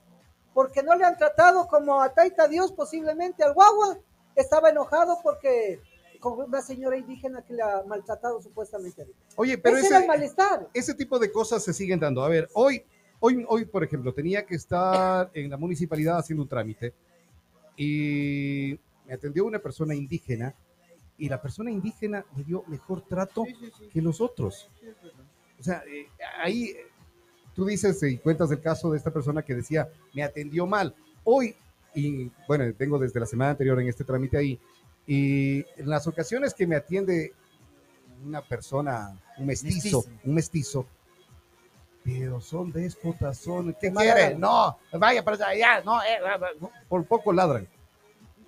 Speaker 7: porque no le han tratado como a Taita Dios posiblemente al guagua. Estaba enojado porque con una señora indígena que le ha maltratado supuestamente.
Speaker 3: Oye, pero
Speaker 7: ese,
Speaker 3: ese,
Speaker 7: era el malestar.
Speaker 3: ese tipo de cosas se siguen dando. A ver, hoy, hoy, hoy, por ejemplo, tenía que estar en la municipalidad haciendo un trámite y me atendió una persona indígena y la persona indígena me dio mejor trato que los otros. O sea, eh, ahí eh, tú dices y cuentas el caso de esta persona que decía, me atendió mal. Hoy, y bueno, tengo desde la semana anterior en este trámite ahí, y en las ocasiones que me atiende una persona, un mestizo,
Speaker 4: Mestizo.
Speaker 3: un mestizo, pero son déspotas, son, ¿qué quieren? No, vaya para allá, no, eh, por poco ladran.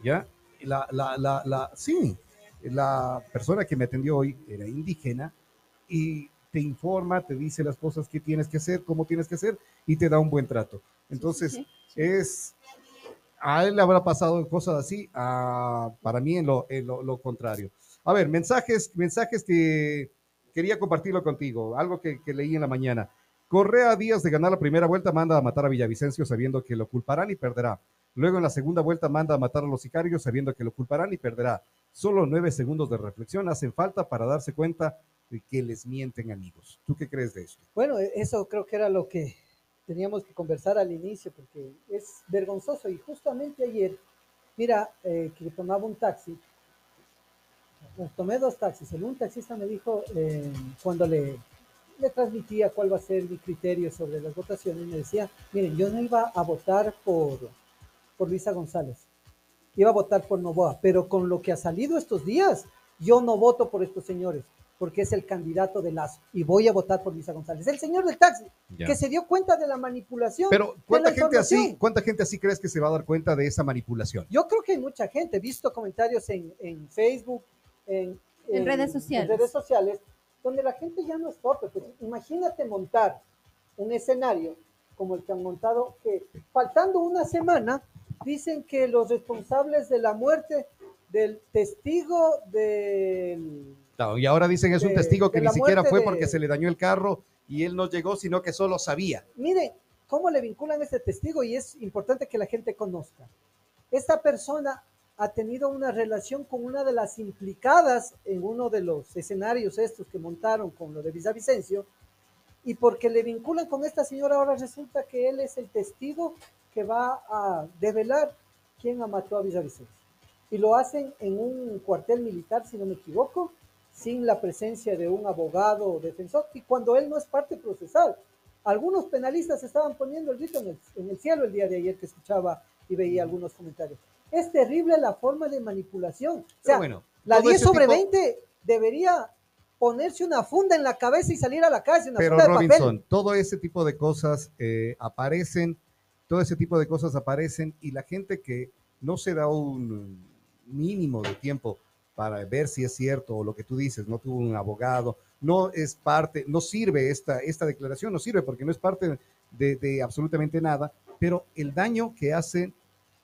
Speaker 3: ¿Ya? La, la, la, la, sí, la persona que me atendió hoy era indígena y te informa, te dice las cosas que tienes que hacer, cómo tienes que hacer y te da un buen trato. Entonces,
Speaker 2: sí,
Speaker 3: es, a él le habrá pasado cosas así, a- para mí en lo, contrario. A ver, mensajes, mensajes que quería compartirlo contigo, algo que, que leí en la mañana. Correa días de ganar la primera vuelta manda a matar a Villavicencio sabiendo que lo culparán y perderá. Luego en la segunda vuelta manda a matar a los sicarios sabiendo que lo culparán y perderá. Solo nueve segundos de reflexión hacen falta para darse cuenta de que les mienten amigos. ¿Tú qué crees de esto?
Speaker 7: Bueno, e- eso creo que era lo que teníamos que conversar al inicio, porque es vergonzoso. Y justamente ayer, mira, eh, que tomaba un taxi, tomé dos taxis. El un taxista me dijo, eh, cuando le, le transmitía cuál va a ser mi criterio sobre las votaciones, me decía, miren, yo no iba a votar por, por Luisa González, iba a votar por Novoa, pero con lo que ha salido estos días, yo no voto por estos señores, porque es el candidato de Lazo, y voy a votar por Luisa González. El señor del taxi,
Speaker 3: Ya.
Speaker 7: que se dio cuenta de la manipulación.
Speaker 3: Pero ¿cuánta gente así, cuánta gente así crees que se va a dar cuenta de esa manipulación?
Speaker 7: Yo creo que hay mucha gente, he visto comentarios en, en Facebook, en,
Speaker 2: En redes sociales.
Speaker 7: en redes sociales, donde la gente ya no es torpe. Pues, imagínate montar un escenario como el que han montado, que faltando una semana, dicen que los responsables de la muerte del testigo del...
Speaker 3: Y ahora dicen es un
Speaker 7: de-
Speaker 3: testigo que ni siquiera fue
Speaker 7: de-
Speaker 3: porque se le dañó el carro y él no llegó, sino que solo sabía.
Speaker 7: Miren, ¿cómo le vinculan a este testigo? Y es importante que la gente conozca. Esta persona ha tenido una relación con una de las implicadas en uno de los escenarios estos que montaron con lo de Villavicencio, y porque le vinculan con esta señora, ahora resulta que él es el testigo que va a develar quién mató a Villavicencio. Y lo hacen en un cuartel militar, si no me equivoco, sin la presencia de un abogado o defensor, y cuando él no es parte procesal. Algunos penalistas estaban poniendo el grito en el, en el cielo el día de ayer que escuchaba y veía algunos comentarios. Es terrible la forma de manipulación. O sea,
Speaker 3: bueno,
Speaker 7: la
Speaker 3: todo
Speaker 7: 10
Speaker 3: ese
Speaker 7: sobre
Speaker 3: tipo-
Speaker 7: 20 debería ponerse una funda en la cabeza y salir a la calle, una
Speaker 3: Pero
Speaker 7: funda de
Speaker 3: Robinson,
Speaker 7: papel.
Speaker 3: todo ese tipo de cosas eh, aparecen, todo ese tipo de cosas aparecen y la gente que no se da un mínimo de tiempo para ver si es cierto o lo que tú dices, no tuvo un abogado, no es parte, no sirve esta, esta declaración, no sirve porque no es parte de, de absolutamente nada, pero el daño que hacen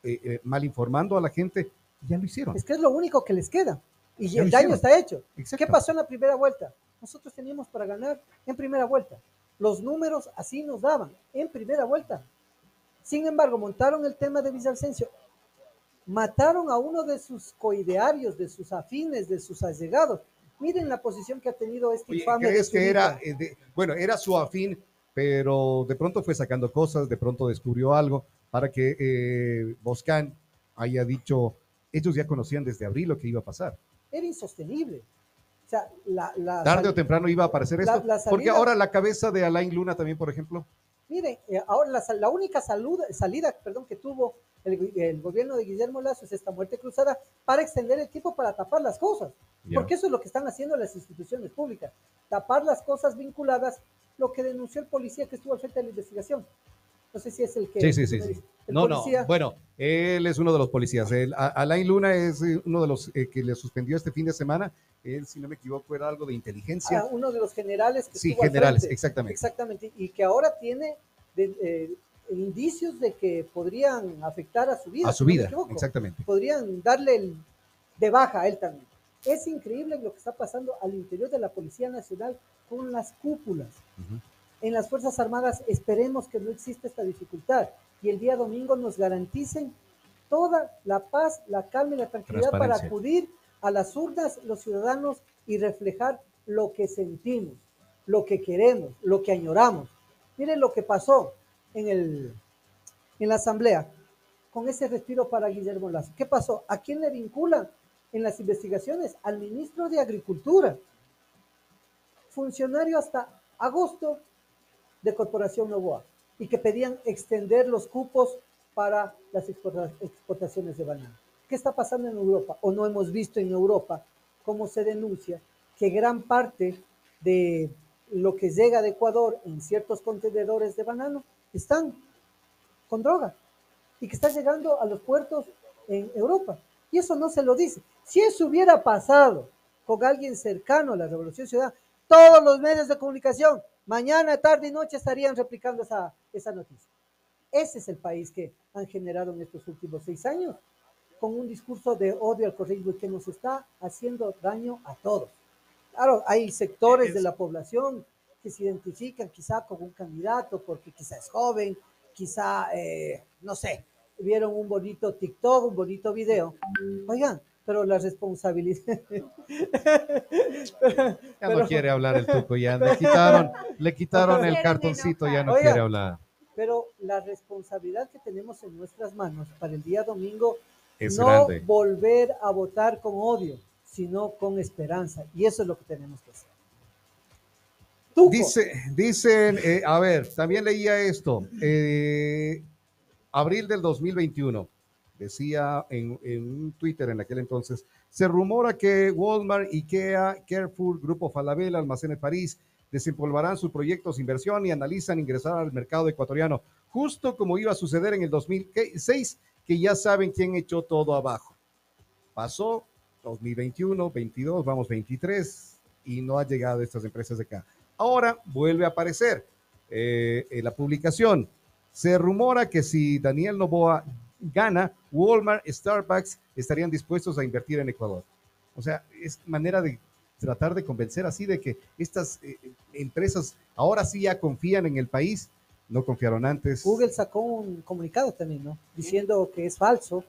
Speaker 3: eh, eh, mal informando a la gente, ya lo hicieron.
Speaker 7: Es que es lo único que les queda. Y
Speaker 3: Ya
Speaker 7: el daño está hecho.
Speaker 3: Exacto.
Speaker 7: ¿Qué pasó en la primera vuelta? Nosotros teníamos para ganar en primera vuelta. Los números así nos daban en primera vuelta. Sin embargo, montaron el tema de Villavicencio. Mataron a uno de sus coidearios, de sus afines, de sus allegados. Miren la posición que ha tenido este
Speaker 3: Oye,
Speaker 7: infame.
Speaker 3: ¿crees que era, eh, de- bueno, era su afín, pero de pronto fue sacando cosas, de pronto descubrió algo para que eh, Boscan haya dicho, ellos ya conocían desde abril lo que iba a pasar.
Speaker 7: Era insostenible. O sea, la, la
Speaker 3: Tarde o temprano iba a aparecer esto,
Speaker 7: la
Speaker 3: porque
Speaker 7: salida-
Speaker 3: ahora la cabeza de Alain Luna también, por ejemplo,
Speaker 7: Miren, eh, ahora la, la única salud, salida perdón, que tuvo el, gobierno de Guillermo Lazo es esta muerte cruzada para extender el tiempo para tapar las cosas. Porque eso es lo que están haciendo las instituciones públicas. Tapar las cosas vinculadas, lo que denunció el policía que estuvo al frente de la investigación. No sé si es el que...
Speaker 3: Sí, sí, sí, sí.
Speaker 7: El
Speaker 3: No,
Speaker 7: policía,
Speaker 3: no, bueno, él es uno de los policías. El- Alain Luna es uno de los eh, que le suspendió este fin de semana. Él, si no me equivoco, era algo de inteligencia.
Speaker 7: ah, uno de los generales que
Speaker 3: Sí, generales, exactamente.
Speaker 7: Exactamente. Y que ahora tiene de- eh, indicios de que podrían afectar a su vida.
Speaker 3: A su
Speaker 7: no
Speaker 3: vida, exactamente.
Speaker 7: podrían darle el de baja a él también. Es increíble lo que está pasando al interior de la Policía Nacional con las cúpulas. En las Fuerzas Armadas esperemos que no exista esta dificultad y el día domingo nos garanticen toda la paz, la calma y la tranquilidad para acudir a las urnas los ciudadanos y reflejar lo que sentimos, lo que queremos, lo que añoramos. Miren lo que pasó en, el, en la asamblea con ese respiro para Guillermo Lazo. ¿Qué pasó? ¿A quién le vinculan en las investigaciones? Al ministro de Agricultura, funcionario hasta agosto de Corporación Novoa y que pedían extender los cupos para las exporta- exportaciones de banano. ¿Qué está pasando en Europa? ¿O no hemos visto en Europa cómo se denuncia que gran parte de lo que llega de Ecuador en ciertos contenedores de banano están con droga y que está llegando a los puertos en Europa? Y eso no se lo dice. Si eso hubiera pasado con alguien cercano a la Revolución Ciudadana, todos los medios de comunicación, mañana, tarde y noche, estarían replicando esa, esa noticia. Ese es el país que han generado en estos últimos seis años, con un discurso de odio al correísmo que nos está haciendo daño a todos. Claro, hay sectores de la población que se identifican quizá con un candidato porque quizá es joven, quizá, eh, no sé, vieron un bonito TikTok, un bonito video. Oigan, pero la responsabilidad...
Speaker 3: Ya
Speaker 7: Pero-
Speaker 3: no quiere hablar el tuco, ya le quitaron, le quitaron el cartoncito, ya no
Speaker 7: Oiga.
Speaker 3: quiere hablar.
Speaker 7: pero la responsabilidad que tenemos en nuestras manos para el día domingo
Speaker 3: Es
Speaker 7: no
Speaker 3: grande.
Speaker 7: volver a votar con odio, sino con esperanza. Y eso es lo que tenemos que hacer. Tuco,
Speaker 3: Dice, dicen, eh, a ver, también leía esto, eh, abril del 2021, decía en, Twitter en aquel entonces, se rumora que Walmart, Ikea, Carrefour, Grupo Falabella, Almacenes París, desempolvarán sus proyectos de inversión y analizan ingresar al mercado ecuatoriano, justo como iba a suceder en el 2006, que ya saben quién echó todo abajo. Pasó 2021, 22, vamos 23 y no ha llegado estas empresas de acá. Ahora vuelve a aparecer eh, en la publicación. Se rumora que si Daniel Novoa gana, Walmart, Starbucks estarían dispuestos a invertir en Ecuador. O sea, es manera de tratar de convencer así de que estas eh, empresas ahora sí ya confían en el país, no confiaron antes.
Speaker 7: Google sacó un comunicado también, ¿no? Diciendo que es falso,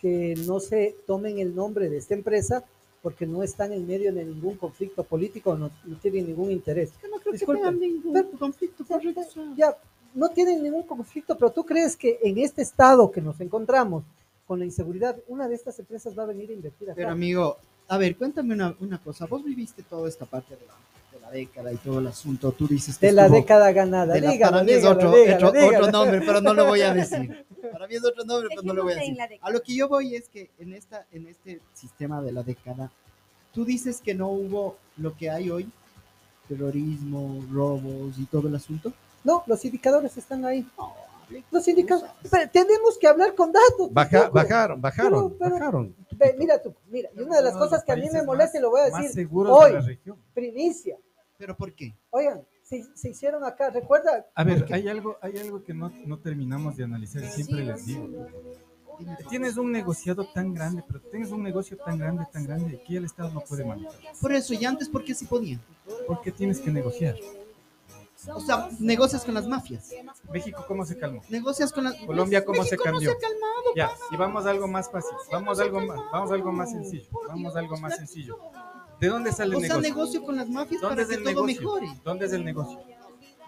Speaker 7: que no se tomen el nombre de esta empresa porque no están en medio de ningún conflicto político, no, no tienen ningún interés.
Speaker 4: Yo no creo
Speaker 7: Disculpe.
Speaker 4: que tengan ningún
Speaker 7: Pero-
Speaker 4: conflicto correcto.
Speaker 7: ya, no tienen ningún conflicto, pero tú crees que en este estado que nos encontramos con la inseguridad, una de estas empresas va a venir a invertir acá.
Speaker 4: Pero amigo, a ver, cuéntame una, una cosa. Vos viviste toda esta parte de la, de la década y todo el asunto. Tú dices que
Speaker 7: de la
Speaker 4: estuvo-
Speaker 7: década ganada.
Speaker 4: de la-
Speaker 7: dígalo,
Speaker 4: para mí es otro,
Speaker 7: dígalo,
Speaker 4: otro-
Speaker 7: dígalo.
Speaker 4: otro nombre, pero no lo voy a decir. Para mí es otro nombre, pero no lo voy a decir. A lo que yo voy es que en, esta, en este sistema de la década, tú dices que no hubo lo que hay hoy, terrorismo, robos y todo el asunto.
Speaker 7: No, los indicadores están ahí. Los indicadores. Pero tenemos que hablar con datos.
Speaker 3: Baja- bajaron, bajaron,
Speaker 7: Pero- pero-
Speaker 3: bajaron.
Speaker 7: Ve, mira tú, mira, y una de las cosas que a mí me molesta y lo voy a decir hoy,
Speaker 8: de la región.
Speaker 7: primicia.
Speaker 4: ¿Pero por qué?
Speaker 7: Oigan, se, se hicieron acá, recuerda,
Speaker 8: A ver, hay algo, hay algo que no, no terminamos de analizar y siempre les digo. Tienes un negociado tan grande, pero tienes un negocio tan grande, tan grande, que el Estado no puede manejar.
Speaker 4: Por eso, y antes, ¿por qué sí podían?
Speaker 8: ¿Por qué tienes que negociar?
Speaker 4: O sea, negocias con las mafias.
Speaker 8: México, ¿cómo se calmó?
Speaker 4: Negocias con las...
Speaker 8: Colombia, ¿cómo se
Speaker 4: no
Speaker 8: cambió?
Speaker 4: se ha calmado.
Speaker 8: Ya, y vamos a algo más fácil, vamos a algo más, vamos a algo más sencillo, vamos a algo más sencillo. ¿De dónde sale el
Speaker 4: O sea,
Speaker 8: negocio?
Speaker 4: negocio con las mafias
Speaker 8: ¿Dónde
Speaker 4: para
Speaker 8: es
Speaker 4: que
Speaker 8: el
Speaker 4: todo
Speaker 8: negocio?
Speaker 4: mejore.
Speaker 8: ¿Dónde es el negocio?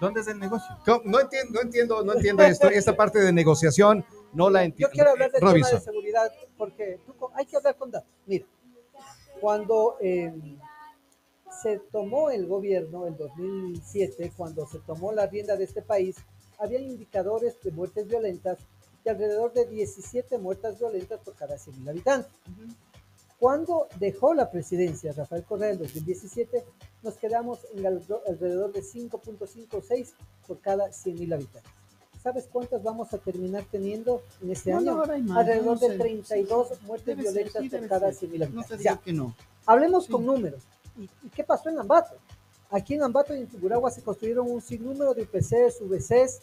Speaker 8: ¿Dónde es el negocio?
Speaker 3: No entiendo, no entiendo, no entiendo esto. Esta parte de negociación no la
Speaker 7: yo
Speaker 3: entiendo.
Speaker 7: quiero hablar del tema de seguridad, porque Tuco, hay que hablar con datos. Mira, cuando eh, se tomó el gobierno en 2007, cuando se tomó la rienda de este país, había indicadores de muertes violentas de alrededor de 17 muertas violentas por cada 100.000 habitantes. Cuando dejó la presidencia Rafael Correa en 2017, nos quedamos en al- alrededor de 5.56 por cada 100.000 habitantes. ¿Sabes cuántas vamos a terminar teniendo en este
Speaker 4: No, no,
Speaker 7: año?
Speaker 4: hay más,
Speaker 7: alrededor
Speaker 4: no sé.
Speaker 7: de 32 muertes
Speaker 4: Debe ser,
Speaker 7: violentas
Speaker 4: sí,
Speaker 7: por cada
Speaker 4: ser.
Speaker 7: 100.000
Speaker 4: No
Speaker 7: habitantes.
Speaker 4: te
Speaker 7: Ya,
Speaker 4: digo que no.
Speaker 7: hablemos
Speaker 4: Sí.
Speaker 7: con números. ¿Y, y qué pasó en Ambato? Aquí en Ambato y en Tungurahua se construyeron un sinnúmero de UPCs, VCs,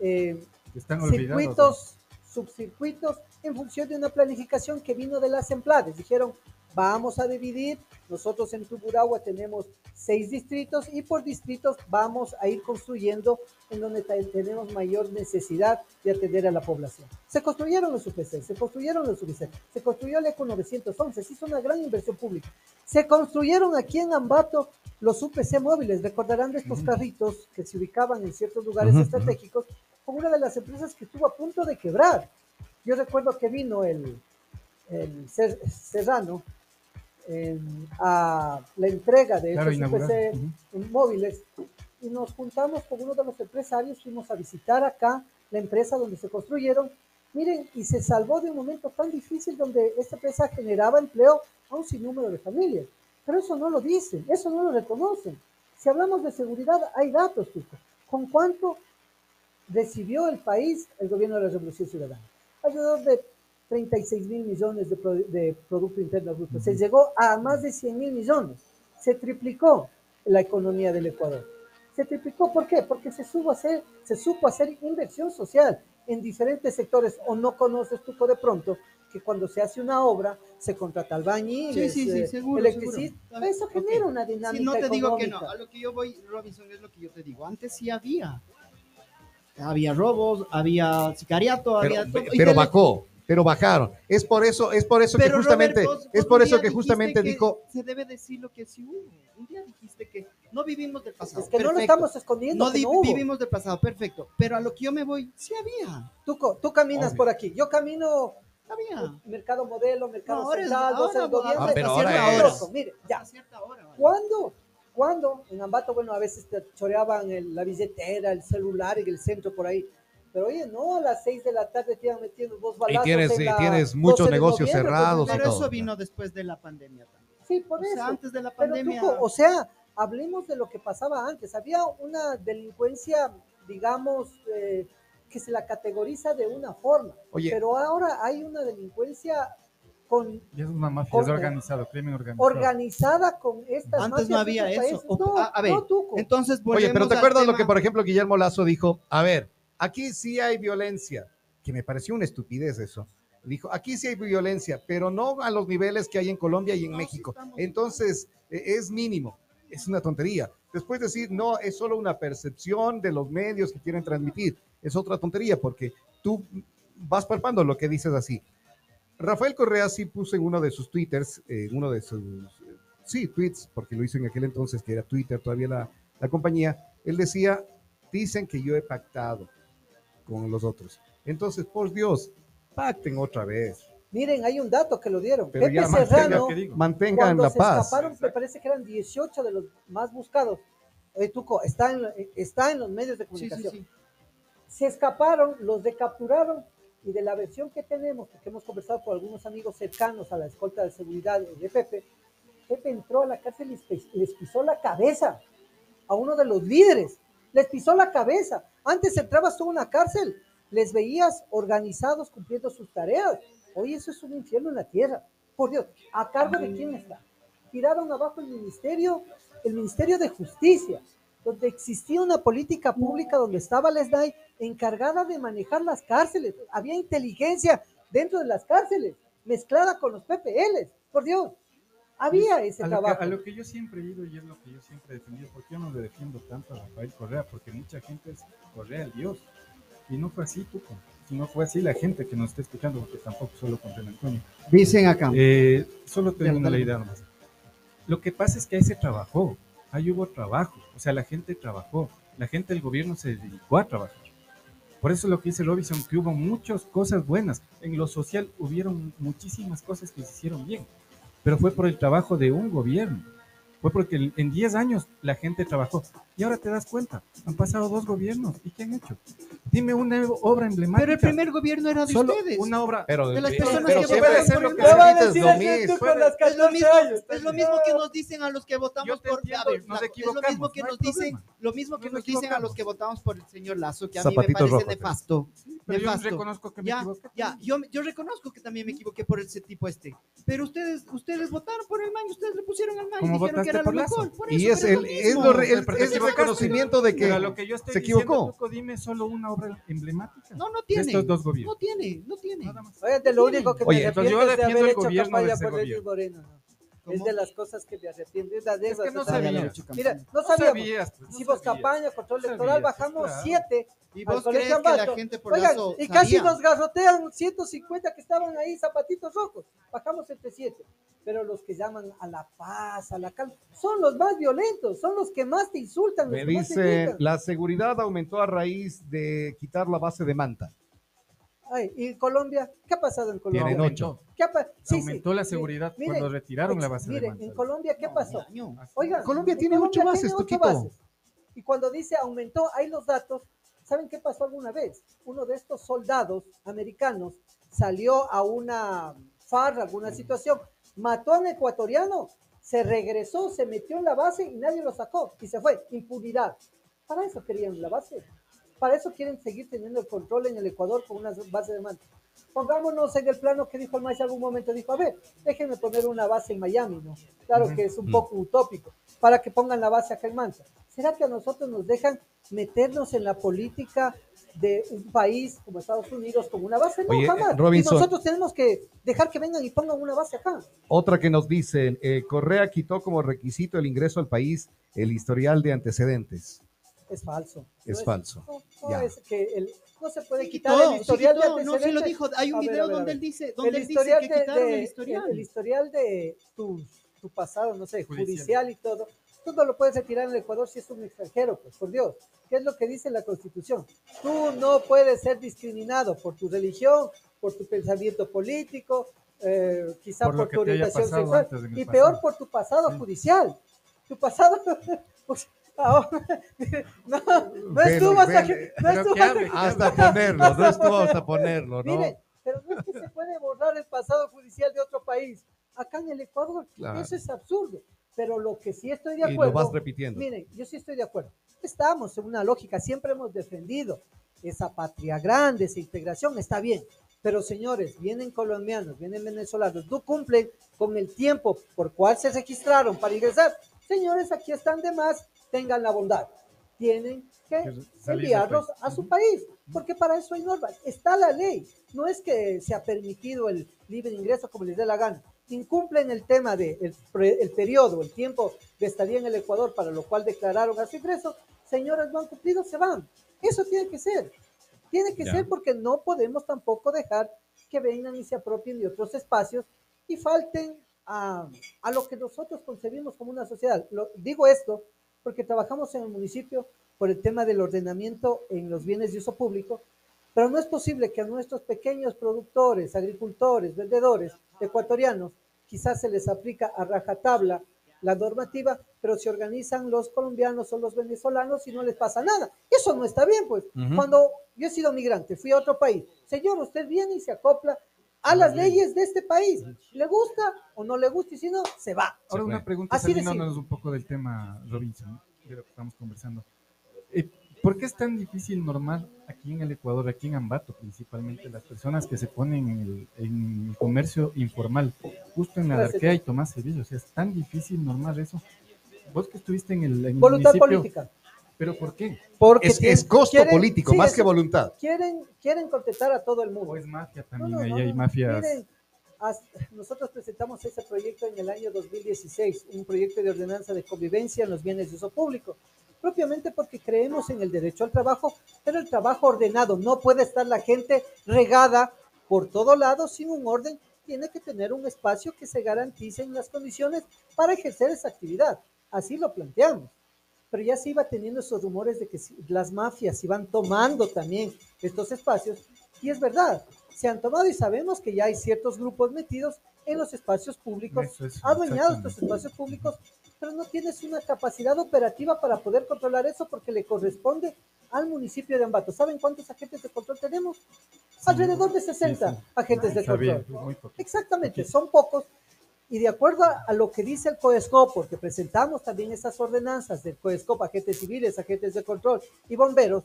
Speaker 7: eh,
Speaker 8: Están
Speaker 7: circuitos, subcircuitos, en función de una planificación que vino de las emplades. Dijeron, vamos a dividir. Nosotros en Tuburagua tenemos seis distritos y por distritos vamos a ir construyendo en donde te- tenemos mayor necesidad de atender a la población. Se construyeron los UPC, se construyeron los UPC, se construyó el ECO 911, se hizo una gran inversión pública. Se construyeron aquí en Ambato los UPC móviles, recordarán de estos carritos que se ubicaban en ciertos lugares
Speaker 3: Ujú,
Speaker 7: estratégicos, con una de las empresas que estuvo a punto de quebrar. Yo recuerdo que vino el, el Serrano en- a la entrega de
Speaker 8: Claro,
Speaker 7: estos
Speaker 8: inaugurar.
Speaker 7: UPC
Speaker 8: Ujú.
Speaker 7: móviles y nos juntamos con uno de los empresarios, fuimos a visitar acá la empresa donde se construyeron. Miren, y se salvó de un momento tan difícil donde esta empresa generaba empleo a un sinnúmero de familias. Pero eso no lo dicen, eso no lo reconocen. Si hablamos de seguridad, hay datos, Tuco. ¿Con cuánto recibió el país el gobierno de la Revolución Ciudadana? Alrededor de 36 mil millones de, pro- de Producto Interno Bruto. Se llegó a más de 100 mil millones. Se triplicó la economía del Ecuador. Se triplicó, ¿por qué? Porque se, supo hacer, se supo hacer inversión social en diferentes sectores. O no conoces tú de pronto que cuando se hace una obra se contrata albañiles,
Speaker 4: Sí, sí, sí,
Speaker 7: eh,
Speaker 4: seguro,
Speaker 7: electricistas.
Speaker 4: seguro.
Speaker 7: Eso genera una dinámica
Speaker 4: Sí, no te digo que no. A lo que yo voy, Robinson, es lo que yo te digo. Antes sí había. Había robos, había sicariato,
Speaker 3: Pero,
Speaker 4: había todo.
Speaker 3: Pero bajó, pero bajaron. Es por eso, es por eso que
Speaker 4: Pero,
Speaker 3: justamente,
Speaker 4: Robert, vos-
Speaker 3: es por eso que justamente
Speaker 4: que
Speaker 3: dijo,
Speaker 4: Se debe decir lo que sí hubo. Un día dijiste que no vivimos del pasado.
Speaker 7: Es que no lo
Speaker 4: perfecto.
Speaker 7: estamos escondiendo,
Speaker 4: No
Speaker 7: que no
Speaker 4: vivimos del pasado, perfecto. Pero a lo que yo me voy, sí había.
Speaker 7: Tú, tú caminas
Speaker 4: Obvio.
Speaker 7: por aquí, yo camino
Speaker 4: Había.
Speaker 7: mercado modelo, mercado
Speaker 4: No, ahora
Speaker 7: central,
Speaker 4: ahora,
Speaker 7: el gobierno
Speaker 3: Ah, pero
Speaker 7: está
Speaker 3: ahora es-.
Speaker 7: Mire, ya.
Speaker 4: A cierta hora. vale.
Speaker 7: ¿Cuándo? ¿Cuándo? En Ambato, bueno, a veces te choreaban el- la billetera, el celular en el centro por ahí. Pero oye, no, a las 6 de la tarde te iban metiendo dos balazos
Speaker 3: tienes-
Speaker 7: en
Speaker 3: y
Speaker 7: la
Speaker 3: tienes muchos
Speaker 7: 12 de
Speaker 3: negocios
Speaker 7: pues,
Speaker 3: cerrados y
Speaker 4: Pero
Speaker 3: todo.
Speaker 4: eso vino después de la pandemia también.
Speaker 7: Sí, por
Speaker 4: O sea,
Speaker 7: eso.
Speaker 4: antes de la
Speaker 7: Pero,
Speaker 4: pandemia.
Speaker 7: Tuco, o sea, hablemos de lo que pasaba antes. Había una delincuencia, digamos, eh, que se la categoriza de una forma.
Speaker 3: Oye.
Speaker 7: Pero ahora hay una delincuencia con
Speaker 8: Y es una mafia, es organizado, crimen organizado.
Speaker 7: organizada con estas
Speaker 4: Antes no había eso.
Speaker 7: No,
Speaker 4: a, a ver,
Speaker 7: no,
Speaker 4: entonces
Speaker 3: oye, pero ¿te acuerdas lo que, por ejemplo, Guillermo Lazo dijo? A ver, aquí sí hay violencia, que me pareció una estupidez eso. Dijo, aquí sí hay violencia, pero no a los niveles que hay en Colombia y en
Speaker 4: No,
Speaker 3: México. Entonces, eh, es mínimo, es una tontería. Después decir, no, es solo una percepción de los medios que quieren transmitir. Es otra tontería, porque tú vas palpando lo que dices así. Rafael Correa sí puso en uno de sus twitters, eh, uno de sus, eh, sí, tweets, porque lo hizo en aquel entonces, que era Twitter todavía la, la compañía, él decía, dicen que yo he pactado con los otros. Entonces, por Dios, pacten otra vez.
Speaker 7: Miren, hay un dato que lo dieron.
Speaker 3: Pero
Speaker 7: Pepe
Speaker 3: ya
Speaker 7: Serrano,
Speaker 8: ¿qué digo?
Speaker 3: Mantengan
Speaker 7: cuando
Speaker 3: la
Speaker 7: se
Speaker 3: paz.
Speaker 7: escaparon, me parece que eran 18 de los más buscados. Oye, Tuco, está en, está en los medios de
Speaker 4: Sí, sí,
Speaker 7: comunicación.
Speaker 4: sí.
Speaker 7: Se escaparon, los recapturaron y de la versión que tenemos, porque hemos conversado con algunos amigos cercanos a la escolta de seguridad de Pepe, Pepe entró a la cárcel y les pisó la cabeza a uno de los líderes. Les pisó la cabeza. Antes entrabas tú una cárcel, les veías organizados cumpliendo sus tareas. Hoy eso es un infierno en la tierra. Por Dios, ¿a cargo de quién está? Tiraron abajo el ministerio, el Ministerio de Justicia, donde existía una política pública donde estaba la SNAI encargada de manejar las cárceles. Había inteligencia dentro de las cárceles, mezclada con los PPLs. Por Dios, había ese
Speaker 8: a lo, que,
Speaker 7: trabajo.
Speaker 8: a lo que yo siempre he ido y es lo que yo siempre he defendido, porque yo no le defiendo tanto a Rafael Correa, porque mucha gente es Correa el Dios. Y no fue así, Tuco. Si no fue así, la gente que nos está escuchando, porque tampoco solo con Don Antonio.
Speaker 4: Dicen acá.
Speaker 8: Eh, solo termino la idea nomás. Lo que pasa es que ahí se trabajó, ahí hubo trabajo, o sea, la gente trabajó, la gente del gobierno se dedicó a trabajar. Por eso lo que dice Robinson, que hubo muchas cosas buenas. En lo social hubieron muchísimas cosas que se hicieron bien, pero fue por el trabajo de un gobierno. Fue porque en 10 años la gente trabajó. Y ahora te das cuenta, han pasado dos gobiernos. ¿Y qué han hecho? Dime una obra emblemática.
Speaker 4: Pero el primer gobierno era de
Speaker 8: Solo
Speaker 4: ustedes.
Speaker 8: una obra.
Speaker 3: Pero,
Speaker 4: de las
Speaker 3: pero-
Speaker 4: personas
Speaker 3: pero
Speaker 4: que
Speaker 3: siempre
Speaker 4: votaron por el
Speaker 3: que se
Speaker 7: va a
Speaker 3: es
Speaker 7: decir que
Speaker 3: mismo.
Speaker 7: con las
Speaker 4: Es lo
Speaker 7: 14
Speaker 4: mismo,
Speaker 7: años.
Speaker 4: es lo mismo que nos dicen a los que votamos
Speaker 8: Yo
Speaker 4: por
Speaker 8: entiendo,
Speaker 4: a ver,
Speaker 8: nos
Speaker 4: la- es lo mismo que
Speaker 8: no
Speaker 4: nos dicen,
Speaker 8: problema.
Speaker 4: lo mismo que
Speaker 8: Nos
Speaker 4: nos dicen a los que votamos por el señor Lazo, que a mí me parece
Speaker 3: rojos,
Speaker 4: nefasto.
Speaker 8: Pero yo
Speaker 4: nefasto.
Speaker 8: reconozco que me
Speaker 4: ya,
Speaker 8: equivoqué.
Speaker 4: ya, yo, yo reconozco que también me equivoqué por ese tipo este. Pero ustedes, ustedes votaron por el man ustedes le pusieron al man y dijeron que era lo mejor. Por
Speaker 3: Y
Speaker 4: eso,
Speaker 3: es
Speaker 4: pero
Speaker 3: el, reconocimiento de que
Speaker 8: Pero a lo que yo estoy
Speaker 3: se
Speaker 8: diciendo,
Speaker 3: equivocó.
Speaker 8: Tuco, dime solo una obra emblemática.
Speaker 4: No, no
Speaker 8: de
Speaker 4: tiene.
Speaker 8: estos dos gobiernos.
Speaker 4: No tiene, no tiene.
Speaker 7: Oye, de lo único que
Speaker 3: Oye,
Speaker 7: me
Speaker 8: yo
Speaker 7: es de
Speaker 8: defiendo
Speaker 7: haber
Speaker 8: el
Speaker 7: hecho
Speaker 8: gobierno de
Speaker 7: campaña
Speaker 8: ese
Speaker 7: por Lenis
Speaker 8: gobierno.
Speaker 7: Moreno. Es de las cosas que me arrepiento. Es, la de
Speaker 8: Es que
Speaker 7: esas,
Speaker 8: no sabías.
Speaker 7: Mira, no
Speaker 8: No
Speaker 7: sabíamos.
Speaker 8: sabías, pues, no
Speaker 7: Hicimos
Speaker 8: sabías.
Speaker 7: campaña, control
Speaker 8: No
Speaker 7: electoral,
Speaker 8: sabías,
Speaker 7: bajamos
Speaker 8: claro.
Speaker 7: siete.
Speaker 4: ¿Y vos crees que la gente por
Speaker 7: Oigan,
Speaker 4: lazo
Speaker 7: y casi
Speaker 4: sabía?
Speaker 7: nos garrotean 150 que estaban ahí, zapatitos rojos. Bajamos entre siete. Pero los que llaman a la paz, a la calma, son los más violentos, son los que más te insultan. los
Speaker 3: Me
Speaker 7: te
Speaker 3: dice,
Speaker 7: gritan.
Speaker 3: la seguridad aumentó a raíz de quitar la base de Manta.
Speaker 7: Ay, ¿Y Colombia? ¿Qué ha pasado en Colombia?
Speaker 3: Tienen ocho.
Speaker 7: ¿Qué ha sí, sí.
Speaker 8: Aumentó la
Speaker 7: Mi-
Speaker 8: seguridad
Speaker 7: mire,
Speaker 8: cuando retiraron la base
Speaker 7: mire,
Speaker 8: de
Speaker 7: en Colombia, ¿qué pasó?
Speaker 4: Año.
Speaker 7: Oigan,
Speaker 3: Colombia
Speaker 7: en
Speaker 3: tiene ocho
Speaker 7: Colombia
Speaker 3: bases,
Speaker 7: tiene ocho bases. Y cuando dice aumentó, hay los datos. ¿Saben qué pasó alguna vez? Uno de estos soldados americanos salió a una farra, alguna situación, mató a un ecuatoriano, se regresó, se metió en la base y nadie lo sacó y se fue. Impunidad. Para eso querían la base. Para eso quieren seguir teniendo el control en el Ecuador con una base de mando. Pongámonos en el plano que dijo el maíz algún momento, dijo, a ver, déjenme poner una base en Miami, ¿no? Claro que es un poco utópico, para que pongan la base acá en Manta. ¿Será que a nosotros nos dejan meternos en la política de un país como Estados Unidos con una base? No,
Speaker 3: Oye,
Speaker 7: jamás.
Speaker 3: Robinson.
Speaker 7: Y nosotros tenemos que dejar que vengan y pongan una base acá.
Speaker 3: Otra que nos dicen, eh, Correa quitó como requisito el ingreso al país el historial de antecedentes.
Speaker 7: Es falso.
Speaker 3: Es
Speaker 7: No
Speaker 3: falso.
Speaker 7: No, no
Speaker 3: Ya.
Speaker 7: es que el- no se puede
Speaker 4: Sí
Speaker 7: quitar el
Speaker 4: sí
Speaker 7: historial de
Speaker 4: no, sí lo dijo. Hay un
Speaker 7: ver,
Speaker 4: video
Speaker 7: ver,
Speaker 4: donde él dice, donde él dice que
Speaker 7: de-
Speaker 4: quitaron
Speaker 7: de-
Speaker 4: el historial.
Speaker 7: El, historial de tu, tu pasado, no sé,
Speaker 8: Judicial.
Speaker 7: judicial. y todo, tú no lo puedes retirar en el Ecuador si es un extranjero, pues por Dios. ¿Qué es lo que dice la Constitución? Tú no puedes ser discriminado por tu religión, por tu pensamiento político, eh, quizá
Speaker 8: Por
Speaker 7: tu orientación sexual y
Speaker 8: pasado.
Speaker 7: peor por tu pasado
Speaker 8: Sí.
Speaker 7: judicial. Tu pasado... pues, ahora- no, no estuvo hasta que... No
Speaker 8: Pero
Speaker 7: estuvo hasta que-
Speaker 3: Hasta ponerlo, no estuvo hasta ponerlo, ¿no?
Speaker 7: Miren, pero no es que se puede borrar el pasado judicial de otro país. Acá en el Ecuador,
Speaker 3: Claro.
Speaker 7: eso es absurdo. Pero lo que sí estoy de
Speaker 3: Y lo
Speaker 7: acuerdo.
Speaker 3: vas repitiendo.
Speaker 7: Miren, yo sí estoy de acuerdo. Estamos en una lógica, siempre hemos defendido esa patria grande, esa integración, está bien. Pero señores, vienen colombianos, vienen venezolanos, no cumplen con el tiempo por cual se registraron para ingresar. Señores, aquí están de más, tengan la bondad. Tienen que
Speaker 8: del
Speaker 7: enviarlos a su país, porque para eso hay normas. Está la ley. No es que se ha permitido el libre ingreso como les dé la gana. Incumplen el tema de el, periodo, el tiempo de estadía en el Ecuador, para lo cual declararon a su ingreso. Señores, no han cumplido, se van. Eso tiene que ser. Tiene que
Speaker 8: Ya.
Speaker 7: ser porque no podemos tampoco dejar que vengan y se apropien de otros espacios y falten a, a lo que nosotros concebimos como una sociedad. Lo, digo esto porque trabajamos en el municipio por el tema del ordenamiento en los bienes de uso público, pero no es posible que a nuestros pequeños productores, agricultores, vendedores ecuatorianos, quizás se les aplica a rajatabla la normativa, pero se organizan los colombianos o los venezolanos y no les pasa nada. Eso no está bien, pues.
Speaker 3: Ujú.
Speaker 7: Cuando yo he sido migrante, fui a otro país, señor, usted viene y se acopla a las leyes de este país. ¿Le gusta o no le gusta? Y si no, se va.
Speaker 8: Ahora una pregunta
Speaker 7: Así de
Speaker 8: saliéndonos un poco del tema, Robinson, de lo que estamos conversando. Eh, ¿Por qué es tan difícil normar aquí en el Ecuador, aquí en Ambato principalmente, las personas que se ponen en el, en el comercio informal, justo en. Adarquea y Tomás Sevilla? O sea, es tan difícil normar eso. Vos que estuviste en el, en el
Speaker 7: Voluntad
Speaker 8: municipio,
Speaker 7: política.
Speaker 8: ¿Pero por qué?
Speaker 7: Porque
Speaker 3: Es,
Speaker 7: tienen-
Speaker 3: es costo
Speaker 7: quieren-
Speaker 3: político,
Speaker 7: sí,
Speaker 3: más
Speaker 7: es-
Speaker 3: que voluntad.
Speaker 7: Quieren, quieren contentar a todo el mundo.
Speaker 8: ¿O es mafia
Speaker 7: No,
Speaker 8: también?
Speaker 7: no,
Speaker 8: ahí
Speaker 7: no,
Speaker 8: hay
Speaker 7: no.
Speaker 8: mafias.
Speaker 7: Miren, nosotros presentamos ese proyecto en el año 2016, un proyecto de ordenanza de convivencia en los bienes de uso público, propiamente porque creemos en el derecho al trabajo, pero el trabajo ordenado, no puede estar la gente regada por todo lado sin un orden, tiene que tener un espacio que se garanticen las condiciones para ejercer esa actividad. Así lo planteamos pero ya se iba teniendo esos rumores de que las mafias iban tomando también estos espacios, y es verdad, se han tomado y sabemos que ya hay ciertos grupos metidos en los espacios públicos,
Speaker 8: es,
Speaker 7: adueñados estos
Speaker 8: exactamente.
Speaker 7: espacios públicos, pero no tienes una capacidad operativa para poder controlar eso porque le corresponde al municipio de Ambato. ¿Saben cuántos agentes de control tenemos? Alrededor de 60
Speaker 8: sí.
Speaker 7: agentes de control.
Speaker 8: poco.
Speaker 7: Exactamente, son pocos. Y de acuerdo a, lo que dice el COESCOP, porque presentamos también esas ordenanzas del COESCOP, agentes civiles, agentes de control y bomberos,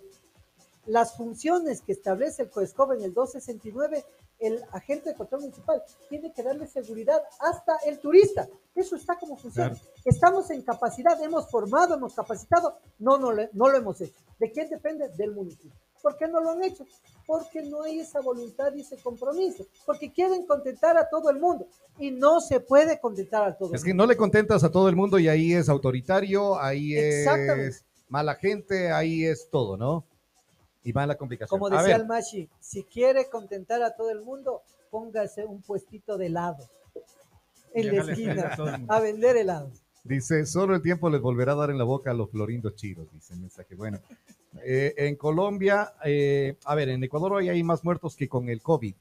Speaker 7: las funciones que establece el COESCOB en el 269, el agente de control municipal tiene que darle seguridad hasta el turista. Eso está como funciona. Estamos en capacidad, hemos formado, hemos capacitado, no, no, no lo hemos hecho. ¿De quién depende? Del municipio. ¿Por qué no lo han hecho? Porque no hay esa voluntad y ese compromiso. Porque quieren contentar a todo el mundo. Y no se puede contentar a todo
Speaker 3: Es
Speaker 7: el
Speaker 3: que
Speaker 7: mundo.
Speaker 3: no le contentas a todo el mundo y ahí es autoritario, ahí es mala gente, ahí es todo, ¿no? Y va la complicación.
Speaker 7: Como decía el Mashi, si quiere contentar a todo el mundo, póngase un puestito de helado en la esquina
Speaker 8: a
Speaker 7: vender helados.
Speaker 3: dice, solo el tiempo les volverá a dar en la boca a los florindos chiros, dice el mensaje. Bueno, eh, en Colombia, eh, a ver, en Ecuador hoy hay más muertos que con el COVID.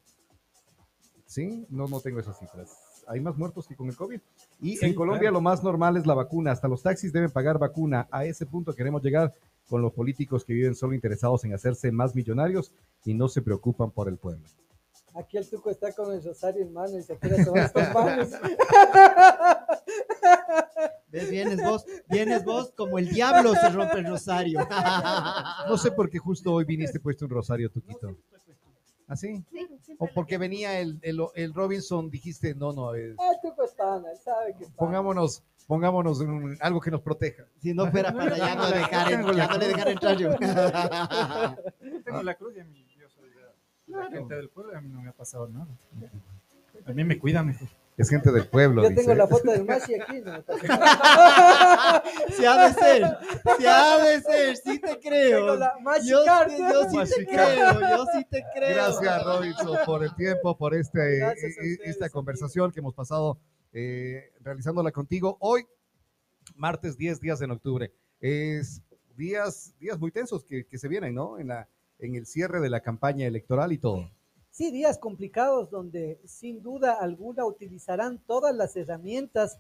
Speaker 3: ¿Sí? No, no tengo esas cifras. Hay más muertos que con el COVID. Y
Speaker 8: Sí,
Speaker 3: en Colombia
Speaker 8: claro.
Speaker 3: lo más normal es la vacuna. Hasta los taxis deben pagar vacuna. A ese punto queremos llegar con los políticos que viven solo interesados en hacerse más millonarios y no se preocupan por el pueblo.
Speaker 7: Aquí el tuco está con el rosario en mano y se quiere tomar estos manos.
Speaker 4: ¿Ves? Vienes vos, vienes vos como el diablo se rompe el rosario.
Speaker 3: No sé por qué justo hoy viniste puesto un rosario, Tuquito. ¿Así? O porque venía el, el, el Robinson, dijiste, no, no, eh,
Speaker 7: El tuco es pana, él sabe que es
Speaker 3: pongámonos, pongámonos en algo que nos proteja.
Speaker 4: Si no fuera para ya no, dejar, ya no le dejar entrar yo.
Speaker 8: Yo tengo la cruz y a la gente del pueblo a mí no me ha pasado nada. A mí me cuidan, mejor.
Speaker 3: Es gente del pueblo.
Speaker 7: Yo
Speaker 3: dice.
Speaker 7: tengo la foto del Mashi aquí. ¿no?
Speaker 4: Si ha de ser, si ha de ser, sí te creo. Yo, sí- yo sí te creo, yo sí te creo.
Speaker 3: Gracias, Robinson, por el tiempo, por este,
Speaker 7: a
Speaker 3: eh,
Speaker 7: ustedes,
Speaker 3: esta conversación que hemos pasado eh, realizándola contigo hoy, martes 10 días en octubre. Es días, días muy tensos que, que se vienen, ¿no? En, la, en el cierre de la campaña electoral y todo.
Speaker 7: Sí, días complicados donde sin duda alguna utilizarán todas las herramientas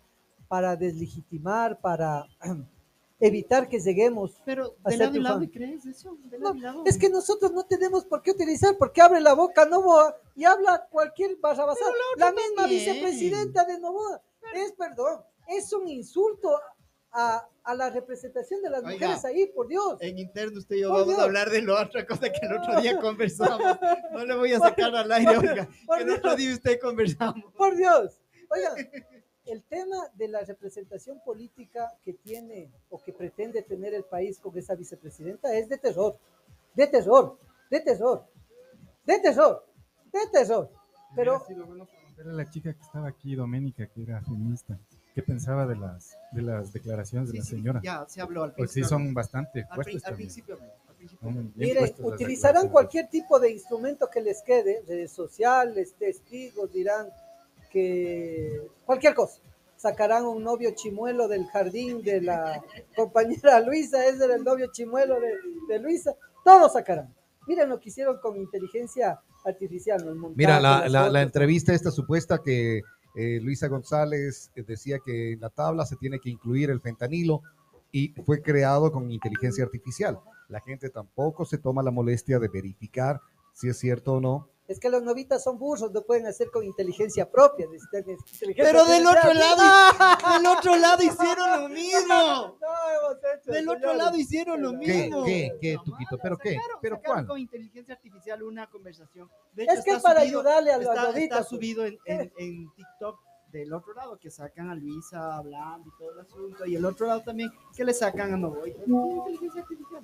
Speaker 7: para deslegitimar, para evitar que lleguemos.
Speaker 4: Pero
Speaker 7: a
Speaker 4: de lado y lado. ¿crees eso? De
Speaker 7: No,
Speaker 4: lado.
Speaker 7: es que nosotros no tenemos por qué utilizar, porque abre la boca Novoa y habla cualquier barrabasada. La misma
Speaker 4: también.
Speaker 7: vicepresidenta de Novoa. Es, perdón, es un insulto a, a la representación de las
Speaker 4: Oiga.
Speaker 7: mujeres ahí, por Dios.
Speaker 4: En interno usted y yo
Speaker 7: Por
Speaker 4: vamos
Speaker 7: Dios.
Speaker 4: a hablar de la otra cosa que el otro día conversamos. No le voy a sacar al aire, oiga.
Speaker 7: Por
Speaker 4: Que el otro día usted conversamos.
Speaker 7: Por Dios. Oigan, el tema de la representación política que tiene o que pretende tener el país con esa vicepresidenta es de terror, de terror, de terror, de terror, de terror. Pero
Speaker 8: Hubiera sido bueno preguntarle a la chica que estaba aquí, Doménica, que era feminista, ¿qué pensaba de las, de las declaraciones de la
Speaker 4: sí,
Speaker 8: señora?
Speaker 4: ya se habló al
Speaker 8: Pues sí,
Speaker 4: principio.
Speaker 8: son bastante
Speaker 4: Al, al
Speaker 8: también.
Speaker 4: principio, al principio.
Speaker 8: Las
Speaker 7: utilizarán cualquier tipo de instrumento que les quede, redes sociales, testigos, dirán que cualquier cosa. Sacarán un novio chimuelo del jardín de la compañera Luisa, ese era el novio chimuelo de, de Luisa, todo sacarán. Miren lo que hicieron con inteligencia artificial. ¿no? El montaje,
Speaker 3: Mira, la, la- la entrevista esta supuesta que eh, Luisa González eh, decía que en la tabla se tiene que incluir el fentanilo y fue creado con inteligencia artificial. La gente tampoco se toma la molestia de verificar si es cierto o no.
Speaker 7: Es que los novitas son burros, no pueden hacer con inteligencia propia. necesitan inteligencia
Speaker 4: Pero del otro lado, del otro lado hicieron lo mismo.
Speaker 7: No hemos hecho,
Speaker 4: Del otro
Speaker 7: señores.
Speaker 4: lado hicieron lo
Speaker 3: ¿Qué?
Speaker 4: mismo.
Speaker 3: ¿Qué? ¿Qué, Tuquito? ¿Pero qué?
Speaker 4: Sacaron-
Speaker 3: ¿Pero
Speaker 4: sacaron
Speaker 3: cuál?
Speaker 4: con inteligencia artificial una conversación. De hecho,
Speaker 7: Es que para
Speaker 4: subido-
Speaker 7: ayudarle a los
Speaker 4: está,
Speaker 7: novitas,
Speaker 4: está
Speaker 7: pues.
Speaker 4: subido en, en- en TikTok del otro lado, que sacan a Luisa hablando y todo el asunto. Y el otro lado también, que le sacan a Novoy.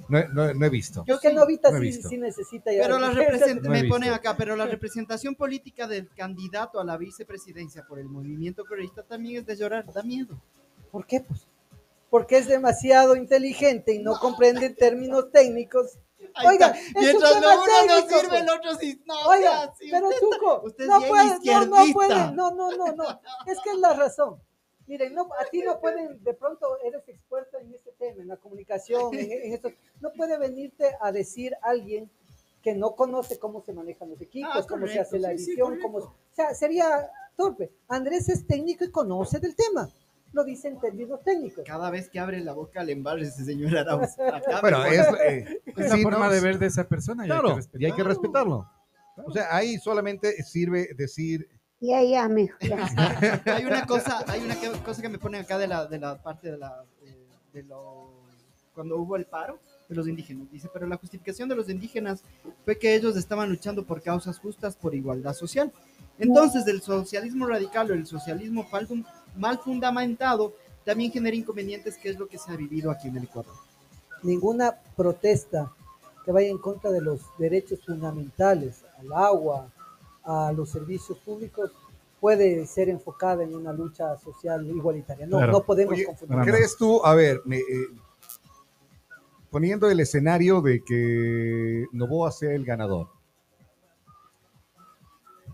Speaker 3: No, he- no he- no he visto.
Speaker 7: Yo que Novita
Speaker 3: no
Speaker 7: sí, sí necesita ya.
Speaker 4: Pero la represent- me ponen acá, pero la representación política del candidato a la vicepresidencia por el movimiento correísta también es de llorar, da miedo.
Speaker 7: ¿Por qué? Pues porque es demasiado inteligente y no comprende términos técnicos. Oiga,
Speaker 4: mientras lo uno no
Speaker 7: técnico,
Speaker 4: sirve, el
Speaker 7: pues.
Speaker 4: otro sí. No,
Speaker 7: Oiga,
Speaker 4: ya, sí,
Speaker 7: pero
Speaker 4: usted
Speaker 7: Tuco,
Speaker 4: está- usted
Speaker 7: no puede, no, no puede, no, no, no, no. Es que es la razón. Miren, no, a ti no pueden, de pronto eres experto en este tema, en la comunicación, en, en esto. No puede venirte a decir alguien que no conoce cómo se manejan los equipos,
Speaker 4: Ah,
Speaker 7: cómo se
Speaker 4: correcto,
Speaker 7: hace la
Speaker 4: sí, sí,
Speaker 7: edición, cómo,
Speaker 4: correcto.
Speaker 7: o sea, sería torpe. Andrés es técnico y conoce del tema. Lo dice en términos técnicos.
Speaker 4: Cada vez que abre la boca le embarra ese señor Arauz.
Speaker 3: Bueno, es,
Speaker 4: pone-
Speaker 3: eh,
Speaker 8: Es la
Speaker 3: sí,
Speaker 8: forma
Speaker 3: no,
Speaker 8: de ver de esa persona y hay que
Speaker 3: Claro,
Speaker 8: respetarlo.
Speaker 3: y hay que respetarlo. O sea, ahí solamente sirve decir,
Speaker 10: Ya, ya, mijo. ya.
Speaker 4: hay una cosa, hay una cosa que me ponen acá de la, de la parte de la, de, de lo, cuando hubo el paro, de los indígenas. Dice, pero la justificación de los indígenas fue que ellos estaban luchando por causas justas, por igualdad social. Entonces, el socialismo radical o el socialismo fal- mal fundamentado también genera inconvenientes, que es lo que se ha vivido aquí en el Ecuador.
Speaker 7: Ninguna protesta que vaya en contra de los derechos fundamentales, al agua, a los servicios públicos, puede ser enfocada en una lucha social igualitaria. No,
Speaker 3: Claro.
Speaker 7: no podemos
Speaker 3: Oye,
Speaker 7: confundir.
Speaker 3: ¿Crees tú, a ver, me, eh, poniendo el escenario de que Novoa sea el ganador,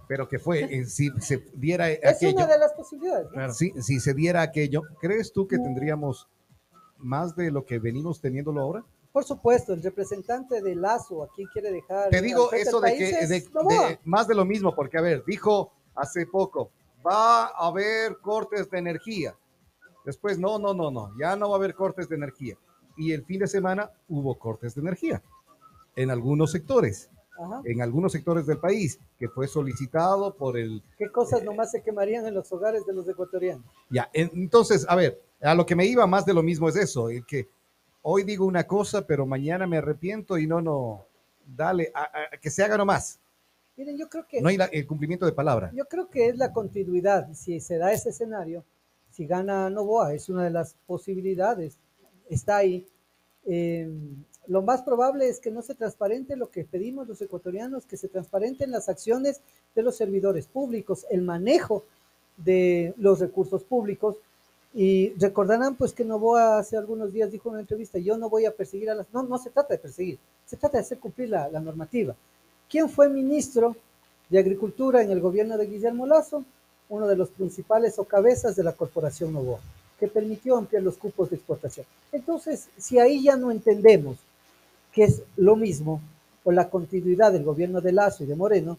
Speaker 3: pero que fue, eh, si se diera
Speaker 7: Es
Speaker 3: aquello,
Speaker 7: una de las posibilidades. ¿no?
Speaker 3: si, si se diera aquello, ¿crees tú que tendríamos más de lo que venimos teniéndolo ahora?
Speaker 7: Por supuesto, el representante de Lazo, a quien quiere dejar.
Speaker 3: Te digo eso de que de-
Speaker 7: es
Speaker 3: de- más de lo mismo, porque a ver, dijo hace poco, va a haber cortes de energía. Después, no, no, no, no, ya no va a haber cortes de energía. Y el fin de semana hubo cortes de energía en algunos sectores,
Speaker 7: Ajá.
Speaker 3: en algunos sectores del país, que fue solicitado por el...
Speaker 7: ¿Qué cosas nomás se quemarían en los hogares de los ecuatorianos?
Speaker 3: Ya, en- entonces, a ver, a lo que me iba más de lo mismo es eso, el que hoy digo una cosa, pero mañana me arrepiento y no, no, dale, a- a- que se haga nomás.
Speaker 7: Miren, yo creo que
Speaker 3: No hay la- el cumplimiento de palabra.
Speaker 7: Yo creo que es la continuidad. Si se da ese escenario, si gana Novoa, es una de las posibilidades. Está ahí. Eh, lo más probable es que no se transparente lo que pedimos los ecuatorianos, que se transparenten las acciones de los servidores públicos, el manejo de los recursos públicos. Y recordarán pues que Novoa hace algunos días dijo en una entrevista, yo no voy a perseguir a las... No, no se trata de perseguir, se trata de hacer cumplir la, normativa. ¿Quién fue ministro de Agricultura en el gobierno de Guillermo Lazo? Uno de los principales o cabezas de la corporación Novoa, que permitió ampliar los cupos de exportación. Entonces, si ahí ya no entendemos que es lo mismo o la continuidad del gobierno de Lazo y de Moreno,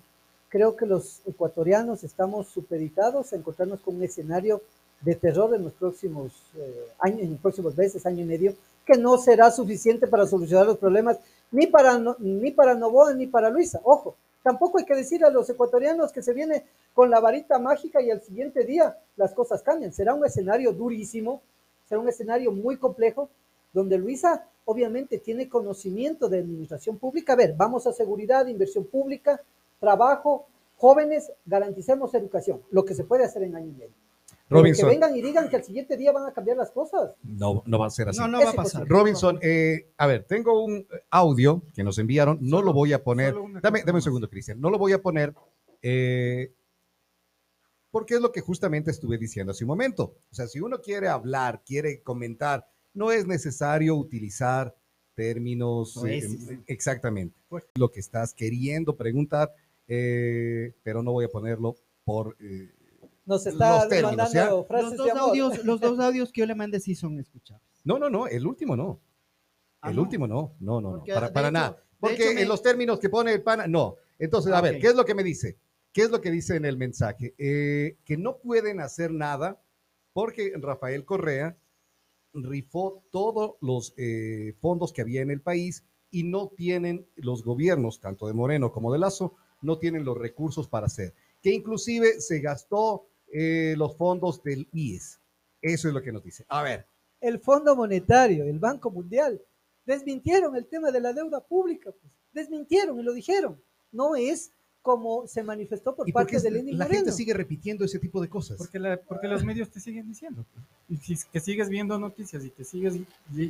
Speaker 7: creo que los ecuatorianos estamos supeditados a encontrarnos con un escenario de terror en los próximos eh, años, en próximos meses, año y medio, que no será suficiente para solucionar los problemas ni para, no- ni para Novoa ni para Luisa. Ojo, tampoco hay que decir a los ecuatorianos que se viene con la varita mágica y al siguiente día las cosas cambian. Será un escenario durísimo, será un escenario muy complejo, donde Luisa obviamente tiene conocimiento de administración pública. A ver, vamos a seguridad, inversión pública, trabajo, jóvenes, garanticemos educación, lo que se puede hacer en año y medio.
Speaker 3: Robinson.
Speaker 7: Que vengan y digan que al siguiente día van a cambiar las cosas.
Speaker 3: No, no va a ser así.
Speaker 4: No, no va a pasar.
Speaker 3: Robinson, eh, a ver, tengo un audio que nos enviaron, no lo voy a poner. Dame, dame un segundo, Cristian. No lo voy a poner eh, porque es lo que justamente estuve diciendo hace un momento. O sea, si uno quiere hablar, quiere comentar, no es necesario utilizar términos eh,
Speaker 4: Poesis.
Speaker 3: exactamente. Lo que estás queriendo preguntar, eh, pero no voy a ponerlo por... eh,
Speaker 7: Nos está
Speaker 3: Los términos,
Speaker 7: mandando
Speaker 4: Los
Speaker 7: frases
Speaker 4: dos,
Speaker 7: de amor.
Speaker 4: audios, los dos audios que yo le mandé sí son escuchables.
Speaker 3: No, no, no, el último no.
Speaker 4: Ah,
Speaker 3: el
Speaker 4: no.
Speaker 3: último no, no, no, no, para, para
Speaker 4: hecho-
Speaker 3: nada. Porque
Speaker 4: me-
Speaker 3: en los términos que pone el pana, no. Entonces, a
Speaker 4: Ah,
Speaker 3: ver. ¿qué es lo que me dice? ¿Qué es lo que dice en el mensaje? Eh, que no pueden hacer nada porque Rafael Correa rifó todos los eh, fondos que había en el país y no tienen los gobiernos, tanto de Moreno como de Lazo, no tienen los recursos para hacer. Que inclusive se gastó eh, los fondos del IES. Eso es lo que nos dice. A ver,
Speaker 7: el Fondo Monetario, el Banco Mundial, desmintieron el tema de la deuda pública, pues. desmintieron y lo dijeron. No es como se manifestó por
Speaker 3: ¿y por
Speaker 7: parte
Speaker 3: qué
Speaker 7: de Lenin
Speaker 3: la
Speaker 7: Moreno.
Speaker 3: gente sigue repitiendo ese tipo de cosas?
Speaker 8: Porque, la- porque los medios te siguen diciendo. Y si que sigues viendo noticias y que sigues. y-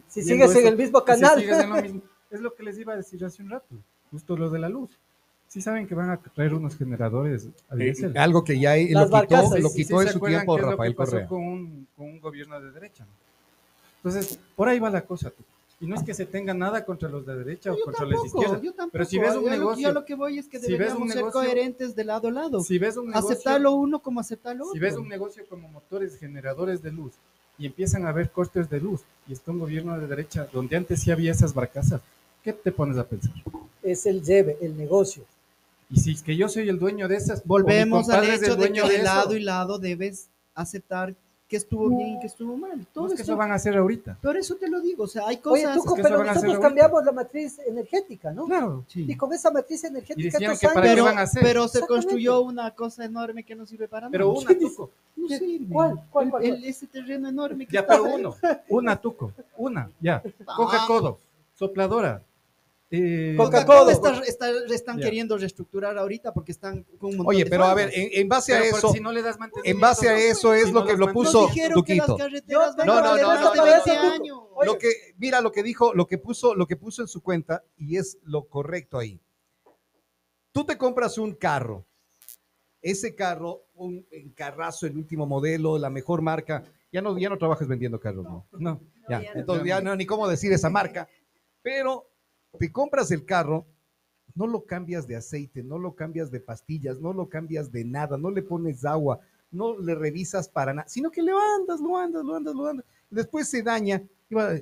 Speaker 7: Si sigues en el mismo
Speaker 8: si
Speaker 7: canal.
Speaker 8: lo mismo, es lo que les iba a decir hace un rato. Justo lo de la luz. Sí saben que van a traer unos generadores
Speaker 3: Eh, algo que ya eh, lo quitó, lo quitó
Speaker 8: sí
Speaker 3: en su tiempo Rafael
Speaker 8: pasó
Speaker 3: Correa.
Speaker 8: Con un, con un gobierno de derecha. ¿no? Entonces, por ahí va la cosa. tú. Y no es que se tenga nada contra los de derecha o contra los de izquierda.
Speaker 4: yo tampoco.
Speaker 8: Pero si ves un
Speaker 4: Yo lo-
Speaker 8: negocio,
Speaker 4: Yo lo que voy es que
Speaker 8: si ves un
Speaker 4: deberíamos ser
Speaker 8: negocio-
Speaker 4: coherentes de lado a lado.
Speaker 8: si ves un negocio,
Speaker 4: Aceptar lo uno como aceptar lo otro.
Speaker 8: si ves un negocio como motores generadores de luz y empiezan a haber cortes de luz y está un gobierno de derecha donde antes sí había esas barcazas, ¿qué te pones a pensar?
Speaker 7: Es el lleve, el negocio.
Speaker 8: Y si es que yo soy el dueño de esas,
Speaker 4: Volvemos al hecho de que de lado y lado debes aceptar que estuvo bien y que estuvo mal. Todo
Speaker 8: no es que
Speaker 4: esto-
Speaker 8: eso van a hacer ahorita.
Speaker 4: Por eso te lo digo, o sea, hay
Speaker 7: Oye,
Speaker 4: cosas...
Speaker 7: Tuco,
Speaker 8: que
Speaker 7: pero nosotros
Speaker 8: ahorita.
Speaker 7: cambiamos la matriz energética, ¿no?
Speaker 8: Claro.
Speaker 4: Sí.
Speaker 7: Y con esa matriz
Speaker 8: Y
Speaker 7: energética estos
Speaker 8: que para
Speaker 4: pero,
Speaker 8: van a hacer.
Speaker 4: pero se construyó una cosa enorme que no sirve para
Speaker 8: Pero
Speaker 4: nada.
Speaker 8: una, Tuco.
Speaker 4: No sirve.
Speaker 7: ¿Cuál? ¿Cuál, cuál,
Speaker 4: El- ese terreno enorme que
Speaker 8: Ya, pero uno. Una, Tuco. Una, ya. Coge
Speaker 4: Ah.
Speaker 8: codo. Sopladora. Eh,
Speaker 4: Coca-Cola está, está- están
Speaker 8: Ya.
Speaker 4: queriendo reestructurar ahorita porque están con un montón
Speaker 3: Oye,
Speaker 4: de
Speaker 3: pero a ver, en, en base a
Speaker 8: Pero porque
Speaker 3: eso,
Speaker 8: si no le das
Speaker 3: en base a eso es
Speaker 8: si
Speaker 3: lo
Speaker 8: no
Speaker 3: que
Speaker 8: las
Speaker 3: lo puso
Speaker 4: van
Speaker 3: No,
Speaker 4: a
Speaker 3: no, no, no, no,
Speaker 4: 20
Speaker 3: no, no.
Speaker 4: años.
Speaker 3: Lo que, mira lo que dijo, lo que puso, lo que puso en su cuenta, y es lo correcto ahí. Tú te compras un carro, ese carro, un un carrazo, el último modelo, la mejor marca. Ya no, ya no trabajas vendiendo carros, ¿no?
Speaker 8: No.
Speaker 3: Ya, entonces ya no ni cómo decir esa marca. Pero te compras el carro, no lo cambias de aceite, no lo cambias de pastillas, no lo cambias de nada, no le pones agua, no le revisas para nada, sino que lo andas, lo andas, lo andas, lo andas. Después se daña y va,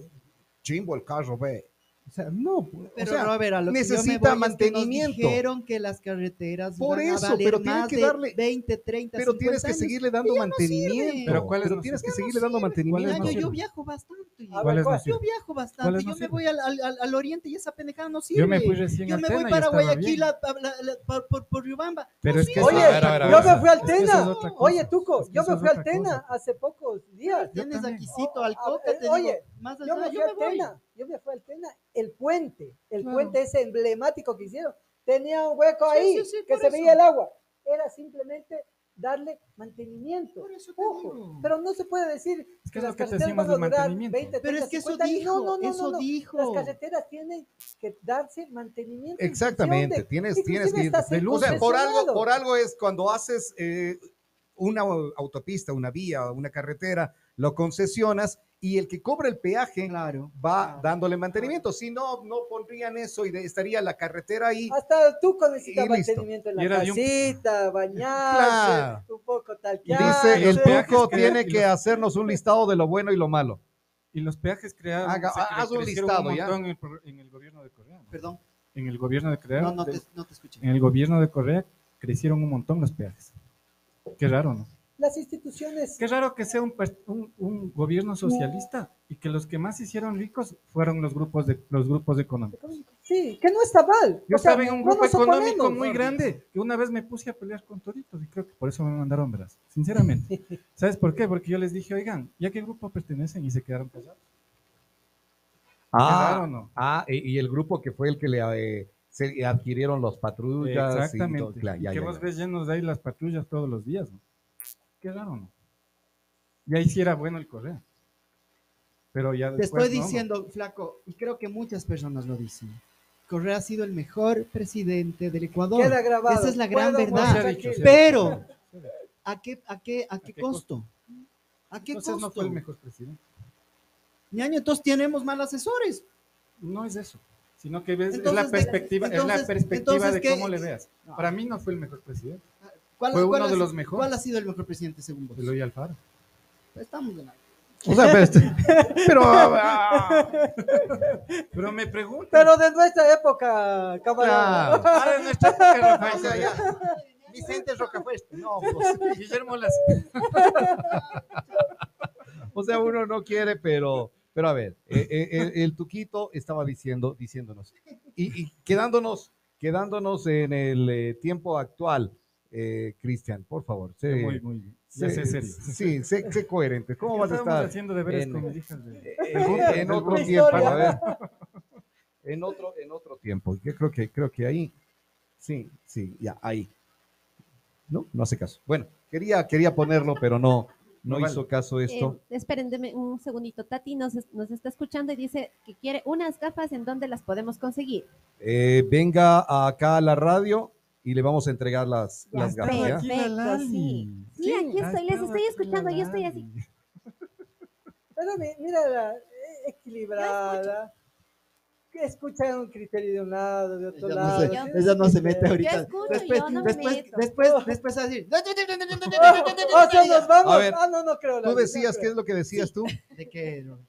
Speaker 3: chimbo el carro, ve. O sea, no,
Speaker 4: Pero
Speaker 3: o sea,
Speaker 4: Robert, a lo que yo me
Speaker 3: necesita
Speaker 4: voy es que nos
Speaker 3: mantenimiento.
Speaker 4: dijeron que las carreteras
Speaker 3: Por
Speaker 4: van a
Speaker 3: eso,
Speaker 4: valer
Speaker 3: pero tienen
Speaker 4: más
Speaker 3: que
Speaker 4: de
Speaker 3: darle-
Speaker 4: 20, 30,
Speaker 3: pero tienes que
Speaker 4: 50 años.
Speaker 3: seguirle dando mantenimiento.
Speaker 8: Pero ¿cuáles no
Speaker 3: tienes que seguirle dando
Speaker 4: Mira,
Speaker 3: mantenimiento.
Speaker 8: no
Speaker 4: yo, yo viajo bastante.
Speaker 7: A
Speaker 8: ¿Cuáles
Speaker 7: ver, ¿cuál?
Speaker 4: Yo viajo bastante,
Speaker 8: ¿Cuáles no
Speaker 4: yo me voy al, al- al- al oriente y esa pendejada no sirve.
Speaker 8: Yo me fui recién
Speaker 4: Yo
Speaker 8: a
Speaker 4: me voy para Guayaquil a- a- por, por, Riobamba.
Speaker 8: Pero es que.
Speaker 7: Oye,
Speaker 3: A a a
Speaker 7: yo me fui al
Speaker 8: Es que
Speaker 7: Tena.
Speaker 8: es.
Speaker 7: Oye, Tuco,
Speaker 8: Es que
Speaker 7: yo me
Speaker 8: es
Speaker 7: fui al Tena hace pocos días.
Speaker 4: Tienes
Speaker 8: también.
Speaker 4: aquisito, al coca,
Speaker 7: eh,
Speaker 4: te
Speaker 7: oye, Yo me fui
Speaker 4: yo me
Speaker 7: al
Speaker 4: voy.
Speaker 7: Tena, yo me fui al Tena, el puente, el
Speaker 8: Claro.
Speaker 7: puente ese emblemático que hicieron, tenía un hueco
Speaker 4: Sí,
Speaker 7: ahí
Speaker 4: sí, sí,
Speaker 7: que se
Speaker 4: eso.
Speaker 7: veía el agua. Era simplemente darle mantenimiento.
Speaker 4: Por eso te
Speaker 7: Ojo,
Speaker 4: digo.
Speaker 7: pero no se puede decir
Speaker 8: Es que
Speaker 7: las
Speaker 8: que
Speaker 7: carreteras van a durar
Speaker 8: mantenimiento.
Speaker 7: 20,
Speaker 4: Pero
Speaker 7: 30,
Speaker 4: es que eso
Speaker 7: 50 años.
Speaker 4: dijo,
Speaker 7: no, no, no,
Speaker 4: eso
Speaker 7: no, no.
Speaker 4: dijo.
Speaker 7: Las carreteras tienen que darse mantenimiento.
Speaker 3: Exactamente,
Speaker 7: de-
Speaker 3: tienes, tienes que ir por algo, por algo es cuando haces eh, una autopista, una vía, una carretera, lo concesionas y el que cobra el peaje
Speaker 4: Claro.
Speaker 3: va dándole mantenimiento. Si no, no pondrían eso y de- estaría la carretera ahí.
Speaker 7: Hasta tú necesitas mantenimiento en la
Speaker 8: un-
Speaker 7: casita, bañarse,
Speaker 3: Claro.
Speaker 7: un poco
Speaker 3: Y
Speaker 7: talquearse.
Speaker 3: dice, el
Speaker 8: que-
Speaker 3: tiene que
Speaker 8: los-
Speaker 3: hacernos un listado de lo bueno y lo malo.
Speaker 8: Y los peajes creados
Speaker 3: Haga-
Speaker 8: se
Speaker 3: haz un listado,
Speaker 8: un
Speaker 3: ya.
Speaker 8: montón en el, pro- en el gobierno de Correa. ¿no?
Speaker 4: Perdón,
Speaker 8: En el gobierno de Correa,
Speaker 4: no, no, te, no te escuché.
Speaker 8: en el gobierno de Correa crecieron un montón los peajes. Qué raro, ¿no?
Speaker 7: Las instituciones
Speaker 8: Qué raro que sea un, un, un gobierno socialista y que los que más se hicieron ricos fueron los grupos de los grupos económicos.
Speaker 7: Sí, que no está mal.
Speaker 8: Yo
Speaker 7: O sea,
Speaker 8: estaba en un grupo económico
Speaker 7: oponemos,
Speaker 8: muy
Speaker 7: ¿no?
Speaker 8: grande que una vez me puse a pelear con toditos y creo que por eso me mandaron verás. Sinceramente. ¿Sabes por qué? Porque yo les dije, oigan, ¿ya qué grupo pertenecen? Y se quedaron callados.
Speaker 3: Ah, ah, y, y el grupo que fue el que le eh, se adquirieron los patrullas. y todo,
Speaker 8: Exactamente.
Speaker 3: claro, ya,
Speaker 8: y que
Speaker 3: ya,
Speaker 8: vos
Speaker 3: ya.
Speaker 8: ves llenos de ahí las patrullas todos los días, ¿no? Qué raro, ¿no? Y ahí sí era bueno el Correa. Pero ya
Speaker 4: Te
Speaker 8: después,
Speaker 4: estoy
Speaker 8: no, ¿no?
Speaker 4: diciendo, flaco, y creo que muchas personas lo dicen. Correa ha sido el mejor presidente del Ecuador.
Speaker 7: Queda grabado.
Speaker 4: Esa es la gran verdad.
Speaker 8: Dicho,
Speaker 4: Pero, ¿a qué, a qué, a qué
Speaker 8: qué
Speaker 4: costo? ¿A qué
Speaker 8: Entonces
Speaker 4: costo?
Speaker 8: no fue el mejor presidente.
Speaker 4: Ñaño, entonces tenemos mal asesores.
Speaker 8: No es eso, sino que ves, es
Speaker 4: Entonces,
Speaker 8: la perspectiva, es la perspectiva
Speaker 4: entonces,
Speaker 8: de
Speaker 4: ¿qué?
Speaker 8: cómo le veas. Para mí no fue el mejor presidente,
Speaker 4: ¿Cuál,
Speaker 8: Fue
Speaker 4: cuál
Speaker 8: uno
Speaker 4: ha
Speaker 8: de
Speaker 4: sido-
Speaker 8: los mejores.
Speaker 4: ¿Cuál ha sido el mejor presidente según vos?
Speaker 8: Eloy Alfaro.
Speaker 4: Estamos de nada.
Speaker 3: O sea, pero, este- pero, ah,
Speaker 8: Pero me preguntan.
Speaker 7: Pero de nuestra época, camarada.
Speaker 3: Claro.
Speaker 8: Ah, de nuestra época, Rafael
Speaker 3: o sea,
Speaker 8: Correa.
Speaker 3: ya. Vicente Rocafuerte. No, pues,
Speaker 8: Guillermo Las.
Speaker 3: o sea, uno no quiere, pero, pero a ver, eh, eh, el, el Tuquito estaba diciendo, diciéndonos, y, y quedándonos, quedándonos en el eh, tiempo actual, eh, Cristian, por favor, sé,
Speaker 8: Muy, muy sé serio.
Speaker 3: Sí, sé, sé coherente. ¿Cómo vas a estar?
Speaker 8: haciendo deberes
Speaker 3: en-
Speaker 8: con mis hijas de-
Speaker 3: en, en otro tiempo,
Speaker 7: historia.
Speaker 3: a ver. En otro, en otro tiempo. Yo creo que, creo que ahí, sí, sí, ya, ahí. No, no hace caso. Bueno, quería, quería ponerlo, pero no, no,
Speaker 8: No vale.
Speaker 3: hizo caso esto.
Speaker 2: Eh, esperen un segundito. Tati nos está escuchando y dice que quiere unas gafas en donde las podemos conseguir.
Speaker 3: Eh, venga acá a la radio y le vamos a entregar las,
Speaker 2: Ya,
Speaker 3: las gafas. ¿ya?
Speaker 2: perfecto, sí. Sí, aquí estoy, les estoy escuchando, yo estoy así.
Speaker 7: Pero mi- mira, la, eh, equilibrada. Que escucha un criterio de un lado, de otro
Speaker 4: Ella
Speaker 7: lado.
Speaker 4: no, se,
Speaker 7: ¿sí?
Speaker 4: ella no se mete
Speaker 2: Yo
Speaker 4: ahorita.
Speaker 2: escucho,
Speaker 4: después,
Speaker 2: yo no me
Speaker 4: después,
Speaker 2: meto.
Speaker 4: después, después así.
Speaker 7: Oh, o sea, nos vamos.
Speaker 3: A ver,
Speaker 7: ah, no, no creo.
Speaker 3: Tú decías,
Speaker 7: no
Speaker 3: ¿qué es lo que decías tú?
Speaker 4: ¿De no?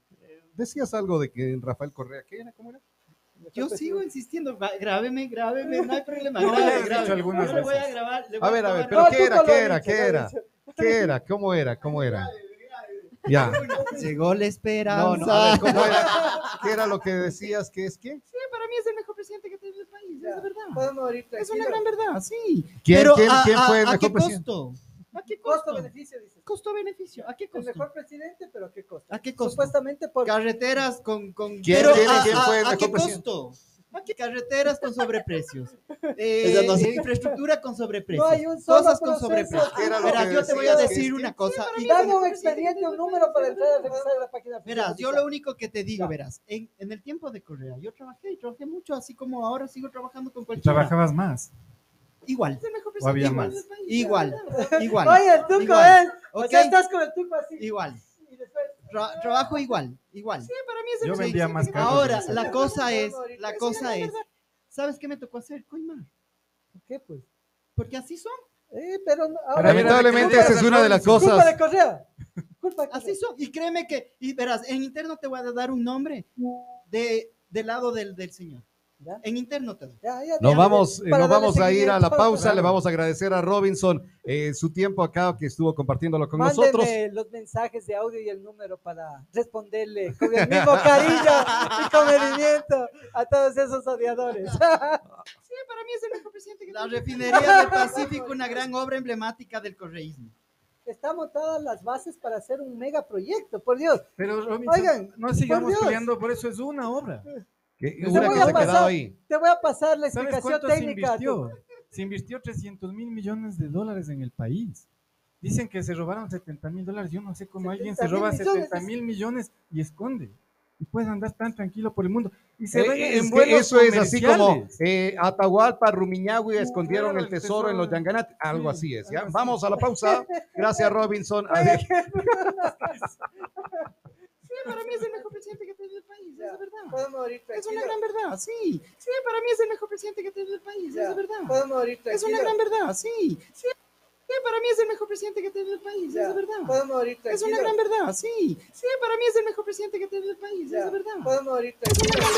Speaker 3: Decías algo de que Rafael Correa, ¿qué era? ¿Cómo era?
Speaker 4: Yo sigo insistiendo, grábeme, grábeme, no hay problema.
Speaker 8: No, algunas
Speaker 4: Yo voy a grabar.
Speaker 3: A ver, a ver, pero
Speaker 7: No,
Speaker 3: ¿qué era? ¿Qué era?
Speaker 7: dicho,
Speaker 3: ¿Qué era? ¿Qué era? ¿Cómo era? ¿Cómo era? Ya.
Speaker 4: Llegó la esperanza.
Speaker 3: No, no, a ver, ¿cómo era? ¿Qué era lo que decías que es quién?
Speaker 4: Sí, para mí es el mejor presidente que tiene el país, es
Speaker 7: Ya.
Speaker 4: la verdad.
Speaker 7: Podemos ir
Speaker 4: Es una gran verdad, sí.
Speaker 3: ¿Quién-
Speaker 4: Pero
Speaker 3: quién-
Speaker 4: a,
Speaker 3: quién
Speaker 4: a-
Speaker 3: fue el
Speaker 4: ¿a
Speaker 3: mejor
Speaker 4: qué
Speaker 3: presidente?
Speaker 4: costo? ¿A qué costo?
Speaker 7: Costo-beneficio, dices.
Speaker 4: Costo-beneficio. ¿A qué
Speaker 7: El
Speaker 4: costo?
Speaker 7: mejor presidente, pero ¿a qué costo?
Speaker 4: ¿A qué costo?
Speaker 7: Supuestamente por...
Speaker 4: Carreteras con... con
Speaker 3: ¿Quién
Speaker 4: pero
Speaker 3: tiene-
Speaker 4: a,
Speaker 3: quién
Speaker 4: a-
Speaker 3: fue el
Speaker 4: ¿a
Speaker 3: mejor
Speaker 4: qué costo? ¿A qué carreteras con sobreprecios? Eh,
Speaker 3: Esa no se-
Speaker 4: infraestructura con sobreprecios.
Speaker 7: No hay un solo
Speaker 4: cosas con sobreprecios. Verás,
Speaker 3: que
Speaker 4: yo te voy a decir una cosa. y-
Speaker 7: Dame un expediente, un número para entrar a revisar la página.
Speaker 4: Verás, yo lo único que te digo, verás, en, en el tiempo de Correa, yo trabajé y trabajé mucho, así como ahora sigo trabajando con cualquiera.
Speaker 8: Trabajabas más.
Speaker 4: Igual.
Speaker 8: ¿O había
Speaker 4: igual,
Speaker 8: más?
Speaker 4: igual, igual.
Speaker 7: Oye, el tuco
Speaker 4: igual,
Speaker 7: es. O
Speaker 4: ¿ok?
Speaker 7: sea, estás con el tuco así.
Speaker 4: Igual.
Speaker 7: Y después.
Speaker 4: Tra- trabajo igual, igual. Sí,
Speaker 7: para mí
Speaker 8: Yo vendía más carros.
Speaker 4: Ahora, la cosa es, la cosa es, ¿sabes qué me tocó hacer, Coimar?
Speaker 7: ¿Por qué, pues?
Speaker 4: Porque así son.
Speaker 7: Eh, pero no- ahora-
Speaker 3: Lamentablemente
Speaker 7: Culpa
Speaker 3: esa es una de las
Speaker 7: Culpa
Speaker 3: cosas.
Speaker 7: de Correa. Culpa de
Speaker 4: Así son. Y créeme que, y verás, en interno te voy a dar un nombre de, del lado del, del señor.
Speaker 7: ¿Ya?
Speaker 4: En interno te doy.
Speaker 7: Ya, ya,
Speaker 3: Nos
Speaker 7: ya,
Speaker 3: vamos, eh, nos vamos a ir a la pausa. Le vamos a agradecer a Robinson eh, su tiempo acá que estuvo compartiéndolo con
Speaker 7: Mándeme
Speaker 3: nosotros.
Speaker 7: los mensajes de audio y el número para responderle con el mismo cariño y comedimiento a todos esos odiadores.
Speaker 4: Sí, para mí es el mejor presidente que La refinería del Pacífico, una gran obra emblemática del correísmo.
Speaker 7: Están montadas las bases para hacer un megaproyecto, por Dios.
Speaker 8: Pero Robinson,
Speaker 7: Oigan,
Speaker 8: no sigamos
Speaker 7: por
Speaker 8: peleando, por eso es una obra.
Speaker 3: Que-
Speaker 7: Te
Speaker 3: una
Speaker 7: voy
Speaker 3: que
Speaker 7: a
Speaker 3: se ha quedado
Speaker 7: pasar-
Speaker 3: ahí.
Speaker 7: Te voy a pasar la
Speaker 8: ¿Sabes
Speaker 7: explicación
Speaker 8: cuánto se
Speaker 7: técnica.
Speaker 8: invirtió? Se invirtió 300 mil millones de dólares en el país. Dicen que se robaron 70 mil dólares. Yo no sé cómo alguien se
Speaker 7: 70.000
Speaker 8: roba
Speaker 7: millones.
Speaker 8: 70 mil millones y esconde. Y puede andar tan tranquilo por el mundo. Y se
Speaker 3: Eh,
Speaker 8: ven
Speaker 3: es
Speaker 8: en vuelos
Speaker 3: eso es así como eh, Atahualpa, Rumiñahui escondieron
Speaker 8: Claro,
Speaker 3: el
Speaker 8: el
Speaker 3: tesoro en los
Speaker 8: tesoro.
Speaker 3: Yanganat. Algo
Speaker 8: Sí,
Speaker 3: así es. ¿ya?
Speaker 8: así.
Speaker 3: Vamos a la pausa. Gracias, Robinson. A ver,
Speaker 4: Sí, para mí es el mejor presidente que tiene el país,
Speaker 7: Ya,
Speaker 4: es verdad.
Speaker 7: Podemos morir
Speaker 4: Es
Speaker 7: tranquilo.
Speaker 4: una gran verdad, sí. Sí, para mí es el mejor presidente que tiene el país,
Speaker 7: Ya,
Speaker 4: es verdad.
Speaker 7: Podemos morir
Speaker 4: Es
Speaker 7: tranquilo.
Speaker 4: una gran verdad, sí. Sí, para mí es el mejor presidente que tiene el país,
Speaker 7: Ya,
Speaker 4: es verdad.
Speaker 7: Podemos morir
Speaker 4: Es
Speaker 7: tranquilo.
Speaker 4: una gran verdad, sí. Sí, para mí es el mejor presidente que tiene el país,
Speaker 7: Ya,
Speaker 4: es verdad.
Speaker 7: Podemos morir
Speaker 4: Es
Speaker 7: tranquilo.